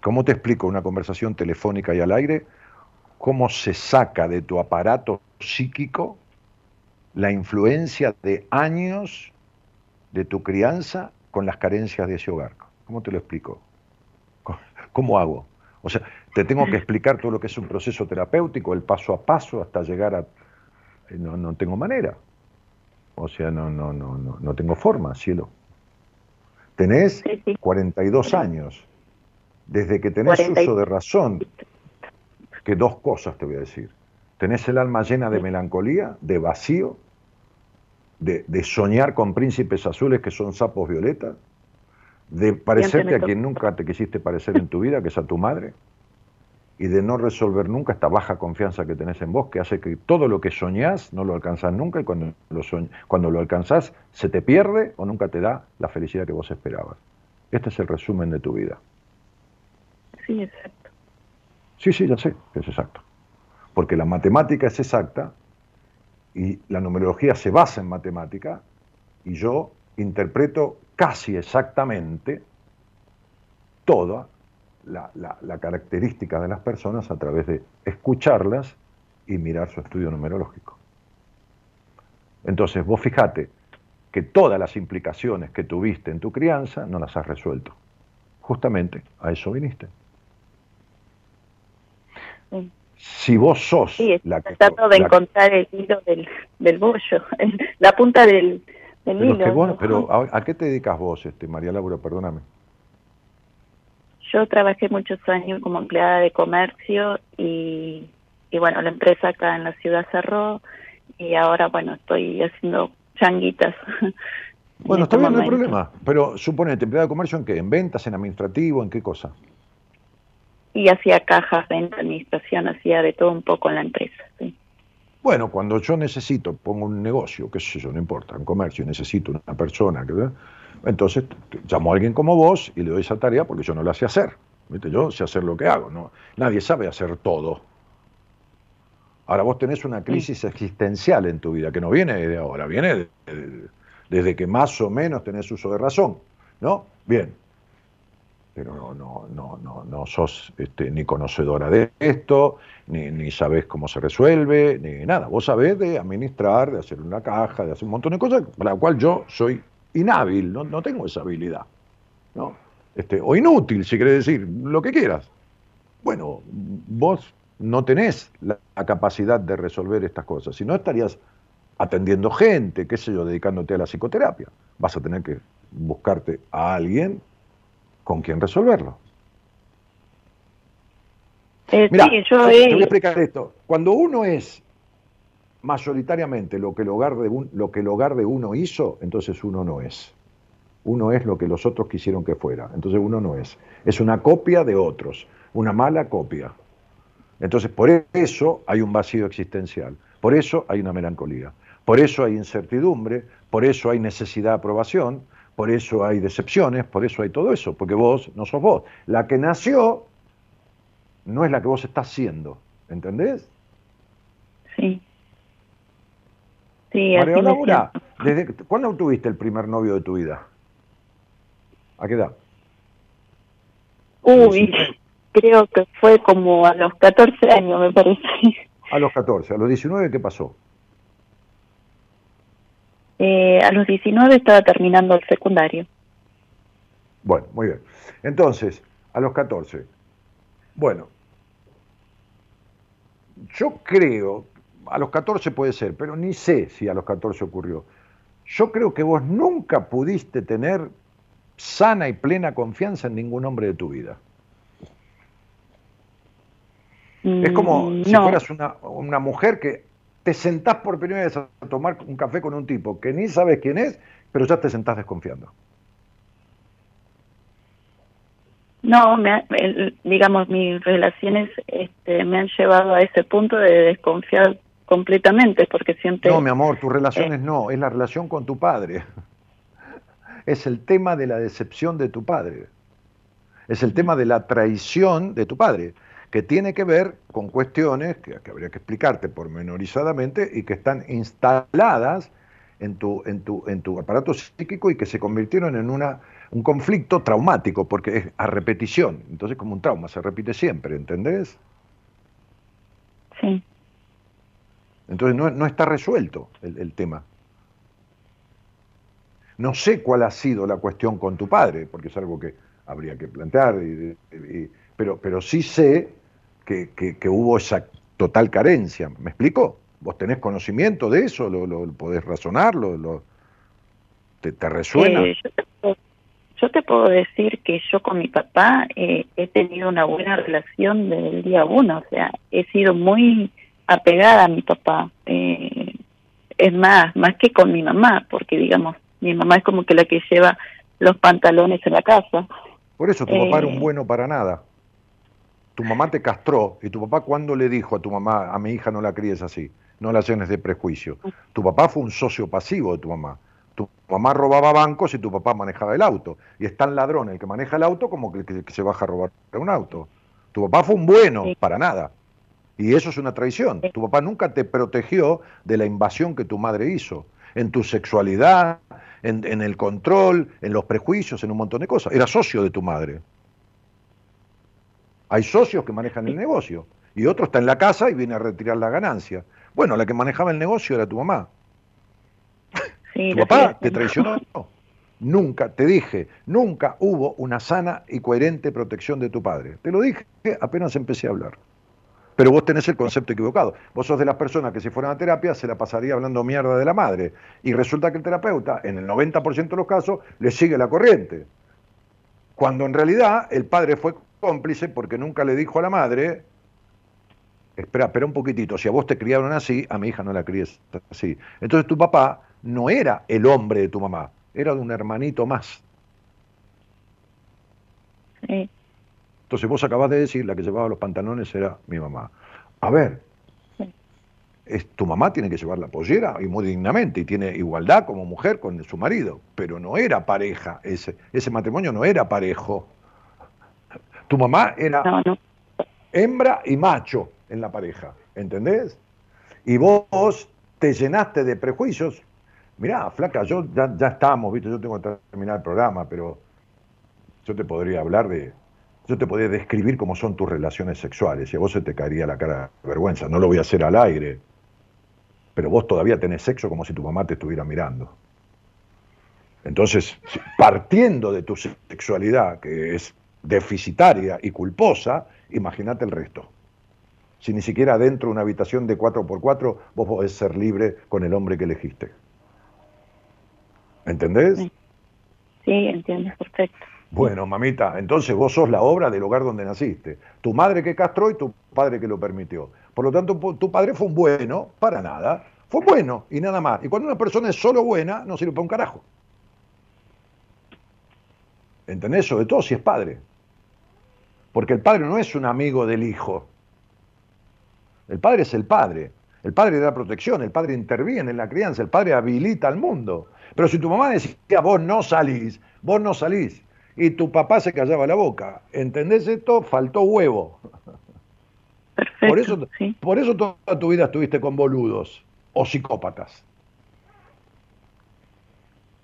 ¿Cómo te explico una conversación telefónica y al aire? ¿Cómo se saca de tu aparato psíquico la influencia de años de tu crianza con las carencias de ese hogar? ¿Cómo te lo explico? ¿Cómo hago? O sea, te tengo que explicar todo lo que es un proceso terapéutico, el paso a paso hasta llegar a... Eh, no, no tengo manera. O sea, no, no, no, no, no tengo forma, cielo. Tenés 42 años. Desde que tenés uso de razón, que dos cosas te voy a decir. Tenés el alma llena de melancolía, de vacío, de, de soñar con príncipes azules que son sapos violetas, de parecerte a quien nunca te quisiste parecer en tu vida, que es a tu madre, y de no resolver nunca esta baja confianza que tenés en vos, que hace que todo lo que soñás no lo alcanzás nunca y cuando lo, cuando lo alcanzás se te pierde o nunca te da la felicidad que vos esperabas. Este es el resumen de tu vida. Sí, exacto. Sí, sí, ya sé que es exacto. Porque la matemática es exacta y la numerología se basa en matemática y yo interpreto casi exactamente toda la, característica de las personas a través de escucharlas y mirar su estudio numerológico. Entonces, vos fijate que todas las implicaciones que tuviste en tu crianza no las has resuelto. Justamente a eso viniste. Si vos sos la que... Trato de encontrar el hilo del, del bollo, la punta del, pero, ¿a, qué te dedicas vos, este, María Laura? Perdóname. Yo trabajé muchos años como empleada de comercio y, y bueno, la empresa acá en la ciudad cerró y ahora, bueno, estoy haciendo changuitas. Bueno, está este bien, no hay problema. Pero suponete, empleada de comercio en qué? ¿En ventas, en administrativo, en qué cosa? Y hacía cajas, venta, administración, hacía de todo un poco en la empresa, sí. Bueno, cuando yo necesito, pongo un negocio, qué sé yo, no importa, un comercio, necesito una persona, entonces llamo a alguien como vos y le doy esa tarea porque yo no la sé hacer. ¿viste? Yo sé hacer lo que hago, ¿no? nadie sabe hacer todo. Ahora vos tenés una crisis existencial en tu vida, que no viene de ahora, viene desde que más o menos tenés uso de razón, ¿no? Bien, pero no, no, no, no, no sos este, ni conocedora de esto, ni, ni sabés cómo se resuelve, ni nada. Vos sabés de administrar, de hacer una caja, de hacer un montón de cosas, para la cual yo soy inhábil, no, no tengo esa habilidad. ¿no? Este, o inútil, si querés decir, lo que quieras. Bueno, vos no tenés la, la capacidad de resolver estas cosas, si no estarías atendiendo gente, qué sé yo, dedicándote a la psicoterapia. Vas a tener que buscarte a alguien con quién resolverlo. Eh, Mira, te voy a explicar esto. Cuando uno es mayoritariamente lo que, el hogar de lo que el hogar de uno hizo, entonces uno no es. Uno es lo que los otros quisieron que fuera, entonces uno no es. Es una copia de otros, una mala copia. Entonces por eso hay un vacío existencial, por eso hay una melancolía, por eso hay incertidumbre, por eso hay necesidad de aprobación, por eso hay decepciones, por eso hay todo eso, porque vos no sos vos. La que nació no es la que vos estás siendo, ¿entendés? Sí. Sí, María Laura, ¿desde, ¿cuándo tuviste el primer novio de tu vida? ¿A qué edad? Uy, creo que fue como a los 14 años, me parece. A los 14, a los 19, ¿qué pasó? Eh, a los 19 estaba terminando el secundario. Bueno, muy bien. Entonces, a los 14. Bueno, yo creo, a los 14 puede ser, pero ni sé si a los 14 ocurrió. Yo creo que vos nunca pudiste tener sana y plena confianza en ningún hombre de tu vida. es como mm, si fueras una, una mujer que te sentás por primera vez a tomar un café con un tipo que ni sabes quién es, pero ya te sentás desconfiando. No, me, digamos, mis relaciones este, me han llevado a ese punto de desconfiar completamente, porque siempre... No, mi amor, tus relaciones eh. no, es la relación con tu padre. Es el tema de la decepción de tu padre. Es el tema de la traición de tu padre que tiene que ver con cuestiones que, habría que explicarte pormenorizadamente y que están instaladas en tu, en tu, en tu aparato psíquico y que se convirtieron en una, un conflicto traumático, porque es a repetición. Entonces, como un trauma, se repite siempre, ¿entendés? Sí. Entonces, no, no está resuelto el, tema. No sé cuál ha sido la cuestión con tu padre, porque es algo que habría que plantear, pero, pero sí sé que, que, hubo esa total carencia. ¿Me explico? ¿Vos tenés conocimiento de eso? ¿Lo, lo podés razonar? ¿Lo, te, resuena? Eh, yo, te, puedo decir que yo con mi papá eh, he tenido una buena relación desde el día uno. O sea, he sido muy apegada a mi papá. Eh, es más, más que con mi mamá, porque digamos, mi mamá es como que la que lleva los pantalones en la casa. Por eso tu papá era un bueno para nada tu mamá te castró y tu papá cuando le dijo a tu mamá, a mi hija no la críes así, no la llenes de prejuicio. Tu papá fue un socio pasivo de tu mamá. Tu mamá robaba bancos y tu papá manejaba el auto. Y es tan ladrón el que maneja el auto como que, que, se baja a robar un auto. Tu papá fue un bueno, para nada. Y eso es una traición. Tu papá nunca te protegió de la invasión que tu madre hizo. En tu sexualidad, en, en el control, en los prejuicios, en un montón de cosas. Era socio de tu madre. Hay socios que manejan el negocio y otro está en la casa y viene a retirar la ganancia. Bueno, la que manejaba el negocio era tu mamá. tu papá te traicionó. Nunca, te dije, nunca hubo una sana y coherente protección de tu padre. Te lo dije apenas empecé a hablar. Pero vos tenés el concepto equivocado. Vos sos de las personas que si fueran a terapia se la pasaría hablando mierda de la madre. Y resulta que el terapeuta, en el 90% de los casos, le sigue la corriente. Cuando en realidad el padre fue cómplice porque nunca le dijo a la madre, espera, espera un poquitito, si a vos te criaron así, a mi hija no la críes así. Entonces tu papá no era el hombre de tu mamá, era de un hermanito más. Entonces vos acabas de decir, la que llevaba los pantalones era mi mamá. A ver, es, tu mamá tiene que llevar la pollera y muy dignamente y tiene igualdad como mujer con su marido, pero no era pareja, ese, ese matrimonio no era parejo. Tu mamá era hembra y macho en la pareja, ¿entendés? Y vos te llenaste de prejuicios. Mirá, flaca, yo ya, ya estamos, ¿viste? Yo tengo que terminar el programa, pero yo te podría hablar de. Yo te podría describir cómo son tus relaciones sexuales y a vos se te caería la cara de vergüenza. No lo voy a hacer al aire. Pero vos todavía tenés sexo como si tu mamá te estuviera mirando. Entonces, partiendo de tu sexualidad, que es deficitaria y culposa, imagínate el resto. Si ni siquiera dentro de una habitación de 4x4 vos podés ser libre con el hombre que elegiste. ¿Entendés? Sí, sí entiendo, perfecto. Bueno, mamita, entonces vos sos la obra del hogar donde naciste. Tu madre que castró y tu padre que lo permitió. Por lo tanto, tu padre fue un bueno, para nada. Fue bueno y nada más. Y cuando una persona es solo buena, no sirve para un carajo. ¿Entendés? Sobre todo si es padre. Porque el padre no es un amigo del hijo. El padre es el padre. El padre da protección, el padre interviene en la crianza, el padre habilita al mundo. Pero si tu mamá decía, vos no salís, vos no salís, y tu papá se callaba la boca, ¿entendés esto? Faltó huevo. Perfecto, por, eso, por eso toda tu vida estuviste con boludos o psicópatas.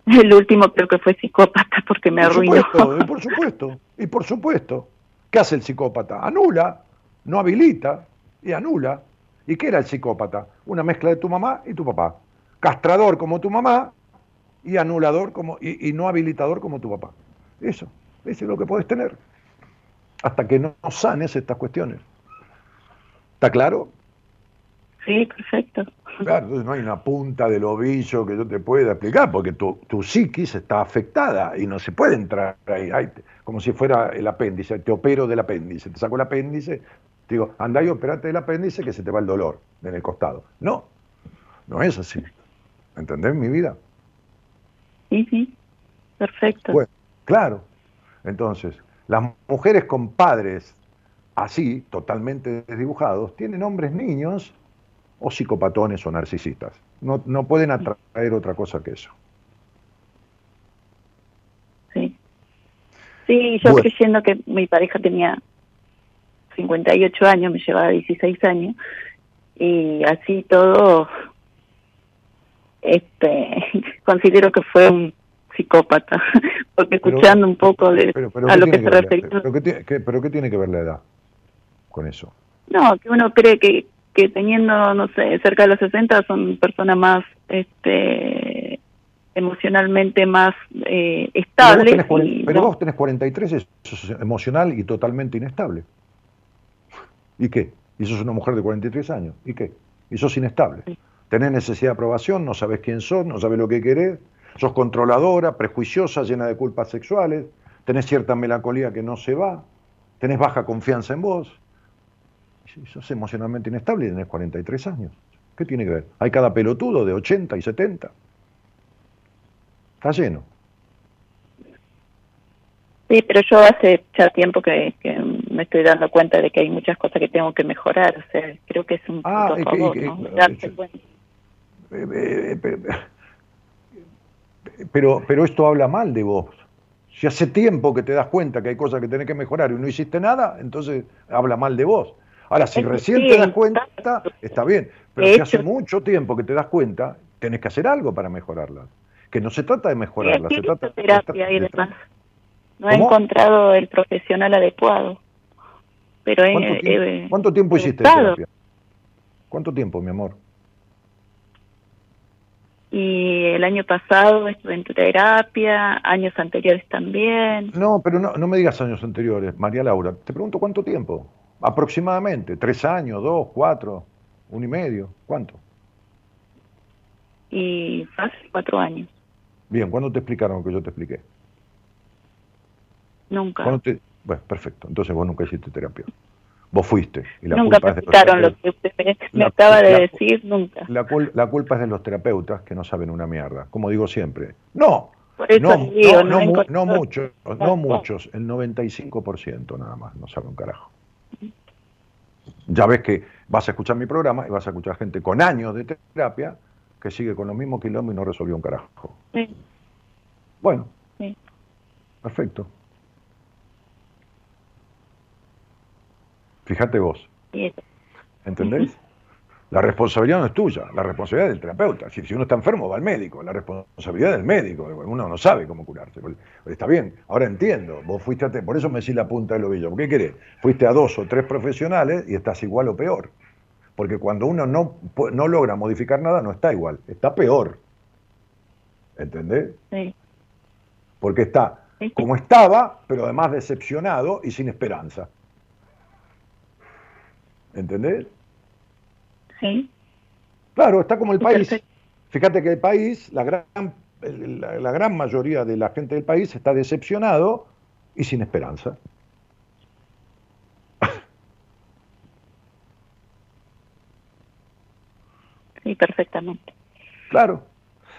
El último creo que fue psicópata porque me arruinó. por supuesto, y por supuesto. ¿Qué hace el psicópata? Anula, no habilita y anula. ¿Y qué era el psicópata? Una mezcla de tu mamá y tu papá. Castrador como tu mamá y anulador como, y, no habilitador como tu papá. Eso, eso es lo que puedes tener. Hasta que no sanes estas cuestiones. ¿Está claro? Sí, perfecto. Claro, no hay una punta del ovillo que yo te pueda explicar, porque tu, tu psiquis está afectada y no se puede entrar ahí, como si fuera el apéndice, te opero del apéndice, te saco el apéndice, te digo, anda y operate del apéndice que se te va el dolor en el costado. No, no es así. ¿Entendés mi vida? Sí, sí, perfecto. Bueno, claro. Entonces, las mujeres con padres así, totalmente desdibujados, tienen hombres niños o psicopatones o narcisistas. No, no pueden atraer otra cosa que eso. Sí. Sí, yo creyendo que mi pareja tenía 58 años, me llevaba 16 años, y así todo, este, considero que fue un psicópata, porque escuchando un poco de, a lo que se refería. Pero qué, pero ¿qué tiene que ver la edad con eso? No, que uno cree que, que teniendo, no sé, cerca de los 60 son personas más, este emocionalmente más eh, estables. Pero, vos tenés, 43, eso es emocional y totalmente inestable. ¿Y qué? Y sos una mujer de 43 años. ¿Y qué? Y sos inestable. Tenés necesidad de aprobación, no sabes quién sos, no sabes lo que querés, sos controladora, prejuiciosa, llena de culpas sexuales, tenés cierta melancolía que no se va, tenés baja confianza en vos. Sos emocionalmente inestable y tenés 43 años. ¿Qué tiene que ver? Hay cada pelotudo de 80 y 70. Está lleno. Sí, pero yo hace ya tiempo que, me estoy dando cuenta de que hay muchas cosas que tengo que mejorar. O sea, creo que es un ah, punto favor, ¿no? pero, pero esto habla mal de vos. Si hace tiempo que te das cuenta que hay cosas que tenés que mejorar y no hiciste nada, entonces habla mal de vos. Ahora, si recién te das cuenta, está bien. Pero si hace mucho tiempo que te das cuenta, tenés que hacer algo para mejorarlas que no se trata de mejorarla, se trata terapia y demás. No he encontrado el profesional adecuado. Pero ¿Cuánto, tiempo, hiciste terapia? ¿Cuánto tiempo, mi amor? Y el año pasado estuve en terapia, años anteriores también. No, pero no, no me digas años anteriores, María Laura. Te pregunto cuánto tiempo. Aproximadamente, tres años, dos, cuatro, un y medio, ¿cuánto? Y hace cuatro años. Bien, ¿cuándo te explicaron lo que yo te expliqué? Nunca. Bueno, perfecto. Entonces vos nunca hiciste terapia. Vos fuiste. Y la nunca me explicaron lo que usted me, acaba de decir, nunca. La, la, culpa es de los terapeutas que no saben una mierda. Como digo siempre. No. no, no, no, no, muchos, no muchos, el 95% nada más, no sabe un carajo. Ya ves que vas a escuchar mi programa y vas a escuchar gente con años de terapia que sigue con los mismos kilómetros y no resolvió un carajo. Sí. Bueno. Sí. Perfecto. Fíjate vos. ¿Entendés? La responsabilidad no es tuya, la responsabilidad es del terapeuta. Si, uno está enfermo, va al médico. La responsabilidad del médico. Uno no sabe cómo curarse. Está bien, ahora entiendo. Vos fuiste a, por eso me decís la punta del ovillo. ¿Qué querés? Fuiste a dos o tres profesionales y estás igual o peor. Porque cuando uno no, no logra modificar nada, no está igual, está peor. ¿Entendés? Sí. Porque está como estaba, pero además decepcionado y sin esperanza. ¿Entendés? Sí. Claro, está como el país. Fíjate que el país, la gran, la gran mayoría de la gente del país está decepcionado y sin esperanza. perfectamente. Claro.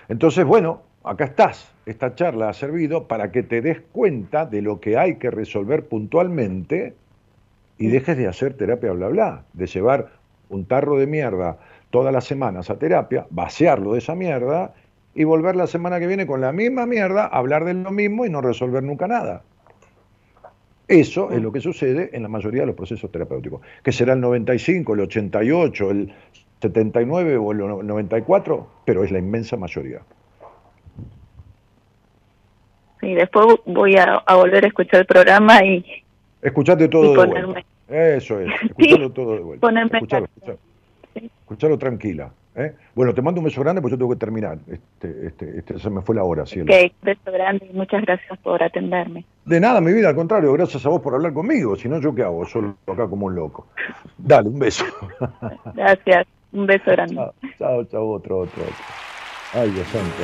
Entonces, bueno, acá estás. Esta charla ha servido para que te des cuenta de lo que hay que resolver puntualmente y dejes de hacer terapia bla bla, de llevar un tarro de mierda todas las semanas a terapia, vaciarlo de esa mierda y volver la semana que viene con la misma mierda, hablar de lo mismo y no resolver nunca nada. Eso es lo que sucede en la mayoría de los procesos terapéuticos, que será el 95, el 88, el 79 o el 94, pero es la inmensa mayoría. Sí, después voy a, volver a escuchar el programa y... Escuchate todo de. Eso es, escucharlo todo de vuelta. Escucharlo, tranquila. ¿eh? Bueno, te mando un beso grande porque yo tengo que terminar. Este, este, este, se me fue la hora, cielo. Ok, beso grande y muchas gracias por atenderme. De nada, mi vida, al contrario, gracias a vos por hablar conmigo. Si no, ¿yo qué hago? Solo acá como un loco. Dale, un beso. Gracias. Un beso grande. Chao, chao, otro, otro, otro. Ay, Dios santo.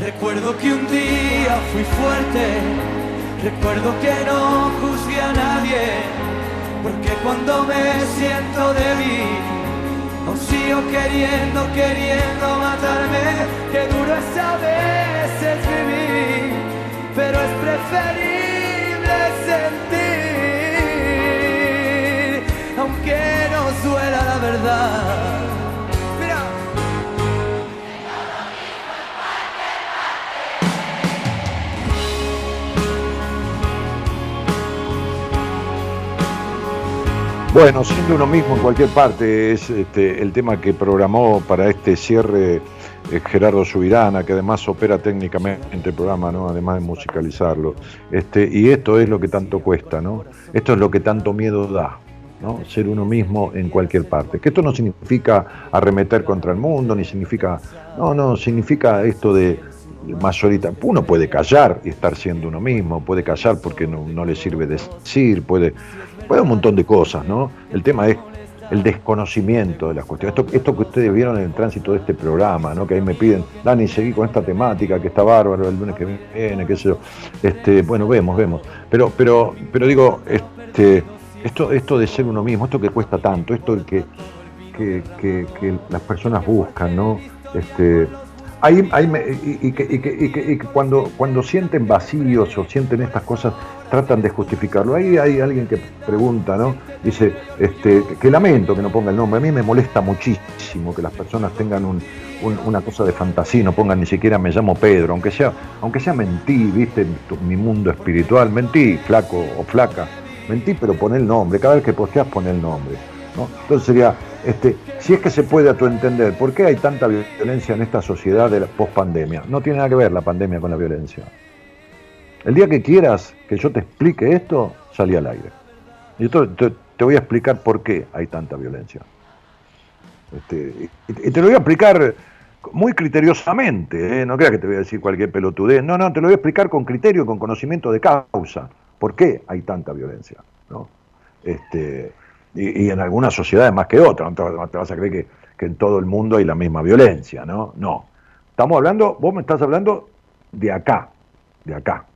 Recuerdo que un día fui fuerte, recuerdo que no juzgué a nadie, porque cuando me siento débil sigo queriendo, queriendo matarme. Qué duro es a veces vivir, pero es preferible sentir, aunque no duela la verdad. Bueno, siendo uno mismo en cualquier parte es este, el tema que programó para este cierre eh, Gerardo Subirana, que además opera técnicamente el programa, ¿no? además de musicalizarlo. Este, y esto es lo que tanto cuesta, ¿no? Esto es lo que tanto miedo da. ¿no? ser uno mismo en cualquier parte. Que esto no significa arremeter contra el mundo, ni significa, no, no, significa esto de mayorita. Uno puede callar y estar siendo uno mismo, puede callar porque no, no le sirve decir, puede, Puede un montón de cosas, ¿no? El tema es el desconocimiento de las cuestiones. Esto, esto que ustedes vieron en el tránsito de este programa, ¿no? Que ahí me piden, Dani, seguí con esta temática, que está bárbaro el lunes que viene, qué sé yo. Este, bueno, vemos, vemos. Pero, pero, pero digo, este, esto, esto de ser uno mismo, esto que cuesta tanto, esto que, que, que, las personas buscan, ¿no? Este, ahí, ahí y, que, y, que, cuando, cuando sienten vacíos o sienten estas cosas, tratan de justificarlo. Ahí hay alguien que pregunta, ¿no? Dice, este, que lamento que no ponga el nombre. A mí me molesta muchísimo que las personas tengan una cosa de fantasía, no pongan ni siquiera me llamo Pedro, aunque sea, aunque sea mentí, viste, mi mundo espiritual, mentí, flaco o flaca, mentí, pero pon el nombre, cada vez que posteas pon el nombre. ¿no? Entonces sería, este, si es que se puede a tu entender, ¿por qué hay tanta violencia en esta sociedad de la post pandemia? No tiene nada que ver la pandemia con la violencia. El día que quieras que yo te explique esto, salí al aire. Y te, te, voy a explicar por qué hay tanta violencia. Este, y, te lo voy a explicar muy criteriosamente, ¿eh? no creas que te voy a decir cualquier pelotudez, no, no, te lo voy a explicar con criterio, con conocimiento de causa, por qué hay tanta violencia. ¿no? Este, y, en algunas sociedades más que otras, no te, vas a creer que, que, en todo el mundo hay la misma violencia, ¿no? No. Estamos hablando, vos me estás hablando de acá, de acá.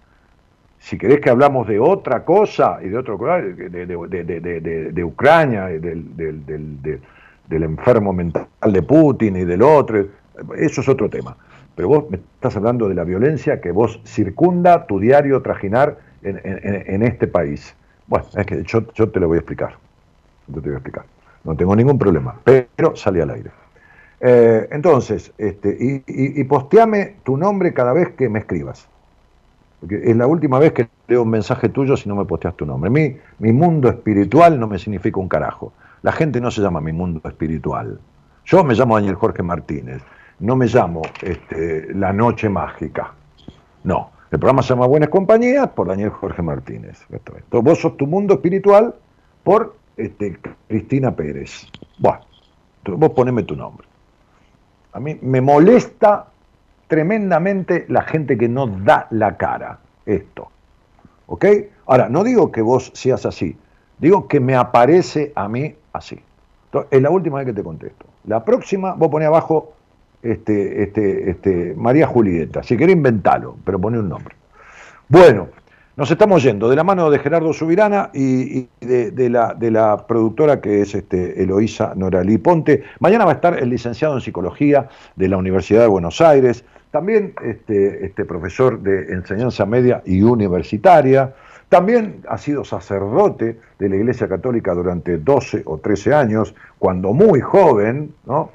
Si querés que hablamos de otra cosa y de otro de, de, de, Ucrania, del, del, enfermo mental de Putin y del otro, eso es otro tema. Pero vos me estás hablando de la violencia que vos circunda tu diario trajinar en, este país. Bueno, es que yo, te lo voy a explicar. Yo te voy a explicar. No tengo ningún problema, pero sale al aire. Eh, entonces, este, y, y posteame tu nombre cada vez que me escribas. Porque es la última vez que leo un mensaje tuyo si no me posteas tu nombre. Mi, mi mundo espiritual no me significa un carajo. La gente no se llama mi mundo espiritual. Yo me llamo Daniel Jorge Martínez. No me llamo este, La Noche Mágica. No. El programa se llama Buenas Compañías por Daniel Jorge Martínez. Entonces, vos sos tu mundo espiritual por este, Cristina Pérez. Bueno, vos poneme tu nombre. A mí me molesta tremendamente la gente que no da la cara. Esto. ¿Ok? Ahora, no digo que vos seas así, digo que me aparece a mí así. es la última vez que te contesto. La próxima, vos ponés abajo este, este, este, María Julieta. Si querés, inventalo, pero poné un nombre. Bueno, nos estamos yendo de la mano de Gerardo Subirana y, de, la, de, la, productora que es este, Eloísa Noralí Ponte. Mañana va a estar el licenciado en Psicología de la Universidad de Buenos Aires, también este, este profesor de enseñanza media y universitaria, también ha sido sacerdote de la Iglesia Católica durante 12 o 13 años, cuando muy joven, ¿no?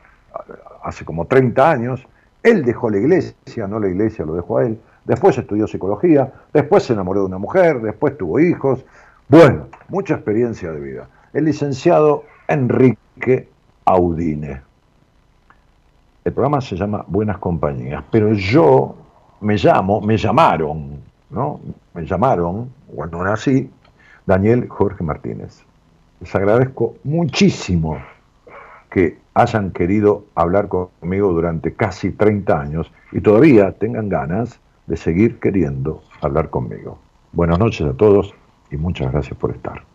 hace como 30 años, él dejó la iglesia, no la iglesia lo dejó a él, después estudió psicología, después se enamoró de una mujer, después tuvo hijos, bueno, mucha experiencia de vida. El licenciado Enrique Audine. El programa se llama Buenas Compañías, pero yo me llamo, me llamaron, ¿no? Me llamaron cuando nací Daniel Jorge Martínez. Les agradezco muchísimo que hayan querido hablar conmigo durante casi 30 años y todavía tengan ganas de seguir queriendo hablar conmigo. Buenas noches a todos y muchas gracias por estar.